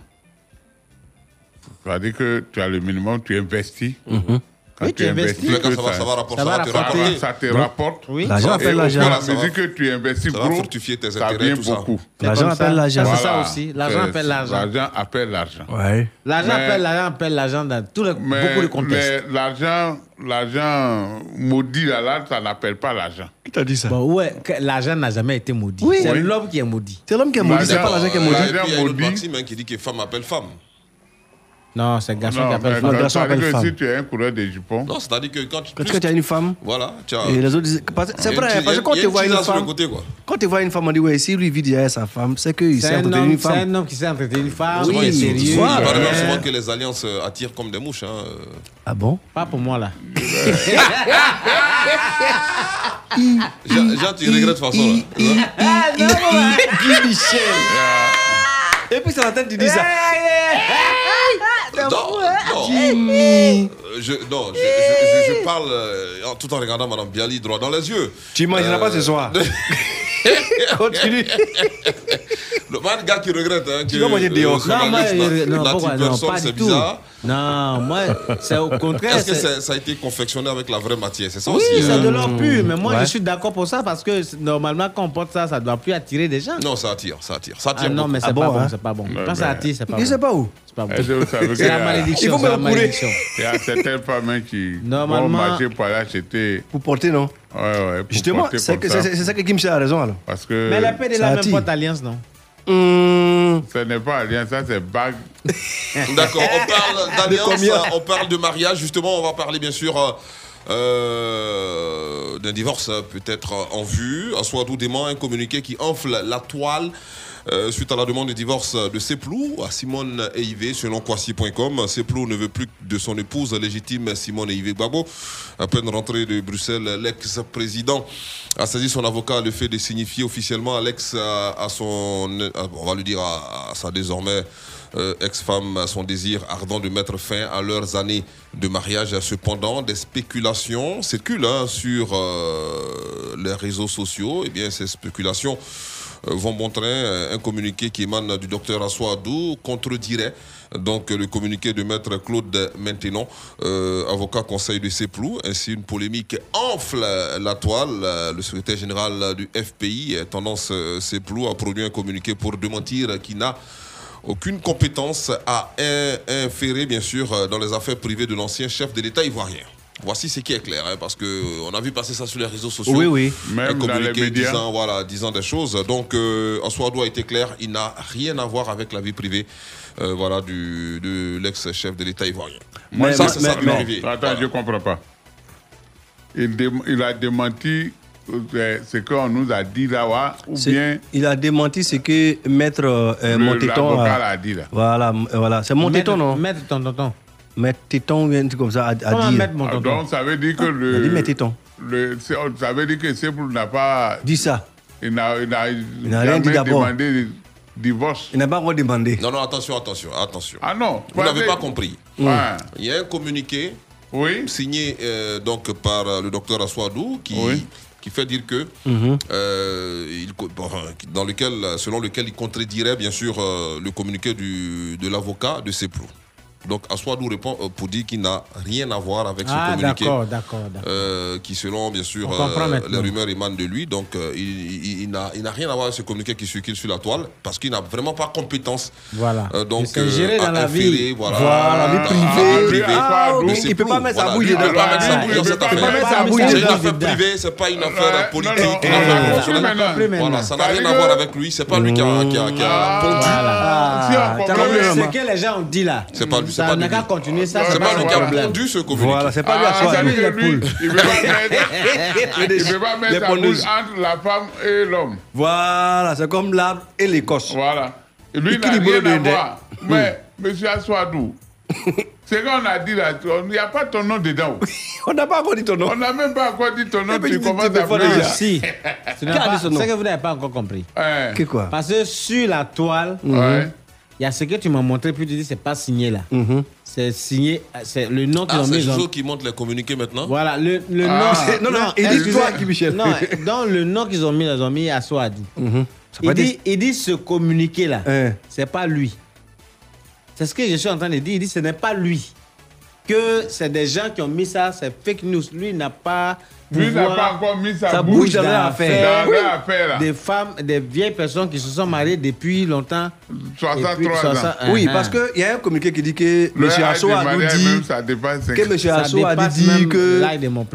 c'est-à-dire que tu as le minimum, tu investis. Quand Oui, tu investis. que Ça va- ça va rapporter, ça, ça va te ça rapporter. ça te rapporte. Oui. L'argent appelle l'argent. à mesure que tu investis ça va gros, fortifier tes ça intérêts, vient tout beaucoup. L'argent appelle l'argent. Ça, c'est ça Voilà. aussi. L'argent appelle l'argent. L'argent appelle l'argent. Ouais. L'argent appelle l'argent appelle l'argent dans tous les, Mais, beaucoup de contextes. mais l'argent, l'argent maudit là, là, ça n'appelle pas l'argent. Qui t'a dit ça? Bon, ouais, l'argent n'a jamais été maudit. Oui. C'est Oui. l'homme qui est maudit. C'est l'homme qui est maudit, c'est pas l'argent qui est maudit. il y a une maxime hein, qui dit que femme appelle femme. Non, c'est le garçon qui Non, appelle femme. le garçon appelle que femme. si tu es un coureur de jupons, Non, c'est-à-dire que quand tu. Quand plus tu as une femme, Voilà, tu as. et les autres disent. parce- C'est vrai, parce que quand tu vois une teaser sur le femme. côté, quoi. Quand tu vois une femme, on dit, ouais, si lui vit derrière sa femme, c'est qu'il C'est sait un, entretenir homme- une c'est femme. un homme qui sait entretenir une femme, il- sérieux. souvent, il même souvent que les alliances euh, attirent comme des mouches. hein, euh. Ah bon Pas pour moi là. Jean, tu regrettes de toute façon. là. Guy Michel. Et puis, c'est la tête, tu dis ça. Non, non. Euh, je, non, je, je- je- je parle euh, tout en regardant Madame Bialy droit dans les yeux. Tu imagineras pas ce soir. Continue. Le man, gars qui regrette hein, que vas manger dehors. Non, moi, euh, non, pourquoi non, personne, pas c'est du tout. bizarre. Non, moi, c'est au contraire. Est-ce que c'est- ça, ça a été confectionné avec la vraie matière? C'est ça Oui, aussi c'est hein? de l'or pur, mais moi Ouais. je suis d'accord pour ça parce que c'est- normalement quand on porte ça, ça doit plus attirer des gens. Non, ça attire, ça attire. Ça attire Ah non, beaucoup. mais c'est Ah bon, pas bon, hein? c'est pas bon. Quand ça attire, c'est pas Je bon. sais pas où. C'est pas bon. C'est la a- Il malédiction, faut c'est me courir. malédiction. il y a certaines femmes hein, qui Normalement- vont marcher pour aller acheter. Pour porter, non? Ouais, ouais, pour Justement, c'est ça. c'est c'est ça que Michel a raison alors. Parce que Mais la paix de ça la même porte alliance, non? Hum, ce n'est pas alliance, ça c'est bague. D'accord, on parle d'alliance, combien on parle de mariage. Justement, on va parler bien sûr euh, euh, d'un divorce euh, peut-être euh, en vue. À Souadou dément un communiqué qui enfle la toile. Euh, suite à la demande de divorce de Seplou à Simone Eivé, selon Kwasi.com, Seplou ne veut plus de son épouse légitime Simone Eivé Babo. À peine rentré de Bruxelles, l'ex-président a saisi son avocat le fait de signifier officiellement à l'ex à, son, on va lui dire à, sa désormais euh, ex-femme son désir ardent de mettre fin à leurs années de mariage. Cependant, des spéculations circulent hein, sur euh, les réseaux sociaux. Et bien, ces spéculations vont montrer euh, un communiqué qui émane du docteur Assoadou contredirait donc le communiqué de maître Claude Maintenon, euh, avocat conseil de Seplou, ainsi une polémique enfle la toile. Euh, Le secrétaire général du FPI, euh, Tendance euh, Seplou, a produit un communiqué pour démentir qu'il n'a aucune compétence à in- inférer, bien sûr, euh, dans les affaires privées de l'ancien chef de l'État ivoirien. Voici ce qui est clair, hein, parce que euh, on a vu passer ça sur les réseaux sociaux. Oui, oui. un Même dans les médias. disant, voilà, disant des choses. Donc, euh, Assoadou a été clair, il n'a rien à voir avec la vie privée euh, voilà, du, de l'ex-chef de l'État ivoirien. ça, c'est ça qui est non. Attends, Voilà. je ne comprends pas. Il, dé- il a démenti euh, ce qu'on nous a dit là, ouais, ou bien Il a démenti ce que maître euh, l'a dit, là. Voilà, voilà. c'est Montéton, non? Maître ton tonton. Maître Téton, ou un truc comme ça, a, a Comment dit. Maître mon Ah, Donc, ça veut dire que Il a dit le. Téton. le c'est- ça veut dire que n'a pas. Dit ça. Il n'a il rien dit d'abord. demandé divorce. Il n'a pas encore demandé. Non, non, attention, attention, attention. Ah non. Vous n'avez pas compris. Ouais. Il y a un communiqué Oui. signé euh, donc par euh, le docteur Aswadou qui, Oui. qui fait dire que Mhm. euh, il, bon, dans lequel, selon lequel il contredirait bien sûr euh, le communiqué du, de l'avocat de Seplou. Donc Aswadou répond euh, pour dire qu'il n'a rien à voir avec ce Ah, communiqué. d'accord, d'accord, d'accord. euh, qui selon bien sûr euh, les rumeurs émanent de lui donc euh, il, il- il n'a il n'a rien à voir avec ce communiqué qui circule sur la toile parce qu'il n'a vraiment pas compétence Voilà. euh, donc C'est géré à dans la inférer, vie. voilà, Voilà, vie privée. Ah, de oui, il peut plots. pas mettre sa Voilà, bouille lui, il dedans. peut pas mettre sa Ah, bouille il dans peut cette pas affaire. mettre sa bouille C'est une dedans. affaire privée, c'est pas une affaire politique. une affaire maintenant. Voilà, ça n'a C'est rien à voir avec lui, c'est pas lui qui a pondu. Ah, si on t'as comprend compris, bien. maman. Ce que les gens ont dit là. C'est pas lui, c'est Ça n'a qu'à continuer, ça, C'est pas pas lui qui a pondu ce communiqué. Voilà, c'est pas lui à Ah, lui. poules. il ne peut pas mettre, bouche pondeuses. entre la femme et l'homme. Voilà, c'est comme l'arbre et l'écorce. Voilà. Et lui, il n'a rien à voir. Mais, monsieur Aswadou, c'est qu'on a dit là, il n'y a pas ton nom dedans. On n'a pas encore dit ton nom. On n'a même pas encore dit ton nom, Eh tu commences à pleurer. Si. C'est que vous n'avez pas encore compris. Hein. Que quoi? Parce que sur la toile, Ouais. Il y a ce que tu m'as montré, puis tu dis c'est pas signé là. Mhm. C'est signé, c'est le nom qu'ils Ah, ont c'est mis. dans- Jojo qui montre les communiqués maintenant? Voilà, le, le Ah. nom. Non, non, il dit toi, Guy Michel. Non, dans le nom qu'ils ont mis, ils ont mis Aswadi. Mhm. Il dit, il dit ce communiqué là, Hein. c'est pas lui. C'est ce que je suis en train de dire. Il dit ce n'est pas lui. Que c'est des gens qui ont mis ça, c'est fake news. Lui n'a pas. Lui n'a pas encore mis sa, Sa bouche bouche dans leur affaire. dans leur affaire. là. Des femmes, des vieilles personnes qui se sont mariées depuis longtemps. 63 Et puis, ans. 60 Oui, uh-huh. parce qu'il y a un communiqué qui dit que Le M. âge Asso de a nous dit même, ça dépasse que 50. M. Ça Asso a dit que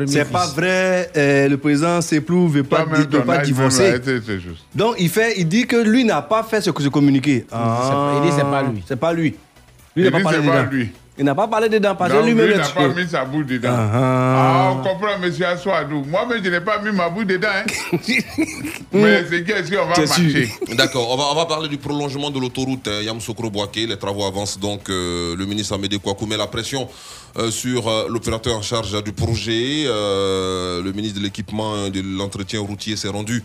c'est pas vrai, euh, le président Seplou ne veut pas, pas même, divorcer. Donc il fait, il dit que lui n'a pas fait ce, ce communiqué. Ah. il dit c'est pas lui. C'est pas lui. Lui n'a pas parlé pas lui. Il n'a pas parlé dedans parce que lui-même lui est n'a pas mis sa bouche dedans. Ah, Ah, ah. on comprend, monsieur Aswadou. Moi-même, je n'ai pas mis ma bouche dedans. Hein. Mais c'est qu'est-ce qu'on va marcher? D'accord, on va, on va parler du prolongement de l'autoroute euh, Yamsoukro-Boaké. Les travaux avancent donc. euh, le ministre Amédée Kouakou met la pression euh, sur euh, l'opérateur en charge du projet. Euh, le ministre de l'équipement et de l'entretien routier s'est rendu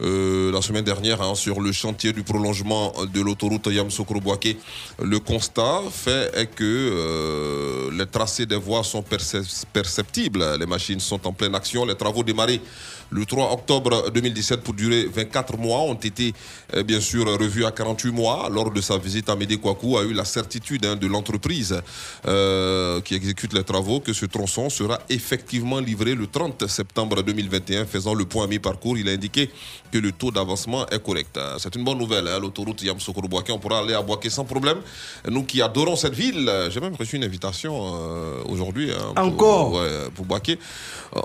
euh, la semaine dernière hein, sur le chantier du prolongement de l'autoroute Yamsoukro-Boaké. Le constat fait est que euh, les tracés des voies sont percep- perceptibles. Les machines sont en pleine action. Les travaux démarrés le 3 octobre 2017 pour durer 24 mois ont été euh, bien sûr revus à 48 mois. Lors de sa visite, Amédée Kouakou a eu la certitude hein, de l'entreprise euh, qui exécute les travaux que ce tronçon sera effectivement livré le 30 septembre 2021. Faisant le point à mi-parcours, il a indiqué que le taux d'avancement est correct. Euh, C'est une bonne nouvelle. hein, L'autoroute Yamsoukro-Boaké, on pourra aller à Boaké sans problème. Nous qui adorons cette ville, j'ai même reçu une invitation euh, aujourd'hui. hein, pour- Encore? Ouais, Pour Boaké.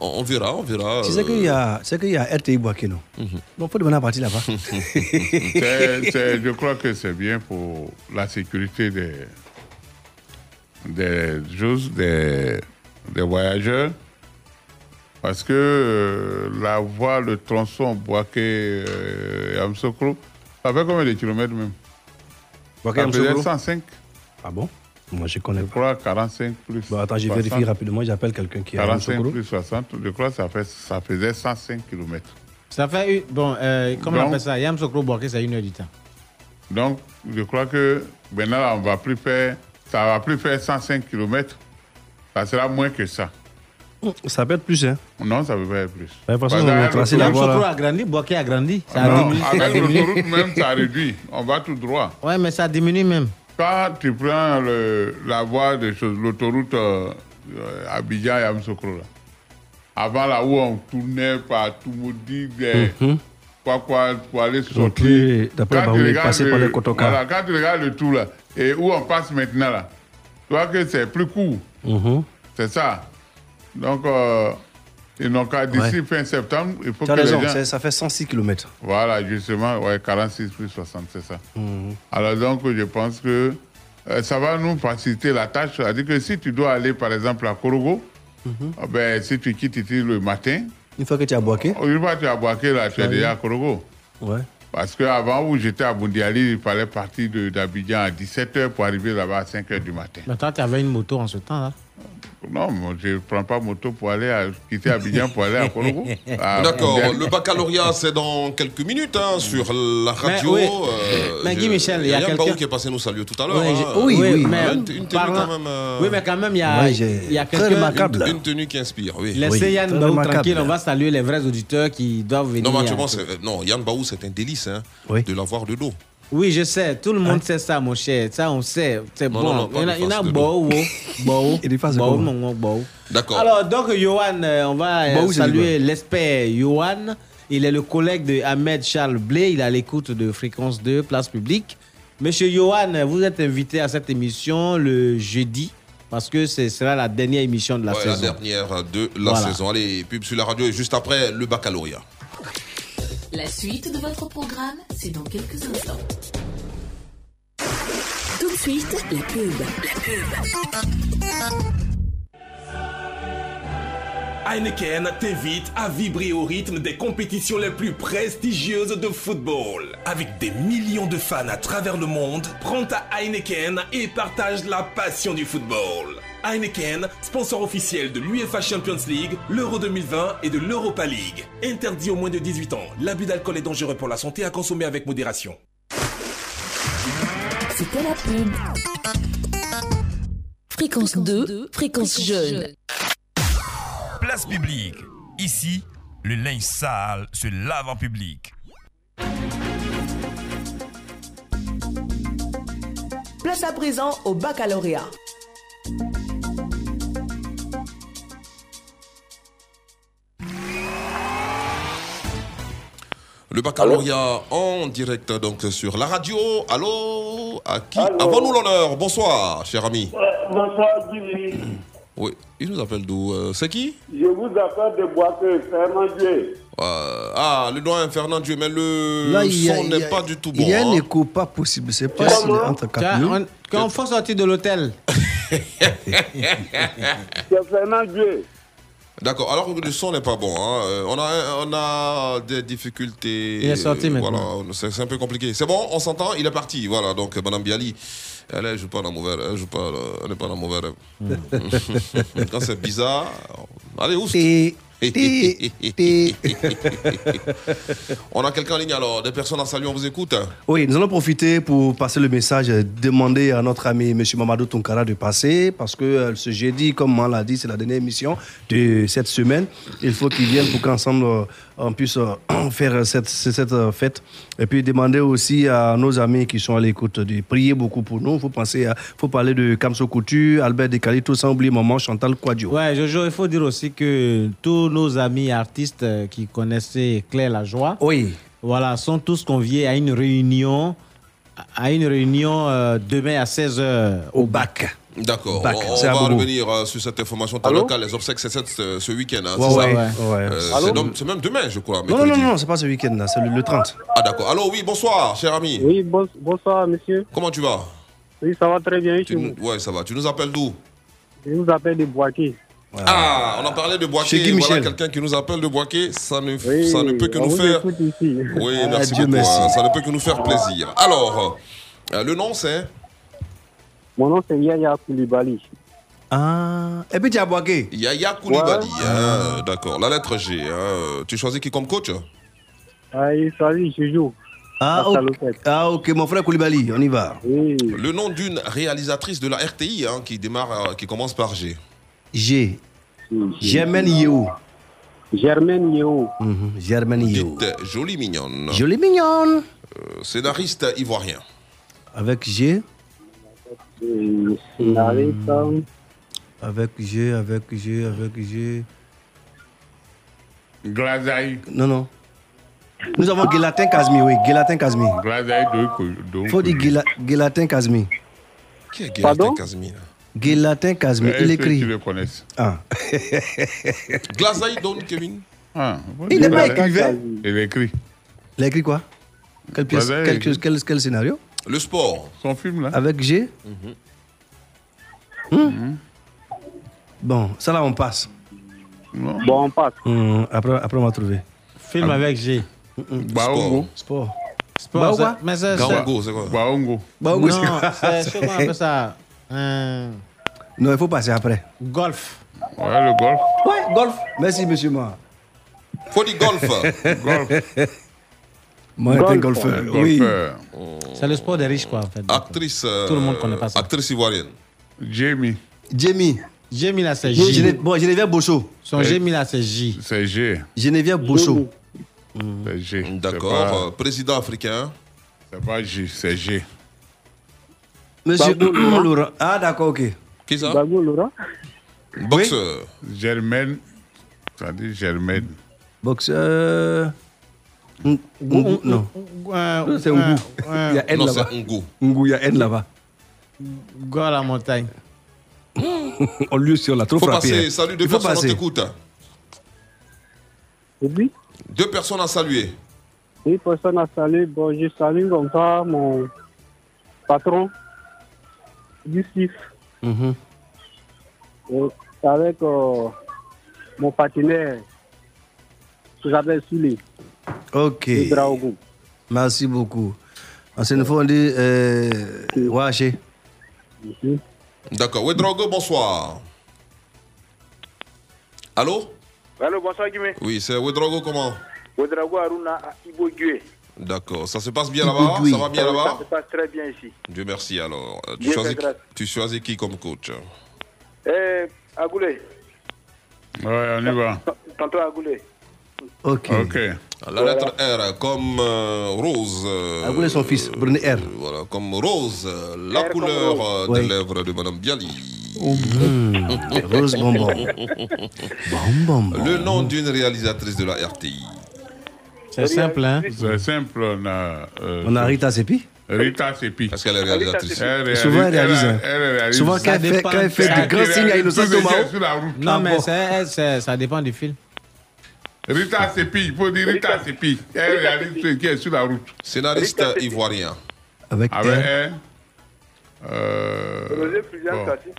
On verra, on verra. Tu sais qu'il y a, c'est qu'il y a RTI Boaké, non. Donc, faut demander à partir là-bas. Je crois que c'est bien pour la sécurité des, des choses, des, des voyageurs. Parce que euh, la voie, le tronçon Boaké euh, ça fait combien de kilomètres même? Boaké Yamsoukro 105, Ah bon? Moi, je connais je pas. crois 45 plus. Bon, attends, je 60. vérifie rapidement. J'appelle quelqu'un qui a 45 Yamsoukro. plus 60, je crois que ça, fait, ça faisait 105 kilomètres. Ça fait une. Bon, euh, comment on Donc- appelle ça? Yam Sokro Boaké, c'est une heure du temps. Donc, je crois que maintenant, là, on va plus faire, ça va plus faire 105 km. Ça sera moins que ça. Ça peut être plus, hein? Non, ça ne peut pas être plus. De toute façon, on va tracer la Yam voie Sokro là. a grandi, Boaké a grandi. Ça a Non, diminué. a avec diminué. l'autoroute même, ça réduit. On va tout droit. Ouais, mais ça diminue même. Quand tu prends le- la voie des choses, l'autoroute euh, Abidjan et Amsokro, là. avant là où on tournait par tout maudit, des- Mhm. quoi, quoi, pour aller sortir. d'après Quand tu le-. Voilà, quand tu regardes le tout là, et où on passe maintenant là, tu vois que c'est plus court. Mhm. C'est ça. Donc, euh, ils n'ont qu'à d'ici Ouais. fin septembre, il faut Tu as que raison, les gens... ça fait 106 km. Voilà, justement, ouais, 46 plus 60, c'est ça. Mhm. Alors donc, je pense que euh, ça va nous faciliter la tâche. C'est-à-dire que si tu dois aller, par exemple, à Korogo, Mhm. ah ben, si tu quittes ici le matin, Une fois que tu as boaké Une fois que tu as boaké, là, tu es oui. déjà à Korogo. Ouais. Parce qu'avant, où j'étais à Bundiali, il fallait partir de- d'Abidjan à 17h pour arriver là-bas à 5h du matin. Mais toi, tu avais une moto en ce temps-là. Non, moi, je ne prends pas moto pour aller à, quitter Abidjan pour aller à Korogo. À D'accord, le baccalauréat c'est dans quelques minutes hein, sur la radio. oui. Euh, Mais Guy je- Michel, il y a Yann quelqu'un- Baou qui est passé nous saluer tout à l'heure. Oui, hein. oui, oui, mais Une, une tenue parlant- quand même. euh, Oui, mais quand même, il y a, Ouais, y a très quelqu'un. remarquable. une, une tenue qui inspire, oui. Laissez Yann Baou tranquille, on va saluer les vrais auditeurs qui doivent venir. Non, mais actuellement, non, Yann Baou, c'est un délice hein, de l'avoir de dos. Oui, je sais, tout le monde sait ça, mon cher. Ça, on sait. C'est bon. non, non, pas il y en a, des il y en a beau. D'accord. Alors, donc, Johan, euh, on va euh, saluer l'expert Johan. Il est le collègue de Ahmed Charles Blé. Il est à l'écoute de Fréquence 2, Place Publique. Monsieur Johan, vous êtes invité à cette émission le jeudi parce que ce sera la dernière émission de la Ouais, la saison. dernière de la Voilà. saison. Allez, pub sur la radio et juste après, le baccalauréat. La suite de votre programme, c'est dans quelques instants. Tout de suite, la pub. La pub. Heineken t'invite à vibrer au rythme des compétitions les plus prestigieuses de football. Avec des millions de fans à travers le monde, prends ta Heineken et partage la passion du football. Heineken, sponsor officiel de l'UEFA Champions League, l'Euro 2020 et de l'Europa League. Interdit aux moins de 18 ans. L'abus d'alcool est dangereux pour la santé à consommer avec modération. C'était la pub. Fréquence 2, fréquence jeune. Place publique. Ici, le linge sale se lave en public. Place à présent au baccalauréat. Le baccalauréat en direct donc sur la radio. Allô À qui Avant-nous l'honneur? Bonsoir, cher ami. Bonsoir, Jimmy. Oui, il nous appelle d'où? Euh, C'est qui? Je vous appelle de Boisque, Fernand Dieu. Euh, Ah, le doyen Fernand Dieu, mais le Là, son n'est pas du tout bon. Il y a un hein. écho pas possible. C'est pas si entre Tiens, quatre on- quand on faut sortir de l'hôtel. C'est Fernand Dieu. D'accord, alors que le son n'est pas bon. hein. Euh, On, a, on a des difficultés. Il est sorti Euh, maintenant. Voilà, c'est un peu compliqué. C'est bon, on s'entend, il est parti. Voilà, donc Madame Bialy, elle ne joue pas dans mauvais Elle joue pas, elle n'est pas dans mauvais rêve. Quand c'est bizarre, allez, ouf. on a quelqu'un en ligne alors, des personnes à saluer, on vous écoute. Oui, nous allons profiter pour passer le message, demander à notre ami M. Mamadou Tonkara de passer, parce que euh, ce jeudi, comme on l'a dit, c'est la dernière émission de cette semaine. Il faut qu'il vienne pour qu'ensemble euh, on puisse euh, faire cette, cette fête. Et puis demander aussi à nos amis qui sont à l'écoute de prier beaucoup pour nous. Il faut penser à, faut parler de Kamso Coutu, Albert Decalito, sans oublier maman Chantal Quadio. Ouais, Jojo, il faut dire aussi que tous nos amis artistes euh, qui connaissaient Claire Lajoie, oui. voilà, sont tous conviés à une réunion, à une réunion euh, demain à 16h au bac. D'accord, on, va revenir euh, sur cette information. T'as cas, les obsèques, c'est ce, ce week-end. hein, Ouais, ouais, ouais. Euh, c'est même demain, je crois. Non, non, non, c'est pas ce week-end-là, c'est le, le 30. Ah d'accord. Allô, oui, bonsoir, cher ami. Oui, bonsoir, monsieur. Comment tu vas? Oui, ça va très bien. Tu Ouais, ça va. Tu nous appelles d'où? Je vous appelle de Ah, on en parlait de Boaké. Voilà quelqu'un qui nous appelle de Boaké. Ça ne, Oui, ça ne peut que nous faire. ici. Oui, Ah, merci Dieu beaucoup. merci. hein. Ça ne peut que nous faire plaisir. Alors, euh, le nom c'est? Mon nom, c'est Yaya Koulibaly. Ah, et puis tu as Boaké Yaya Koulibaly. hein, D'accord. La lettre G. hein. Tu choisis qui comme coach? Ah, il joue. Ah, ok. Ah, ok, mon frère Koulibaly, on y va. Le nom d'une réalisatrice de la RTI hein, qui démarre, euh, qui commence par G. G. Germaine Yeo. Germaine Yeo. Mhm, Germaine Yeo. Dite jolie mignonne. Jolie mignonne. Euh, scénariste ivoirien. Avec G. Scénariste. Hmm. Avec G, avec G, avec G. Glazaï. Non, non. Nous avons Guélatin Kazmi, oui, Guélatin Kazmi. Glazaï de Faut dire Guélatin Kazmi. Qui est Pardon? Kazmi Guélatin Kazmi, Est-ce il que écrit. tu le Ah. Glazaï donne Kevin. Ah, Il n'est pas écrivain. Il écrit. Il a écrit quoi? Quelle pièce quel, il quel- quel scénario? Le sport. Son film là. Avec G Mhm. Hmm? Bon, ça là, on passe. Bon, on passe. Hum, après, après, on va trouver. Film avec G. Baongo. Sport. Sport, c'est- Baongo, c'est quoi? Baongo. Baongo, Non, c'est- c'est c'est comment on appelle ça Euh, Non, il faut passer après. Golf. Ouais, le golf. Ouais, golf. Merci, monsieur Ma. Faut dire golf. golf. Moi, un golfeur. Oui. C'est le sport des riches, quoi, en fait. Actrice. euh, Tout le monde connaît pas ça. Actrice ivoirienne. Jamie. Jamie. Jamie, là, c'est Geneviève- J. Bon, Geneviève Bochot. Son Jamie, là, c'est J. C'est G. Geneviève Bochot. C'est G. D'accord. Euh, Président africain. C'est pas G, c'est G. Monsieur. Laurent. Ah, d'accord, ok. Qui ça? Babou Laurent. Boxeur. Germaine. Ça dit Germaine. Boxeur. Non. C'est Ngu. euh, Il y a N Non, là-bas. Ngu, il y a N là-bas. Go à la montagne. On lui sur la trop Faut frappé. passer. hein. Salut deux personnes, on t'écoute. Oui. Deux personnes à saluer. Une personne à saluer. Bon, je salue comme ça mon patron CIF. Mhm. Et avec euh, mon partenaire que j'appelle Souli. Ok. Merci beaucoup. Ancienne fois, on dit euh, Waché. D'accord. Ouedraogo, bonsoir. Allô? Allô, bonsoir Guimé. Oui, c'est Ouedraogo comment? Ouedraogo Aruna Ibo Gué. D'accord. Ça se passe bien là-bas Ça va bien Ça là-bas se passe très bien ici. Dieu merci alors. Euh, Tu Dieu choisis, tu qui comme coach Eh, Agoulé, Ouais, on y va. tonton Agoulé. Ok. La lettre R comme euh, Rose. euh, Agoulé son fils, Brunet R. Voilà, comme Rose, euh, la R couleur euh, Ouais. des lèvres de Madame Bialy. Mmh. Rose bonbon. bonbon. Le nom d'une réalisatrice de la RTI. C'est simple, hein? C'est simple, on a. euh, On a Rita Sepi? Rita Sepi. Est-ce qu'elle est réalisatrice Elle réalise- Souvent, elle réalise, elle- hein. elle réalise. Souvent, quand elle fait, quand elle fait Ça de grands signes à Innocent Tomao. Non, Ah mais c'est- ça dépend du film. Rita Sepi, il faut dire Rita Sepi. Elle réalise ce qui est sur la route. Scénariste ivoirien. Avec Avec R. elle. Euh, bon. Kassi.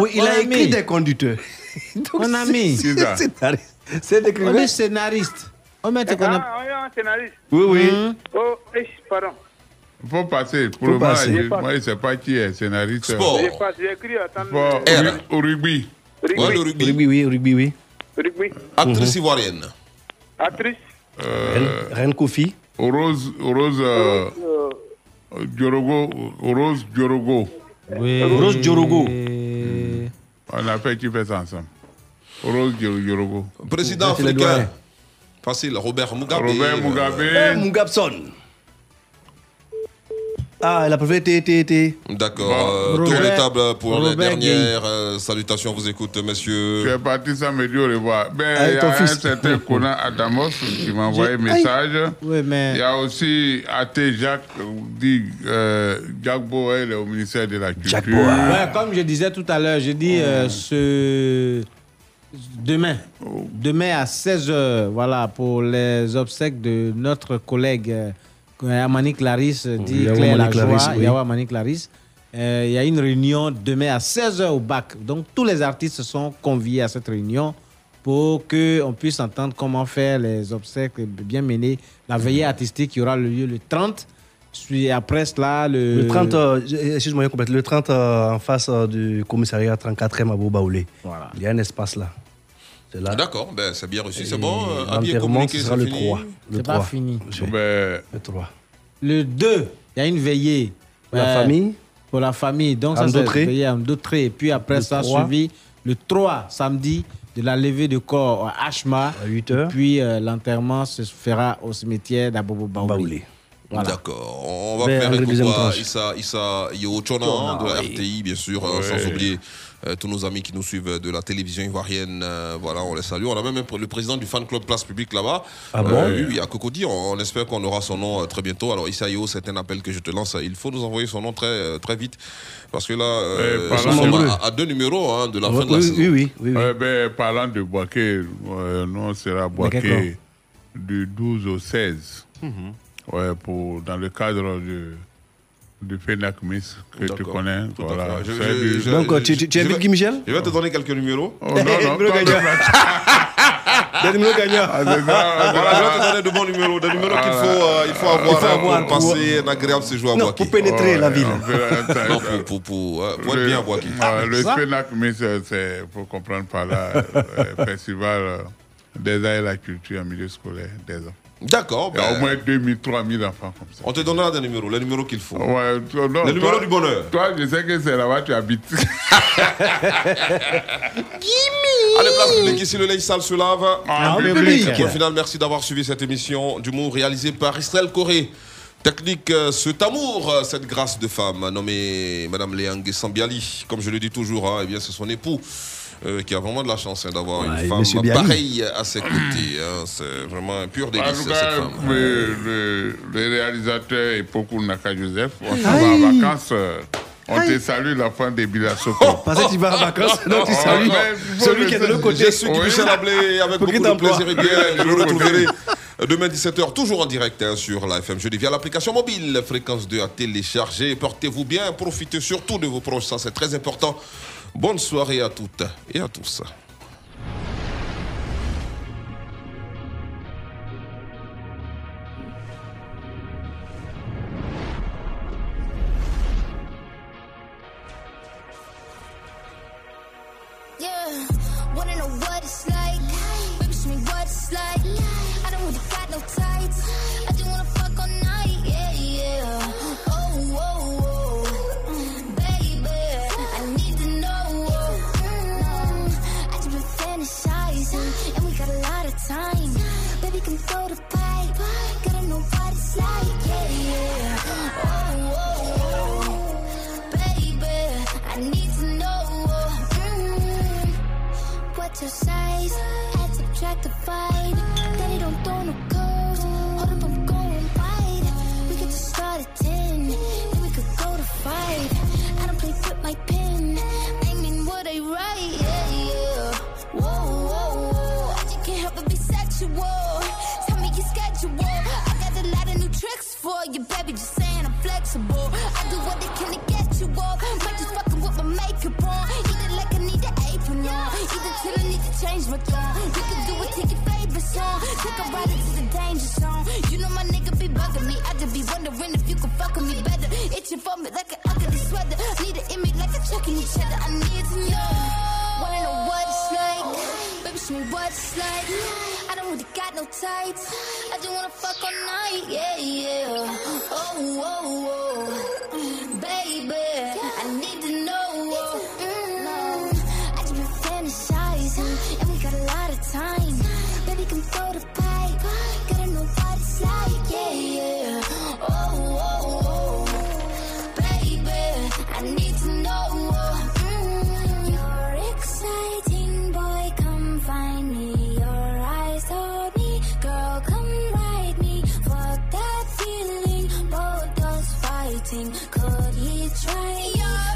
Oui, il on a écrit des conducteurs. Donc, On a c'est- mis. C'est ça. scénariste. C'est On écrivain. est scénariste. On met te connaît. Ah, scénariste. Oui, oui. Hum. Oh, eh, pardon. Il faut passer. Pour Faut le moment, passer. je- moi, je ne sais pas qui est scénariste. Sport. Sport, euh, au ru- au rugby. Rugby. Ouais, rugby. Rugby, oui, rugby, oui. Rugby. Actrice ivoirienne. Actrice. Euh, Reine Kofi. Rose, Rose euh, Euh, Diorogo. Rose Diorogo. Oui. Rose Diorogo. On a fait qui fait ça ensemble. Rose Diorogo. Président africain. Facile, Robert Mugabe. Robert Euh, Mugabe. Eh, Mugabson. Ah, elle a préféré T. D'accord. Bon. euh, tour de table pour les Robert dernières euh, salutations. Vous écoute, Tu messieurs. es parti sans me dire au revoir. Ben, il y a un certain Conan Adamos qui m'a envoyé un message. Oui, Il mais. y a aussi Athé Jacques, euh, dit euh, Jacques Boel au ministère de la Culture. Jacques Boel. Ouais, comme je disais tout à l'heure, j'ai dit euh, ce demain, demain à 16h, voilà, pour les obsèques de notre collègue euh, Amani Clarisse, dit Yahou Claire Lajoie, oui. Amani Clarisse. Euh, Il y a une réunion demain à 16h au bac. Donc tous les artistes sont conviés à cette réunion pour qu'on puisse entendre comment faire les obsèques bien menées. La veillée artistique qui aura lieu le 30. Puis après cela, le... Le 30, euh, excuse-moi. Le 30 euh, en face du commissariat 34e à Bobaoulé. Voilà. Il y a un espace là. C'est là. D'accord, ben, c'est bien reçu. C'est bon. euh, à L'enterrement, communiquer, ce sera c'est le fini. 3. Le C'est pas 3. fini. Ben, Le 3. Le 2, il y a une veillée. La Euh, famille Pour la famille. Donc, En ça, c'est veillée en Dautré. Et puis après Le ça, 3. suivi le 3, samedi, de la levée de corps à Ashma. à 8 heures. Puis euh, l'enterrement se fera au cimetière d'Abobo Baouli. Baoulé. Voilà. D'accord. On va faire la à tranche. Issa, Issa Yochona de la RTI, bien sûr, euh, sans oublier euh, tous nos amis qui nous suivent de la télévision ivoirienne. euh, voilà, on les salue. On a même le président du fan club Place Publique là-bas. Ah bon Oui, oui, à Cocody. On, on espère qu'on aura son nom euh, très bientôt. Alors, Issa Yo, c'est un appel que je te lance. Il faut nous envoyer son nom très, euh, très vite. Parce que là, euh, Eh, nous sommes à, à deux numéros hein, de la fin Oui, de la oui, saison. oui, oui, oui, oui. euh, ben, parlant de Boaké, euh, nous, on sera quel Boaké du 12 au 16. Mhm. Ouais, pour, dans le cadre de du Fenac Miss que tu connais. Voilà. Je- je- je- Donc, tu, tu, invites Guy Michel Je vais te donner quelques numéros. Oh, non, non, Des numéros gagnants. Ah, Voilà, je vais te donner de bons numéros, des numéros qu'il faut, euh, il faut avoir, faut hein, avoir pour pour- passer un agréable séjour à Non, Boaké. pour pénétrer la ville. fait Non, pour, pour, pour, euh, pour être Le- bien à Boaké. euh, le euh, c'est, pour comprendre par là, euh, festival euh, des arts et la culture en milieu scolaire des enfants. D'accord. Il y a ben, au moins 2000, 3000 enfants comme ça. On te donnera des numéros, les numéros qu'il faut. Ouais, toi, non, Le numéro toi- du bonheur. Toi, je sais que c'est là-bas que tu habites. Allez, place publique, ici le linge sale se lave. En public. public. Le final, merci d'avoir suivi cette émission d'humour réalisée par Israël Corée. Technique, euh, cet amour, euh, cette grâce de femme nommée Madame Léang Sambiali. Comme je le dis toujours, hein, eh bien, c'est son époux euh, qui a vraiment de la chance hein, d'avoir Ouais, une femme pareille à ses côtés. hein. C'est vraiment un pur délice, cette femme. le, le- le réalisateur et Pokou Naka Joseph, on s'en va en vacances. On te salue la fin des Bilasoko. Parce que tu vas en vacances, donc tu salues Ouais, faut celui le qui est de l'autre côté. Je suis Oui. Michel Ablé avec beaucoup de plaisir et bien. Je vous retrouverai demain 17h, toujours en direct hein, sur la FM Jeudi via l'application mobile, fréquence 2 à télécharger. Portez-vous bien, profitez surtout de vos proches, ça c'est très important. Bonne soirée à toutes et à tous. Gotta know what it's like. Yeah, yeah. Oh. Baby, I need to know. Mm, What's your size? Add, subtract. Daddy don't throw no curves. Hold up, I'm going wide. We could just start at 10. Then we could go to 5. I don't play with my pen. Mean what write. Yeah, yeah. Whoa, whoa, whoa. Can't help but be sexual. For you, baby. Just saying I'm flexible. I do what they can to get you off. Might just fucking with my makeup on. It like I need an apron on. Either till I need to change my tone. You can do it, take your favorite song. Take a ride into the danger zone. You know my nigga be bugging me. I just be wondering if you can fuck with me better. Itching for me like an ugly sweater. Need an image like a chucking each other. I need to know. Wanna know what it's like? Baby, show me what it's like. I don't really got no tights. I just wanna fuck all night. Yeah, yeah. Oh, oh, oh. Baby, I need to know. Fighting. Could he try?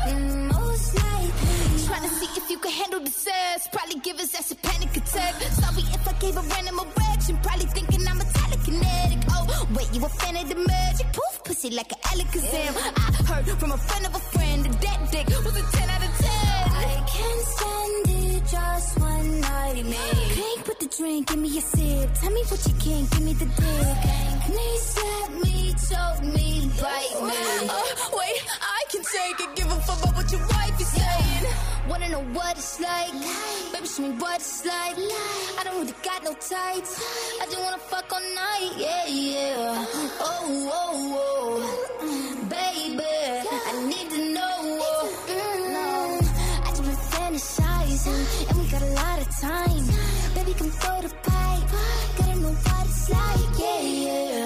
Mm, most likely. Trying to see if you can handle the sass. Probably give his ass a panic attack. Sorry if I gave a random erection. Probably thinking I'm a telekinetic. Oh, wait, you a fan of the magic? Poof, pussy like an Alakazam. I heard from a friend of a friend that that dick was a 10 out of 10. I can't stand it just one night man. me. Cake with the drink, give me a sip. Tell me what you can, give me the dick. Knee slap me, choke me, bite me. Uh, wait, I can take it. Give a fuck about what your wife is saying. Wanna know what it's like? Life. Baby, show me what it's like. Life. I don't really got no tights. Life. I just wanna fuck all night. Yeah, yeah. Uh-huh. Oh, oh, oh. Baby, yeah. I need to know. Mm. Mm-hmm. No. I just been fantasizing time. Baby, come throw the pipe. Gotta know what it's like, yeah, yeah.